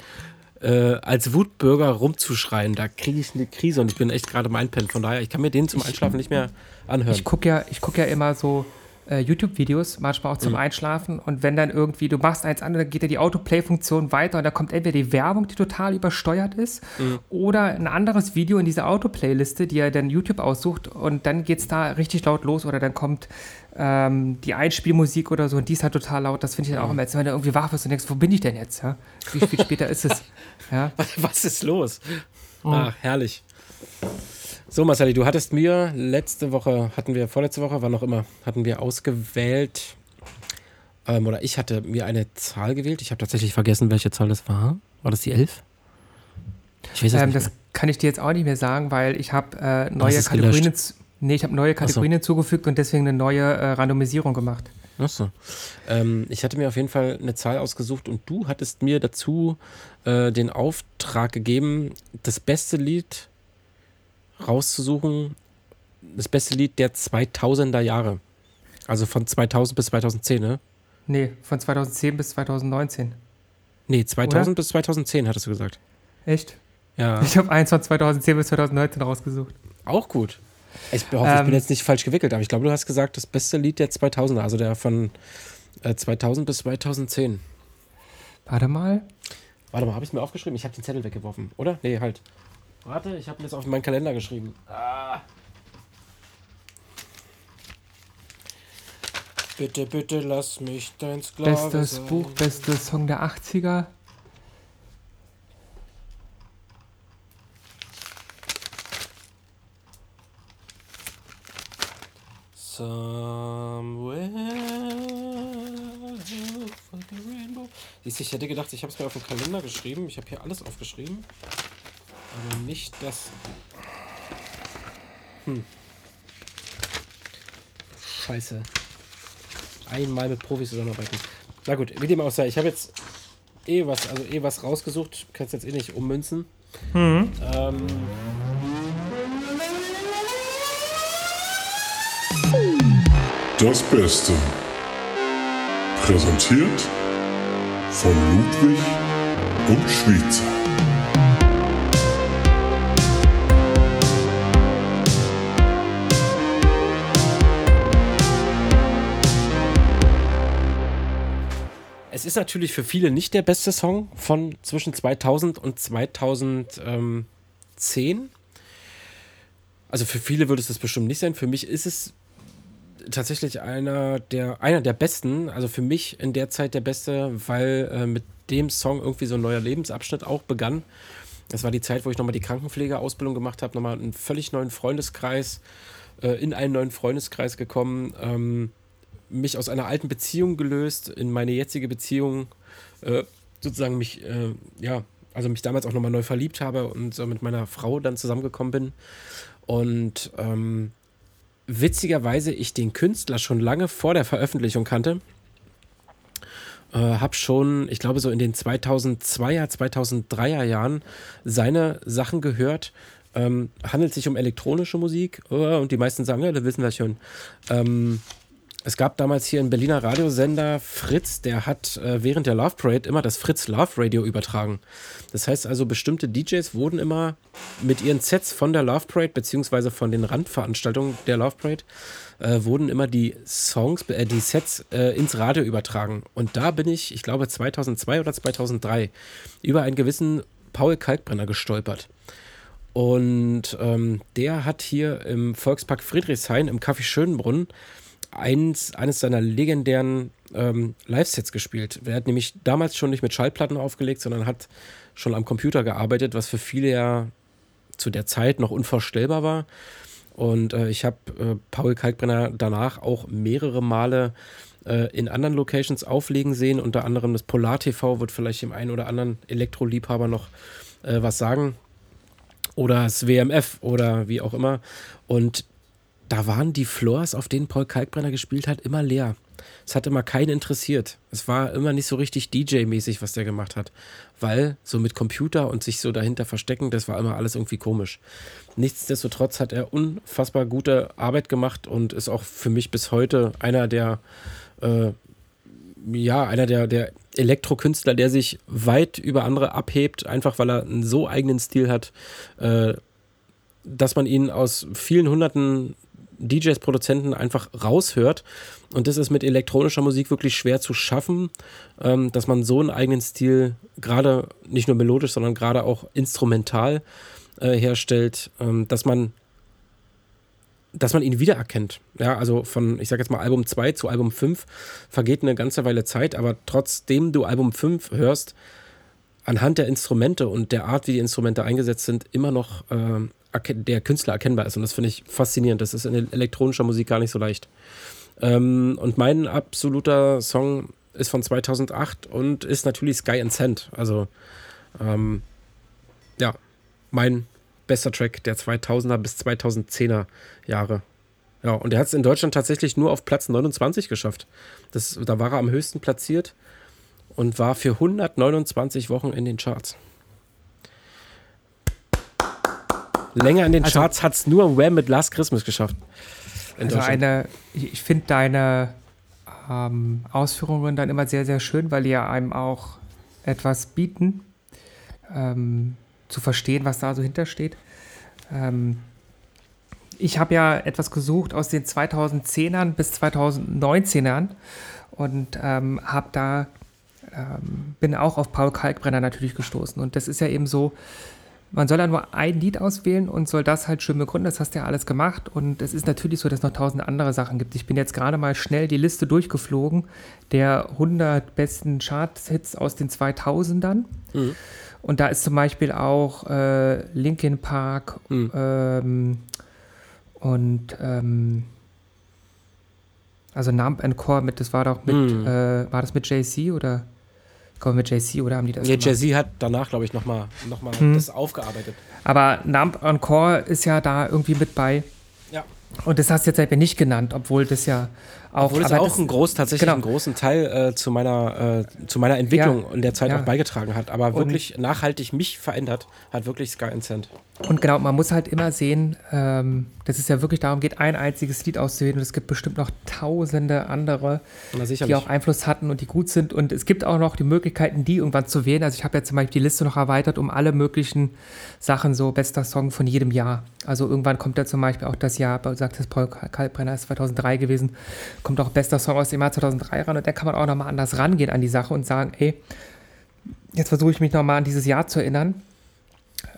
äh, als Wutbürger rumzuschreien, da kriege ich eine Krise und ich bin echt gerade mein Pen. Von daher, ich kann mir den zum Einschlafen nicht mehr anhören. Ich gucke ja, ich guck ja immer so äh, YouTube-Videos, manchmal auch zum Mhm. Einschlafen. Und wenn dann irgendwie, du machst eins an, dann geht ja die Autoplay-Funktion weiter und da kommt entweder die Werbung, die total übersteuert ist, Mhm. oder ein anderes Video in dieser Autoplay-Liste, die er dann YouTube aussucht und dann geht es da richtig laut los oder dann kommt ähm, die Einspielmusik oder so und die ist halt total laut. Das finde ich dann Mhm. auch immer, jetzt, wenn du irgendwie wach wirst und denkst, wo bin ich denn jetzt? Ja? Wie viel später ist es? Ja? Was ist los? Ach, herrlich. So, Marceli, du hattest mir letzte Woche, hatten wir, vorletzte Woche, wann auch immer, hatten wir ausgewählt, ähm, oder ich hatte mir eine Zahl gewählt. Ich habe tatsächlich vergessen, welche Zahl das war. War das die 11? Ich weiß es Ähm, nicht das mehr. kann ich dir jetzt auch nicht mehr sagen, weil ich habe äh, neue Kategorien. Nee, ich habe neue Kategorien hinzugefügt und deswegen eine neue äh, Randomisierung gemacht. Achso. Ähm, ich hatte mir auf jeden Fall eine Zahl ausgesucht und du hattest mir dazu äh, den Auftrag gegeben, das beste Lied rauszusuchen, das beste Lied der 2000er Jahre. Also von 2000 bis 2010, ne? Nee, von 2010 bis 2019. Nee, 2000 Oder? bis 2010 hattest du gesagt. Echt? Ja, Ich habe eins von 2010 bis 2019 rausgesucht. auch gut. Ich hoffe, ich Ähm, bin jetzt nicht falsch gewickelt, aber ich glaube, du hast gesagt, das beste Lied der 2000er, also der von äh, 2000 bis 2010. Warte mal. Warte mal, habe ich mir aufgeschrieben? Ich habe den Zettel weggeworfen, oder? Nee, halt. Warte, ich habe mir das auf meinen Kalender geschrieben. Ah. Bitte, bitte lass mich dein Sklave Bestes sein. Buch, bestes Song der 80er. Somewhere over the rainbow. Siehst du, ich hätte gedacht, ich habe es mir auf den Kalender geschrieben. Ich habe hier alles aufgeschrieben. Aber nicht das. Hm. Scheiße. Einmal mit Profis zusammenarbeiten. Na gut, wie dem auch sei. Ich habe jetzt eh was, also eh was rausgesucht. Kannst jetzt eh nicht ummünzen. Ähm, Das Beste. Präsentiert von Ludwig und Schweizer. Ist natürlich für viele nicht der beste Song von zwischen 2000 und 2010. Also für viele würde es das bestimmt nicht sein. Für mich ist es tatsächlich einer der, einer der besten. Also für mich in der Zeit der beste, weil äh, mit dem Song irgendwie so ein neuer Lebensabschnitt auch begann. Das war die Zeit, wo ich nochmal die Krankenpflegeausbildung gemacht habe, nochmal einen völlig neuen Freundeskreis, äh, in einen neuen Freundeskreis gekommen. Ähm, mich aus einer alten Beziehung gelöst, in meine jetzige Beziehung äh, sozusagen mich, äh, ja, also mich damals auch nochmal neu verliebt habe und so mit meiner Frau dann zusammengekommen bin. Und ähm, witzigerweise ich den Künstler schon lange vor der Veröffentlichung kannte. Äh, hab schon, ich glaube, so in den 2002er, 2003er Jahren seine Sachen gehört. Ähm, handelt sich um elektronische Musik äh, und die meisten sagen, ja, das wissen wir schon. Ähm, es gab damals hier einen Berliner Radiosender Fritz, der hat äh, während der Love Parade immer das Fritz Love Radio übertragen. Das heißt also, bestimmte DJs wurden immer mit ihren Sets von der Love Parade, beziehungsweise von den Randveranstaltungen der Love Parade, äh, wurden immer die Songs, äh, die Sets äh, ins Radio übertragen. Und da bin ich, ich glaube 2002 oder 2003, über einen gewissen Paul Kalkbrenner gestolpert. Und ähm, der hat hier im Volkspark Friedrichshain im Café Schönbrunn eins, eines seiner legendären ähm, Live-Sets gespielt. Er hat nämlich damals schon nicht mit Schallplatten aufgelegt, sondern hat schon am Computer gearbeitet, was für viele ja zu der Zeit noch unvorstellbar war. Und äh, ich habe äh, Paul Kalkbrenner danach auch mehrere Male äh, in anderen Locations auflegen sehen. Unter anderem das Polar TV wird vielleicht dem einen oder anderen Elektroliebhaber noch äh, was sagen. Oder das WMF oder wie auch immer. Und da waren die Floors, auf denen Paul Kalkbrenner gespielt hat, immer leer. Es hat immer keinen interessiert. Es war immer nicht so richtig DJ-mäßig, was der gemacht hat. Weil so mit Computer und sich so dahinter verstecken, das war immer alles irgendwie komisch. Nichtsdestotrotz hat er unfassbar gute Arbeit gemacht und ist auch für mich bis heute einer der, äh, ja, einer der, der Elektrokünstler, der sich weit über andere abhebt, einfach weil er einen so eigenen Stil hat, äh, dass man ihn aus vielen hunderten DJs, Produzenten einfach raushört. Und das ist mit elektronischer Musik wirklich schwer zu schaffen, ähm, dass man so einen eigenen Stil gerade nicht nur melodisch, sondern gerade auch instrumental äh, herstellt, ähm, dass man dass man ihn wiedererkennt. Ja, also von, ich sag jetzt mal, Album 2 zu Album 5 vergeht eine ganze Weile Zeit, aber trotzdem du Album 5 hörst, anhand der Instrumente und der Art, wie die Instrumente eingesetzt sind, immer noch äh, der Künstler erkennbar ist. Und das finde ich faszinierend. Das ist in elektronischer Musik gar nicht so leicht. Ähm, und mein absoluter Song ist von 2008 und ist natürlich Sky and Sand. Also, ähm, ja, mein bester Track der 2000er bis 2010er Jahre. Ja, und er hat es in Deutschland tatsächlich nur auf Platz 29 geschafft. Das, da war er am höchsten platziert und war für 129 Wochen in den Charts. Länger in den also, Charts hat es nur Wham mit Last Christmas geschafft. Also eine, ich finde deine ähm, Ausführungen dann immer sehr, sehr schön, weil die ja einem auch etwas bieten, ähm, zu verstehen, was da so hintersteht. Ähm, ich habe ja etwas gesucht aus den 2010ern bis 2019ern und ähm, habe da ähm, bin auch auf Paul Kalkbrenner natürlich gestoßen. Und das ist ja eben so, man soll ja nur ein Lied auswählen und soll das halt schön begründen. Das hast du ja alles gemacht. Und es ist natürlich so, dass es noch tausend andere Sachen gibt. Ich bin jetzt gerade mal schnell die Liste durchgeflogen der 100 besten Charts-Hits aus den 2000ern. Mhm. Und da ist zum Beispiel auch äh, Linkin Park mhm. ähm, und ähm, also Nump and Core mit, das war doch mit, mhm. äh, war das mit JC oder? Glaube mit JC oder haben die das? Ja, JC hat danach, glaube ich, nochmal noch mal hm. das aufgearbeitet. Aber Nump and Core ist ja da irgendwie mit bei. Ja. Und das hast du jetzt einfach nicht genannt, obwohl das ja auch. Obwohl es auch einen groß, tatsächlich genau. einen großen Teil äh, zu, meiner, äh, zu meiner Entwicklung ja, in der Zeit ja. auch beigetragen hat. Aber wirklich und nachhaltig mich verändert hat wirklich Sky Sand. Und genau, man muss halt immer sehen, ähm, dass es ja wirklich darum geht, ein einziges Lied auszuwählen und es gibt bestimmt noch tausende andere, die auch Einfluss hatten und die gut sind. Und es gibt auch noch die Möglichkeiten, die irgendwann zu wählen. Also ich habe ja zum Beispiel die Liste noch erweitert um alle möglichen Sachen, so bester Song von jedem Jahr. Also irgendwann kommt ja zum Beispiel auch das Jahr, sagt das Paul Kalkbrenner, ist 2003 gewesen, kommt auch bester Song aus dem Jahr 2003 ran und da kann man auch nochmal anders rangehen an die Sache und sagen, ey, jetzt versuche ich mich nochmal an dieses Jahr zu erinnern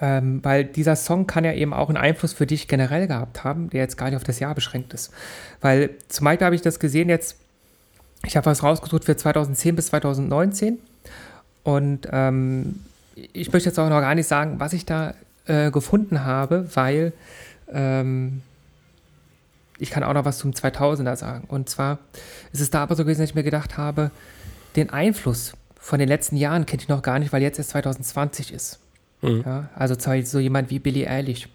ähm, weil dieser Song kann ja eben auch einen Einfluss für dich generell gehabt haben, der jetzt gar nicht auf das Jahr beschränkt ist. Weil zum Beispiel habe ich das gesehen jetzt, ich habe was rausgesucht für 2010 bis 2019 und ähm, ich möchte jetzt auch noch gar nicht sagen, was ich da äh, gefunden habe, weil ähm, ich kann auch noch was zum 2000er sagen. Und zwar ist es da aber so gewesen, dass ich mir gedacht habe, den Einfluss von den letzten Jahren kenne ich noch gar nicht, weil jetzt erst 2020 ist. Mhm. Ja, also so jemand wie Billie Eilish.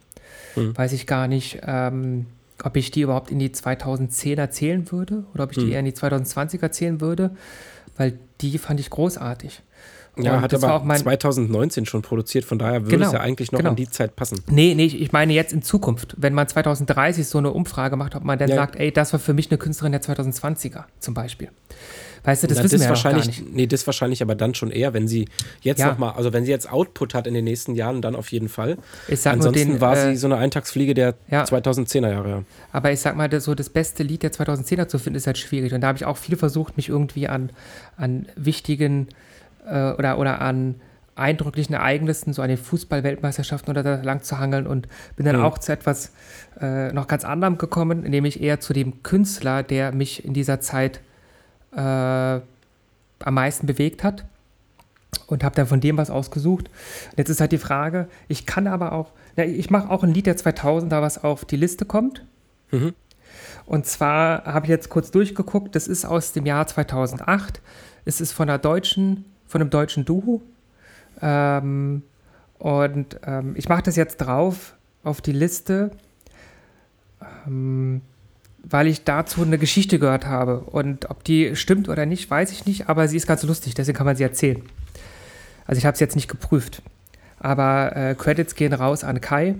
Mhm. Weiß ich gar nicht, ähm, ob ich die überhaupt in die 2010er zählen würde oder ob ich die mhm. eher in die 2020er zählen würde, weil die fand ich großartig. Ja, und hat aber auch mein 2019 schon produziert, von daher würde genau, es ja eigentlich noch genau. an die Zeit passen. Nee, nee, ich meine jetzt in Zukunft. Wenn man 2030 so eine Umfrage macht, ob man dann ja. sagt, ey, das war für mich eine Künstlerin der 2020er zum Beispiel. Weißt du, das Na, wissen das wir wahrscheinlich, ja nicht. Nee, das wahrscheinlich aber dann schon eher, wenn sie jetzt ja. nochmal, also wenn sie jetzt Output hat in den nächsten Jahren, dann auf jeden Fall. Ich sag Ansonsten den, war äh, sie so eine Eintagsfliege der ja. 2010er Jahre. Aber ich sag mal, das, so das beste Lied der 2010er zu finden, ist halt schwierig. Und da habe ich auch viel versucht, mich irgendwie an, an wichtigen äh, oder, oder an eindrücklichen Ereignissen, so an den Fußball-Weltmeisterschaften oder da lang zu hangeln und bin dann mhm. auch zu etwas äh, noch ganz anderem gekommen, nämlich eher zu dem Künstler, der mich in dieser Zeit äh, am meisten bewegt hat und habe dann von dem was ausgesucht. Jetzt ist halt die Frage, ich kann aber auch, ja, ich mache auch ein Lied der 2000er, was auf die Liste kommt. Mhm. Und zwar habe ich jetzt kurz durchgeguckt, das ist aus dem Jahr 2008. Es ist von einer deutschen, von einem deutschen Duo. Ähm, und ähm, ich mache das jetzt drauf auf die Liste. Ähm, weil ich dazu eine Geschichte gehört habe. Und ob die stimmt oder nicht, weiß ich nicht, aber sie ist ganz lustig, deswegen kann man sie erzählen. Also ich habe es jetzt nicht geprüft. Aber äh, Credits gehen raus an Kai.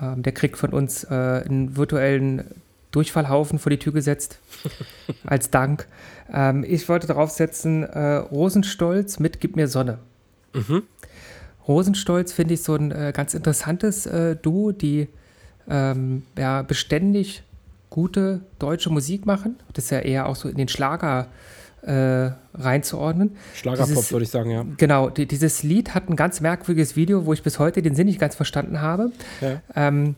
Ähm, der kriegt von uns äh, einen virtuellen Durchfallhaufen vor die Tür gesetzt. als Dank. Ähm, ich wollte draufsetzen, äh, Rosenstolz mit Gib mir Sonne. Mhm. Rosenstolz finde ich so ein äh, ganz interessantes äh, Duo, die ähm, ja, beständig gute deutsche Musik machen. Das ist ja eher auch so in den Schlager äh, reinzuordnen. Schlagerpop, würde ich sagen, ja. Genau, die, dieses Lied hat ein ganz merkwürdiges Video, wo ich bis heute den Sinn nicht ganz verstanden habe. Ja. Ähm,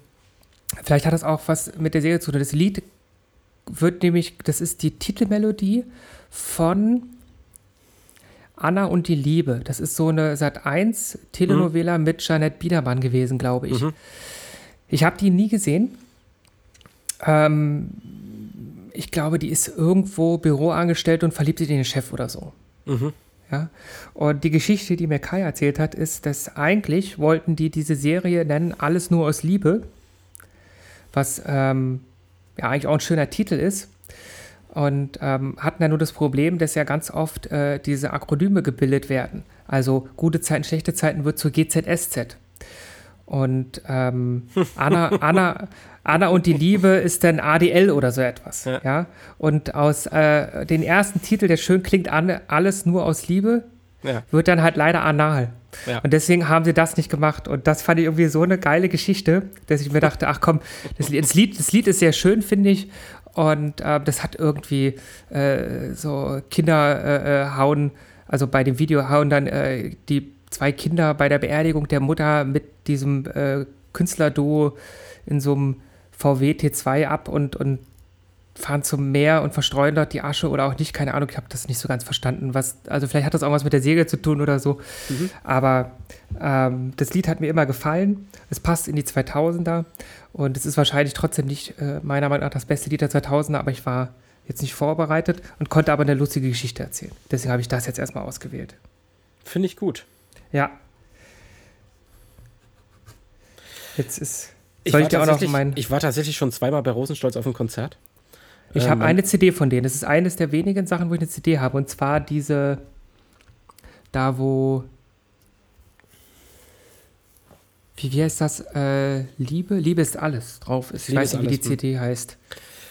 vielleicht hat das auch was mit der Serie zu tun. Das Lied wird nämlich, das ist die Titelmelodie von Anna und die Liebe. Das ist so eine Sat 1 Telenovela mit Janette Biedermann gewesen, glaube ich. Ich habe die nie gesehen. Ähm, ich glaube, die ist irgendwo Büroangestellt und verliebt sich in den Chef oder so. Ja? Und die Geschichte, die mir Kai erzählt hat, ist, dass eigentlich wollten die diese Serie nennen Alles nur aus Liebe, was ähm, ja eigentlich auch ein schöner Titel ist. Und ähm, hatten ja nur das Problem, dass ja ganz oft äh, diese Akronyme gebildet werden. Also gute Zeiten, schlechte Zeiten wird zu GZSZ. Und ähm, Anna, Anna, Anna und die Liebe ist dann ADL oder so etwas. Ja. Und aus äh, den ersten Titel, der schön klingt, alles nur aus Liebe, Ja. wird dann halt leider anal. Ja. Und deswegen haben sie das nicht gemacht. Und das fand ich irgendwie so eine geile Geschichte, dass ich mir dachte, ach komm, das Lied, das Lied, das Lied ist sehr schön, finde ich. Und äh, das hat irgendwie äh, so Kinder äh, äh, hauen, also bei dem Video hauen dann äh, die zwei Kinder bei der Beerdigung der Mutter mit diesem äh, Künstlerduo in so einem VW T2 ab und, und fahren zum Meer und verstreuen dort die Asche oder auch nicht, keine Ahnung, ich habe das nicht so ganz verstanden. Was, also vielleicht hat das auch was mit der Serie zu tun oder so. Aber ähm, das Lied hat mir immer gefallen. Es passt in die 2000er und es ist wahrscheinlich trotzdem nicht äh, meiner Meinung nach das beste Lied der 2000er, aber ich war jetzt nicht vorbereitet und konnte aber eine lustige Geschichte erzählen. Deswegen habe ich das jetzt erstmal ausgewählt. Finde ich gut. Ja. Jetzt ist. Ich Soll war, ich dir auch noch tatsächlich- mein. ich war tatsächlich schon zweimal bei Rosenstolz auf einem Konzert. Ich Ähm, habe eine CD von denen. Das ist eines der wenigen Sachen, wo ich eine CD habe. Und zwar diese, da wo, wie, wie heißt das? Äh, Liebe? Liebe ist alles drauf ist. Ich Liebe weiß nicht, wie die hm. CD heißt.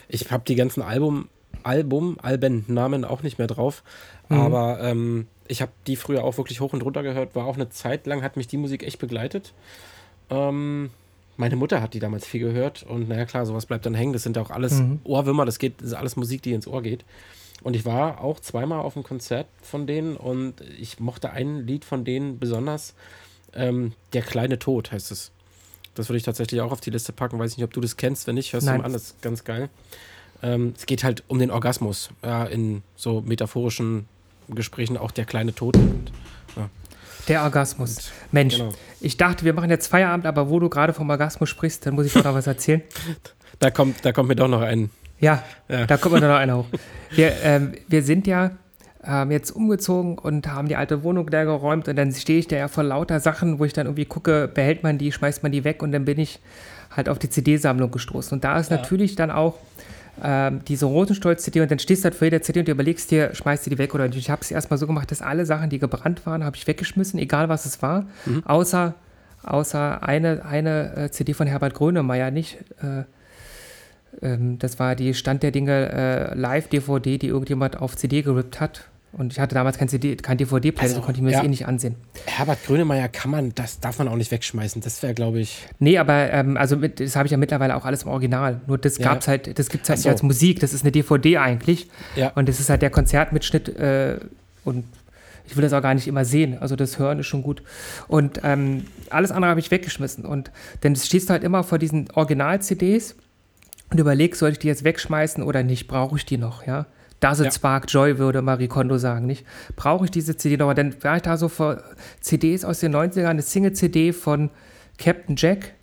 Ich habe die ganzen Album, Album, Albennamen auch nicht mehr drauf. Mhm. Aber ähm, ich habe die früher auch wirklich hoch und runter gehört. War auch eine Zeit lang, hat mich die Musik echt begleitet. Ähm, meine Mutter hat die damals viel gehört. Und naja, klar, sowas bleibt dann hängen. Das sind auch alles Mhm. Ohrwürmer. Das, geht, das ist alles Musik, die ins Ohr geht. Und ich war auch zweimal auf einem Konzert von denen und ich mochte ein Lied von denen besonders. Ähm, Der kleine Tod heißt es. Das würde ich tatsächlich auch auf die Liste packen. Weiß nicht, ob du das kennst. Wenn nicht, hörst du Nein. mal an. Das ist ganz geil. Ähm, es geht halt um den Orgasmus. Ja, in so metaphorischen Gesprächen auch der kleine Tod. Und, Der Orgasmus. Mensch, genau. ich dachte, wir machen jetzt Feierabend, aber wo du gerade vom Orgasmus sprichst, dann muss ich doch noch was erzählen. da, kommt, da kommt mir doch noch ein. Ja, Ja. da kommt mir noch einer hoch. Wir, ähm, wir sind ja ähm, jetzt umgezogen und haben die alte Wohnung leer geräumt und dann stehe ich da ja vor lauter Sachen, wo ich dann irgendwie gucke, behält man die, schmeißt man die weg und dann bin ich halt auf die CD-Sammlung gestoßen. Und da ist natürlich dann auch ähm, diese Rosenstolz-CD und dann stehst du halt vor jeder CD und du überlegst dir, schmeißt du die weg oder nicht. Ich habe es erstmal so gemacht, dass alle Sachen, die gebrannt waren, habe ich weggeschmissen, egal was es war, außer, außer eine, eine äh, CD von Herbert Grönemeyer nicht. Äh, ähm, das war die Stand der Dinge äh, Live-DVD, die irgendjemand auf CD gerippt hat. Und ich hatte damals kein, CD, kein DVD-Player, Also, so konnte ich mir das ja. eh nicht ansehen. Herbert Grönemeyer kann man, das darf man auch nicht wegschmeißen. Das wäre, glaube ich. Nee, aber ähm, also mit, das habe ich ja mittlerweile auch alles im Original. Nur das Ja. gab's halt, das gibt es halt nicht so. als Musik, das ist eine DVD eigentlich. Ja. Und das ist halt der Konzertmitschnitt äh, und ich will das auch gar nicht immer sehen. Also das Hören ist schon gut. Und ähm, alles andere habe ich weggeschmissen. Und dann stehst du halt immer vor diesen Original-CDs und überlegst, soll ich die jetzt wegschmeißen oder nicht? Brauche ich die noch, ja? Does it Ja. spark joy, würde Marie Kondo sagen, nicht? Brauche ich diese CD noch? Dann war ich da so vor CDs aus den 90ern, eine Single-CD von Captain Jack,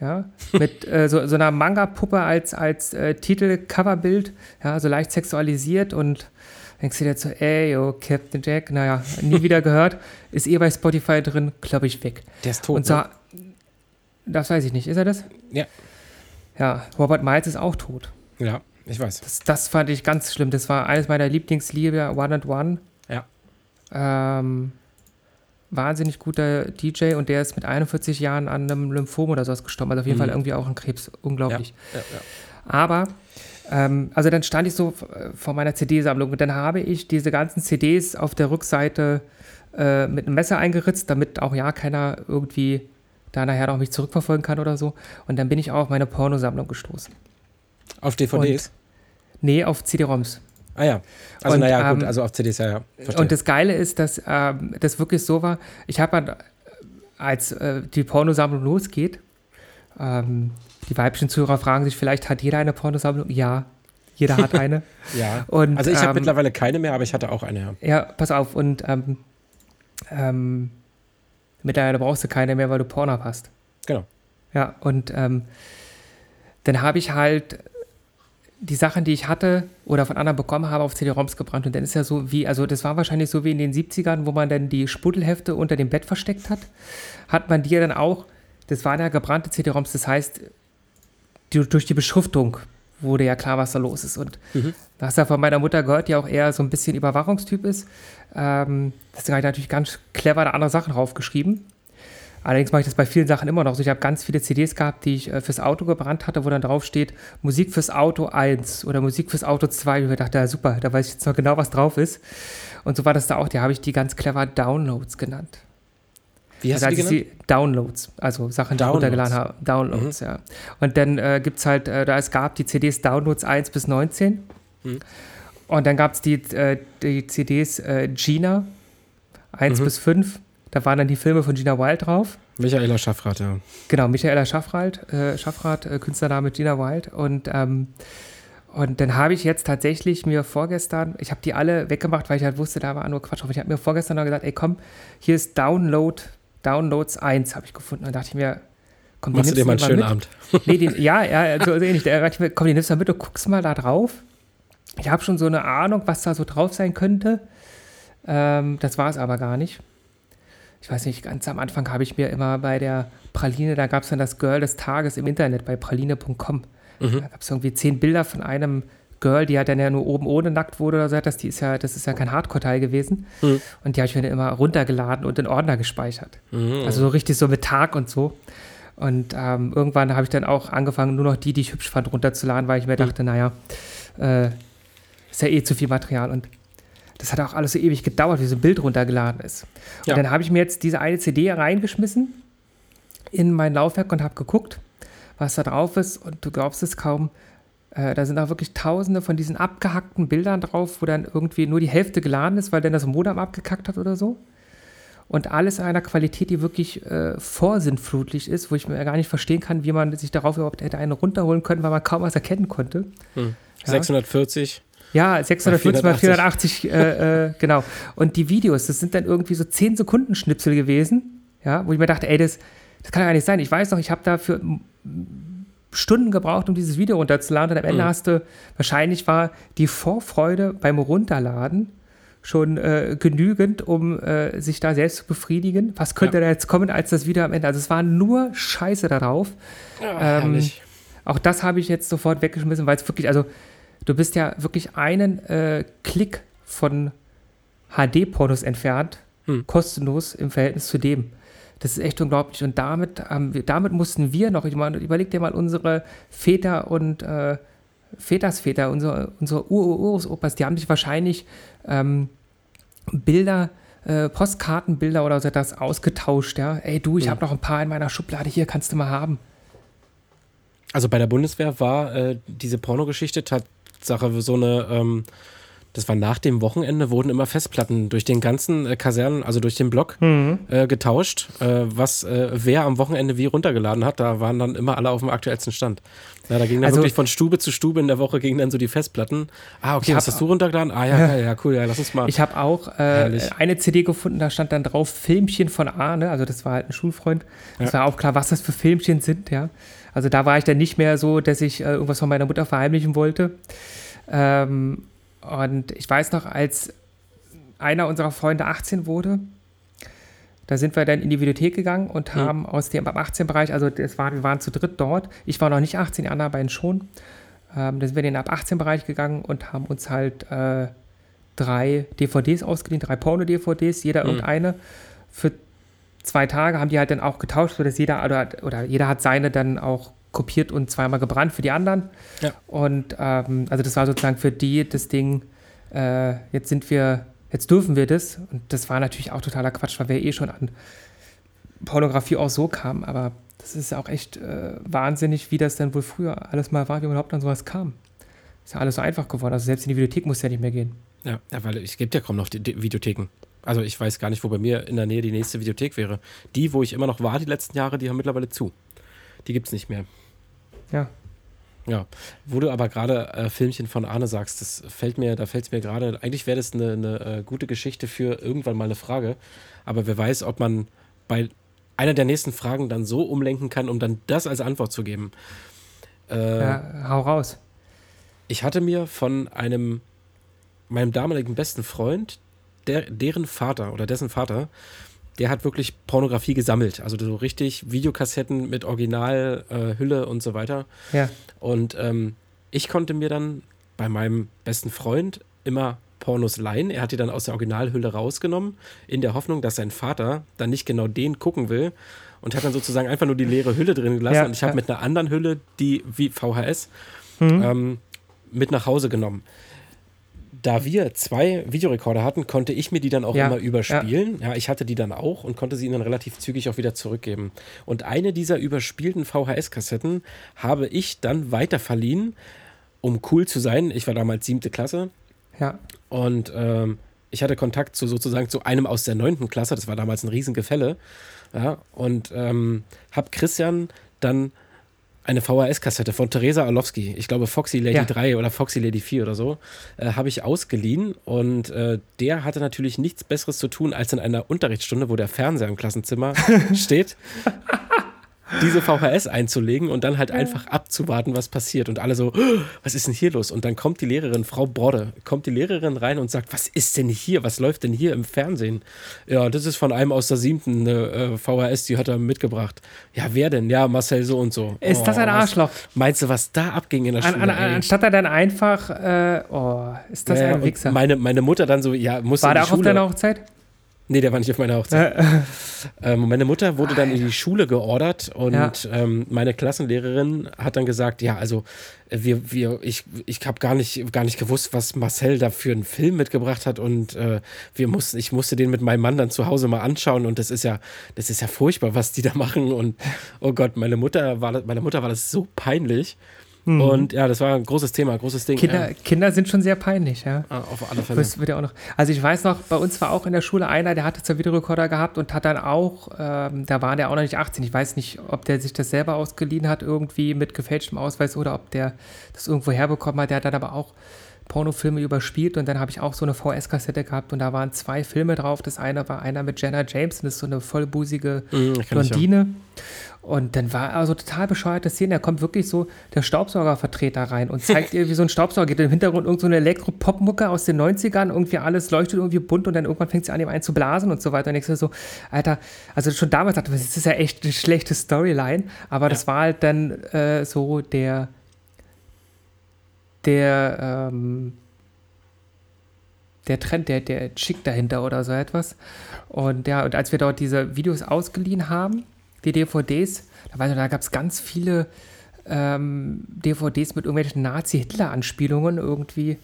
ja, mit äh, so, so einer Manga-Puppe als, als äh, Titel-Coverbild, ja, so leicht sexualisiert und denkst du dir so, ey, yo, Captain Jack, naja, nie wieder gehört, ist eh bei Spotify drin, glaube ich, weg. Der ist tot. und so, ne? das weiß ich nicht, ist er das? Ja. Ja, Robert Miles ist auch tot. Ja, ich weiß. Das, das fand ich ganz schlimm. Das war eines meiner Lieblingslieder, One and One. Ja. Ähm, wahnsinnig guter DJ und der ist mit 41 Jahren an einem Lymphom oder sowas gestorben. Also auf jeden Mhm. Fall irgendwie auch an Krebs. Unglaublich. Ja, ja. Aber, ähm, also dann stand ich so vor meiner CD-Sammlung und dann habe ich diese ganzen CDs auf der Rückseite äh, mit einem Messer eingeritzt, damit auch ja keiner irgendwie da nachher noch mich zurückverfolgen kann oder so. Und dann bin ich auch auf meine Pornosammlung gestoßen. Auf DVDs? Nee, auf CD-ROMs. Ah ja. Also Und, naja, gut, ähm, also auf CDs, ja, ja. Verstehe. Und das Geile ist, dass ähm, das wirklich so war. Ich habe halt, als äh, die Pornosammlung losgeht, ähm, die weiblichen Zuhörer fragen sich vielleicht, hat jeder eine Pornosammlung? Ja, jeder hat eine. ja. Und, also ich habe ähm, mittlerweile keine mehr, aber ich hatte auch eine, ja. Ja, pass auf. Und ähm, ähm, mittlerweile brauchst du keine mehr, weil du Porno hast. Genau. Ja, und ähm, dann habe ich halt die Sachen, die ich hatte oder von anderen bekommen habe, auf CD-ROMs gebrannt. Und dann ist ja so wie, also das war wahrscheinlich so wie in den 70ern, wo man dann die Spuddelhefte unter dem Bett versteckt hat, hat man die ja dann auch, das waren ja gebrannte CD-ROMs, das heißt, die, durch die Beschriftung wurde ja klar, was da los ist. Und das hast du ja von meiner Mutter gehört, die auch eher so ein bisschen Überwachungstyp ist. Ähm, deswegen habe ich natürlich ganz clever da andere Sachen draufgeschrieben. Allerdings mache ich das bei vielen Sachen immer noch so. Ich habe ganz viele CDs gehabt, die ich äh, fürs Auto gebrannt hatte, wo dann drauf steht Musik fürs Auto 1 oder Musik fürs Auto 2. Und ich dachte, ja super, da weiß ich jetzt noch genau, was drauf ist. Und so war das da auch. Die habe ich die ganz clever Downloads genannt. Wie hast Also du die genannt? die Downloads, also Sachen, die ich runtergeladen habe. Downloads, ja. Und dann äh, gibt es halt, äh, da es gab die CDs Downloads 1 bis 19. Und dann gab es die, äh, die CDs äh, Gina 1 bis 5. Da waren dann die Filme von Gina Wild drauf. Michaela Schaffrath, ja. Genau, Michaela Schaffrath, äh, Schaffrath äh, Künstlername Gina Wild. Und, ähm, und dann habe ich jetzt tatsächlich mir vorgestern, ich habe die alle weggemacht, weil ich halt wusste, da war nur Quatsch drauf. Ich habe mir vorgestern noch gesagt, ey komm, hier ist Download, Downloads 1, habe ich gefunden. Und dachte ich mir, komm, Machst du dir mal einen schönen mit. Abend. Nee, den, ja, ja, so ähnlich. Da dachte ich mir, komm, die nimmst du mal mit und guckst mal da drauf. Ich habe schon so eine Ahnung, was da so drauf sein könnte. Ähm, das war es aber gar nicht. Ich weiß nicht, ganz am Anfang habe ich mir immer bei der Praline, da gab es dann das Girl des Tages im Internet bei praline.com. Da gab es irgendwie zehn Bilder von einem Girl, die halt dann ja nur oben ohne nackt wurde oder so etwas. Die ist ja, das ist ja kein Hardcore-Teil gewesen. Und die habe ich mir dann immer runtergeladen und in Ordner gespeichert. Also so richtig so mit Tag und so. Und ähm, irgendwann habe ich dann auch angefangen, nur noch die, die ich hübsch fand, runterzuladen, weil ich mir dachte, naja, äh, ist ja eh zu viel Material. Und das hat auch alles so ewig gedauert, wie so ein Bild runtergeladen ist. Und Ja. dann habe ich mir jetzt diese eine CD reingeschmissen in mein Laufwerk und habe geguckt, was da drauf ist. Und du glaubst es kaum, äh, da sind auch wirklich tausende von diesen abgehackten Bildern drauf, wo dann irgendwie nur die Hälfte geladen ist, weil dann das Modem abgekackt hat oder so. Und alles in einer Qualität, die wirklich äh, vorsintflutlich ist, wo ich mir gar nicht verstehen kann, wie man sich darauf überhaupt hätte einen runterholen können, weil man kaum was erkennen konnte. Ja. 640. Ja, 640 mal 480. 480, äh, äh, genau. Und die Videos, das sind dann irgendwie so 10 Sekunden Schnipsel gewesen, ja, wo ich mir dachte, ey, das, das kann ja gar nicht sein. Ich weiß noch, ich habe dafür Stunden gebraucht, um dieses Video runterzuladen und am Ende hast du, wahrscheinlich war die Vorfreude beim Runterladen schon äh, genügend, um äh, sich da selbst zu befriedigen. Was könnte Ja. da jetzt kommen als das Video am Ende? Also es war nur Scheiße darauf. Ja, Ähm. Auch das habe ich jetzt sofort weggeschmissen, weil es wirklich, also du bist ja wirklich einen äh, Klick von HD-Pornos entfernt, Hm. kostenlos im Verhältnis zu dem. Das ist echt unglaublich. Und damit, haben wir, damit mussten wir noch, ich meine, überleg dir mal unsere Väter und äh, Vätersväter, unsere, unsere Ur-Ur-Opas, die haben sich wahrscheinlich ähm, Bilder, äh, Postkartenbilder oder so etwas ausgetauscht, ja. Ey du, ich Hm. habe noch ein paar in meiner Schublade, hier kannst du mal haben. Also bei der Bundeswehr war äh, diese Pornogeschichte Tatsache so eine, ähm, das war nach dem Wochenende, wurden immer Festplatten durch den ganzen äh, Kasernen, also durch den Block äh, getauscht, äh, was äh, wer am Wochenende wie runtergeladen hat. Da waren dann immer alle auf dem aktuellsten Stand. Ja, da ging dann Also- wirklich von Stube zu Stube in der Woche gingen dann so die Festplatten. Ah, okay, was hast du runtergeladen? Ah, ja, geil, ja, cool, ja, lass uns mal. Ich habe auch äh, eine CD gefunden, da stand dann drauf Filmchen von Arne, also das war halt ein Schulfreund. Das war auch klar, was das für Filmchen sind, ja. Also da war ich dann nicht mehr so, dass ich äh, irgendwas von meiner Mutter verheimlichen wollte. Ähm, und ich weiß noch, als einer unserer Freunde 18 wurde, da sind wir dann in die Videothek gegangen und haben aus dem ab 18-Bereich, also das war, wir waren zu dritt dort, ich war noch nicht 18, die anderen beiden schon, ähm, da sind wir in den ab 18-Bereich gegangen und haben uns halt äh, drei DVDs ausgeliehen, drei Porno-DVDs, jeder irgendeine. Für zwei Tage haben die halt dann auch getauscht, sodass jeder oder, oder jeder hat seine dann auch kopiert und zweimal gebrannt für die anderen. Ja. Und ähm, also das war sozusagen für die das Ding, äh, jetzt sind wir, jetzt dürfen wir das. Und das war natürlich auch totaler Quatsch, weil wir eh schon an Pornografie auch so kamen. Aber Das ist auch echt äh, wahnsinnig, wie das dann wohl früher alles mal war, wie man überhaupt an sowas kam. Ist ja alles so einfach geworden. Also selbst in die Videothek muss ja nicht mehr gehen. Ja, ja weil es gibt ja kaum noch die, die Videotheken. Also ich weiß gar nicht, wo bei mir in der Nähe die nächste Videothek wäre. Die, wo ich immer noch war die letzten Jahre, die haben mittlerweile zu. Die gibt es nicht mehr. Ja. Ja, wo du aber gerade äh, Filmchen von Arne sagst, das fällt mir, da fällt es mir gerade, eigentlich wäre das eine, eine äh, gute Geschichte für irgendwann mal eine Frage, aber wer weiß, ob man bei einer der nächsten Fragen dann so umlenken kann, um dann das als Antwort zu geben. Äh, ja, hau raus. Ich hatte mir von einem, meinem damaligen besten Freund, der, deren Vater oder dessen Vater, der hat wirklich Pornografie gesammelt. Also so richtig Videokassetten mit Originalhülle äh, und so weiter. Ja. Und ähm, ich konnte mir dann bei meinem besten Freund immer Pornos leihen. Er hat die dann aus der Originalhülle rausgenommen, in der Hoffnung, dass sein Vater dann nicht genau den gucken will und hat dann sozusagen einfach nur die leere Hülle drin gelassen. Ja, und ich habe ja. mit einer anderen Hülle, die wie VHS, mhm. ähm, mit nach Hause genommen da wir zwei Videorekorder hatten, konnte ich mir die dann auch ja, immer überspielen. Ja. ja. ich hatte die dann auch und konnte sie ihnen dann relativ zügig auch wieder zurückgeben. Und eine dieser überspielten VHS-Kassetten habe ich dann weiterverliehen, um cool zu sein. Ich war damals siebte Klasse. Ja. Und ähm, ich hatte Kontakt zu sozusagen zu einem aus der neunten Klasse. Das war damals ein Riesengefälle. Ja, und ähm, habe Christian dann eine VHS-Kassette von Theresa Orlowski, ich glaube Foxy Lady ja. 3 oder Foxy Lady 4 oder so, äh, habe ich ausgeliehen und äh, der hatte natürlich nichts Besseres zu tun, als in einer Unterrichtsstunde, wo der Fernseher im Klassenzimmer steht, diese VHS einzulegen und dann halt einfach abzuwarten, was passiert. Und alle so, oh, was ist denn hier los? Und dann kommt die Lehrerin, Frau Brodde, kommt die Lehrerin rein und sagt, was ist denn hier? Was läuft denn hier im Fernsehen? Ja, das ist von einem aus der siebten eine äh, VHS, die hat er mitgebracht. Ja, wer denn? Ja, Marcel so und so. Ist oh, das ein Arschloch? Was, meinst du, was da abging in der Schule? An, an, anstatt er dann einfach, äh, oh, ist das ja, ein Wichser. Meine, meine Mutter dann so, ja, muss War der auch Schule. auf deiner Hochzeit? Nee, der war nicht auf meiner Hochzeit. ähm, meine Mutter wurde dann in die Schule geordert und ja. ähm, meine Klassenlehrerin hat dann gesagt, ja, also wir, wir, ich, ich habe gar nicht, gar nicht gewusst, was Marcel da für einen Film mitgebracht hat und äh, wir mussten, ich musste den mit meinem Mann dann zu Hause mal anschauen und das ist ja, das ist ja furchtbar, was die da machen und oh Gott, meine Mutter war, meine Mutter war das so peinlich. Mhm. Und ja, das war ein großes Thema, großes Ding. Kinder, ja. Kinder sind schon sehr peinlich, ja. Ah, auf alle Fälle. Das wird ja auch noch. Also ich weiß noch, bei uns war auch in der Schule einer, der hatte zwar Videorekorder gehabt und hat dann auch, ähm, da war der auch noch nicht 18. Ich weiß nicht, ob der sich das selber ausgeliehen hat, irgendwie mit gefälschtem Ausweis oder ob der das irgendwo herbekommen hat. Der hat dann aber auch Pornofilme überspielt und dann habe ich auch so eine VS-Kassette gehabt und da waren zwei Filme drauf. Das eine war einer mit Jenna Jameson, das ist so eine vollbusige mhm, Blondine. Und dann war also total bescheuerte Szene. Da kommt wirklich so der Staubsaugervertreter rein und zeigt ihr, wie so ein Staubsauger geht. Im Hintergrund irgend so eine Elektro-Pop-Mucke aus den 90ern. Irgendwie alles leuchtet irgendwie bunt und dann irgendwann fängt sie an, ihm einzublasen und so weiter. Und ich so, Alter, also schon damals dachte ich, das ist ja echt eine schlechte Storyline. Aber ja. das war halt dann äh, so der der, ähm, der Trend, der, der Chick dahinter oder so etwas. Und ja, und als wir dort diese Videos ausgeliehen haben, die DVDs, da, weiß ich, da gab es ganz viele ähm, DVDs mit irgendwelchen Nazi-Hitler-Anspielungen irgendwie.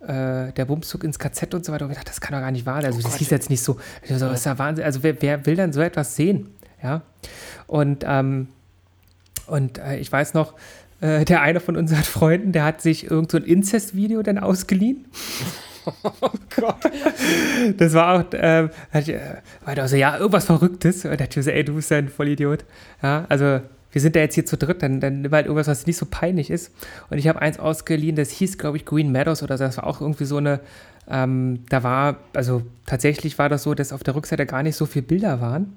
Äh, der Bumszug ins KZ und so weiter. Und ich dachte, das kann doch gar nicht wahr sein. Also, oh das hieß jetzt nicht so. so das ist ja Wahnsinn. Also, wer, wer, will dann so etwas sehen? Ja. Und, ähm, und äh, ich weiß noch, äh, der eine von unseren Freunden, der hat sich irgend so ein Inzest-Video dann ausgeliehen. Oh Gott. Das war auch, ähm, ich, äh, war so, ja, irgendwas Verrücktes. Und der Typ so, ey, du bist ja ein Vollidiot. Ja, also wir sind da jetzt hier zu dritt, dann, dann nimm halt irgendwas, was nicht so peinlich ist. Und ich habe eins ausgeliehen, das hieß, glaube ich, Green Meadows oder so. Das war auch irgendwie so eine, ähm, da war, also tatsächlich war das so, dass auf der Rückseite gar nicht so viele Bilder waren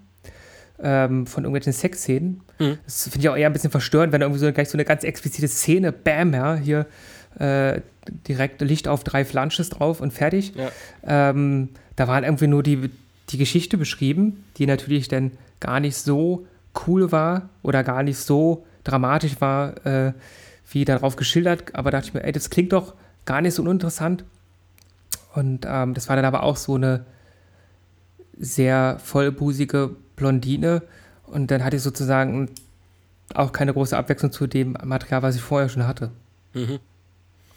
ähm, von irgendwelchen Sexszenen. Mhm. Das finde ich auch eher ein bisschen verstörend, wenn da irgendwie so gleich so eine ganz explizite Szene, bam, ja, hier äh, direkt Licht auf drei Flansches drauf und fertig. Ja. Ähm, da war halt irgendwie nur die, die Geschichte beschrieben, die natürlich dann gar nicht so cool war oder gar nicht so dramatisch war, äh, wie darauf geschildert. Aber da dachte ich mir, ey, das klingt doch gar nicht so uninteressant. Und ähm, das war dann aber auch so eine sehr vollbusige Blondine. Und dann hatte ich sozusagen auch keine große Abwechslung zu dem Material, was ich vorher schon hatte. Mhm.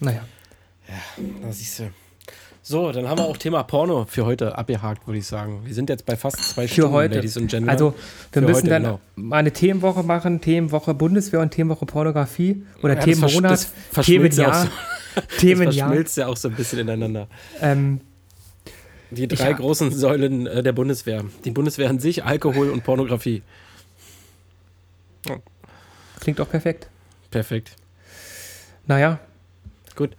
Naja. Ja, da siehst du. So, dann haben wir auch Thema Porno für heute abgehakt, würde ich sagen. Wir sind jetzt bei fast zwei Für Stunden, heute. Ladies and Gentlemen. Also, wir Für müssen heute, dann genau. mal eine Themenwoche machen: Themenwoche Bundeswehr und Themenwoche Pornografie. Oder Ja, Themenmonat, Themenjahr. so. Themenjahr. Das verschmilzt ja auch so ein bisschen ineinander. Ähm, Die drei hab- großen Säulen äh, der Bundeswehr. Die Bundeswehr an sich, Alkohol und Pornografie. klingt auch perfekt. Perfekt. Naja, Gut.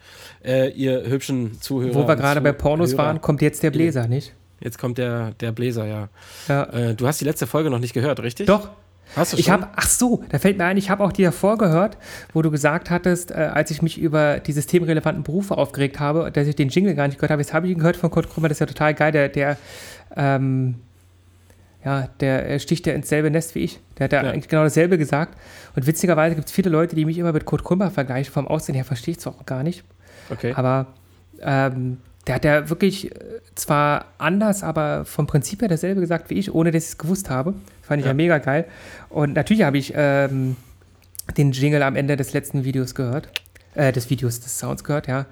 Äh, ihr hübschen Zuhörer. wo wir gerade bei Pornos Zuhörer. waren, kommt jetzt der Bläser, nicht? Jetzt kommt der, der Bläser, ja. Ja. Äh, du hast die letzte Folge noch nicht gehört, richtig? Doch, Hast du Ich schon? habe, ach so, da fällt mir ein, ich habe auch die davor gehört, wo du gesagt hattest, äh, als ich mich über die systemrelevanten Berufe aufgeregt habe, dass ich den Jingle gar nicht gehört habe. Jetzt habe ich ihn gehört von Kurt Krummer, das ist ja total geil. Der, der, ähm, ja, der sticht ja ins selbe Nest wie ich. Der hat ja, Ja. eigentlich genau dasselbe gesagt. Und witzigerweise gibt es viele Leute, die mich immer mit Kurt Krummer vergleichen. Vom Aussehen her verstehe ich es auch gar nicht. okay. Aber ähm, der hat ja wirklich äh, zwar anders, aber vom Prinzip her dasselbe gesagt wie ich, ohne dass ich es gewusst habe. Fand ich ja, Ja. mega geil. Und natürlich habe ich ähm, den Jingle am Ende des letzten Videos gehört. Äh, des Videos, des Sounds gehört, ja.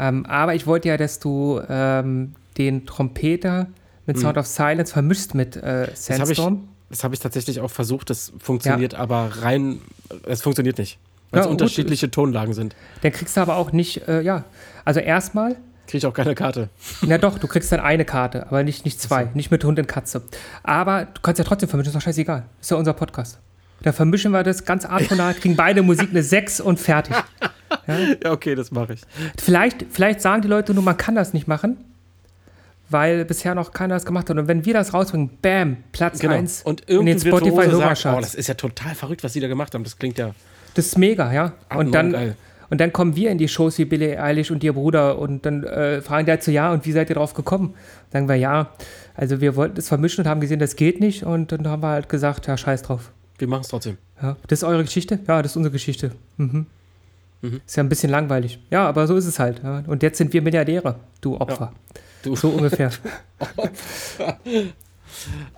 Ähm, aber ich wollte ja, dass du ähm, den Trompeter mit Sound of Silence vermischst mit äh, Mhm. Das habe ich, Sandstorm. hab ich tatsächlich auch versucht. Das funktioniert aber rein. Es funktioniert nicht. Weil Ja, es gut. unterschiedliche Tonlagen sind. Dann kriegst du aber auch nicht, äh, ja. Also erstmal Kriege ich auch keine Karte. Na doch, du kriegst dann eine Karte, aber nicht, nicht zwei, nicht mit Hund und Katze. Aber du kannst ja trotzdem vermischen, ist doch scheißegal. Ist ja unser Podcast. Da vermischen wir das ganz atonal, kriegen beide Musik eine 6 und fertig. Ja, okay, das mache ich. Vielleicht, vielleicht sagen die Leute nur, man kann das nicht machen, weil bisher noch keiner das gemacht hat. Und wenn wir das rausbringen, bam, Platz Genau. 1 Und in den Virtuose sagt, oh, das ist ja total verrückt, was die da gemacht haben. Das klingt ja das ist mega, ja. Und dann, geil. und dann kommen wir in die Shows wie Billie Eilish und ihr Bruder und dann äh, fragen die halt so, ja, und wie seid ihr drauf gekommen? Sagen wir, ja, also wir wollten das vermischen und haben gesehen, das geht nicht und dann haben wir halt gesagt, ja, scheiß drauf. Wir machen es trotzdem. Ja, das ist eure Geschichte? Ja, das ist unsere Geschichte. Mhm. Ist ja ein bisschen langweilig. Ja, aber so ist es halt. Ja. Und jetzt sind wir Milliardäre, du Opfer. Du. So ungefähr.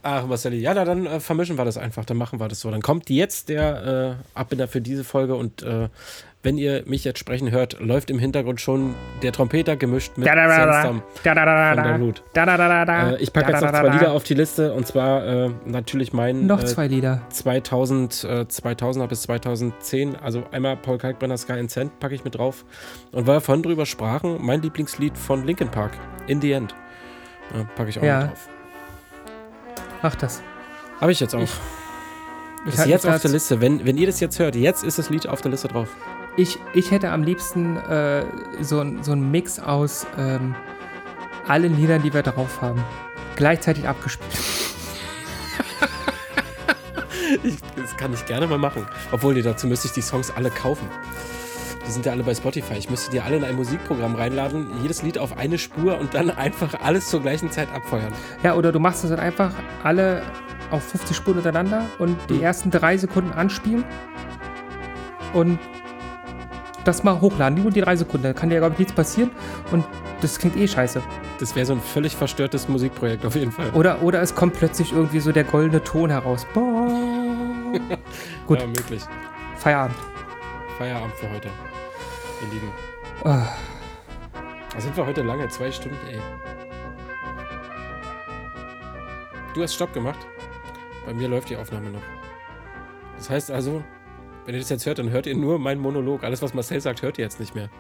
Ach, Marcelli. Ja, na, dann äh, vermischen wir das einfach. Dann machen wir das so. Dann kommt jetzt der äh, Abbinder für diese Folge und äh, wenn ihr mich jetzt sprechen hört, läuft im Hintergrund schon der Trompeter gemischt mit Sandstorm. von der Root. Äh, ich packe jetzt noch zwei Lieder auf die Liste und zwar äh, natürlich mein Noch äh, zwei Lieder. 2000, äh, 2000er bis 2010, also einmal Paul Kalkbrenner Sky and Sand packe ich mit drauf. Und weil wir vorhin drüber sprachen, mein Lieblingslied von Linkin Park, In the End, äh, packe ich auch Ja. mit drauf. Mach das. Habe ich jetzt auch. Ich ist halt jetzt auf der Liste. Wenn, wenn ihr das jetzt hört, jetzt ist das Lied auf der Liste drauf. Ich, ich hätte am liebsten äh, so, ein- so einen Mix aus ähm, allen Liedern, die wir drauf haben. Gleichzeitig abgespielt. Ich, das kann ich gerne mal machen. Obwohl, nee, dazu müsste ich die Songs alle kaufen. Die sind ja alle bei Spotify. Ich müsste die alle in ein Musikprogramm reinladen, jedes Lied auf eine Spur und dann einfach alles zur gleichen Zeit abfeuern. Ja, oder du machst es dann einfach alle auf 50 Spuren untereinander und die Mhm. ersten drei Sekunden anspielen und das mal hochladen. Nur die drei Sekunden. Da kann dir, glaube ich, nichts passieren und das klingt eh scheiße. Das wäre so ein völlig verstörtes Musikprojekt auf jeden Fall. Oder, oder es kommt plötzlich irgendwie so der goldene Ton heraus. Boah. Gut. Ja, möglich. Feierabend. Feierabend für heute. Ihr Lieben. Ah. Da sind wir heute lange, zwei Stunden, ey. Du hast Stopp gemacht. Bei mir läuft die Aufnahme noch. Das heißt also, wenn ihr das jetzt hört, dann hört ihr nur meinen Monolog. Alles, was Marcel sagt, hört ihr jetzt nicht mehr.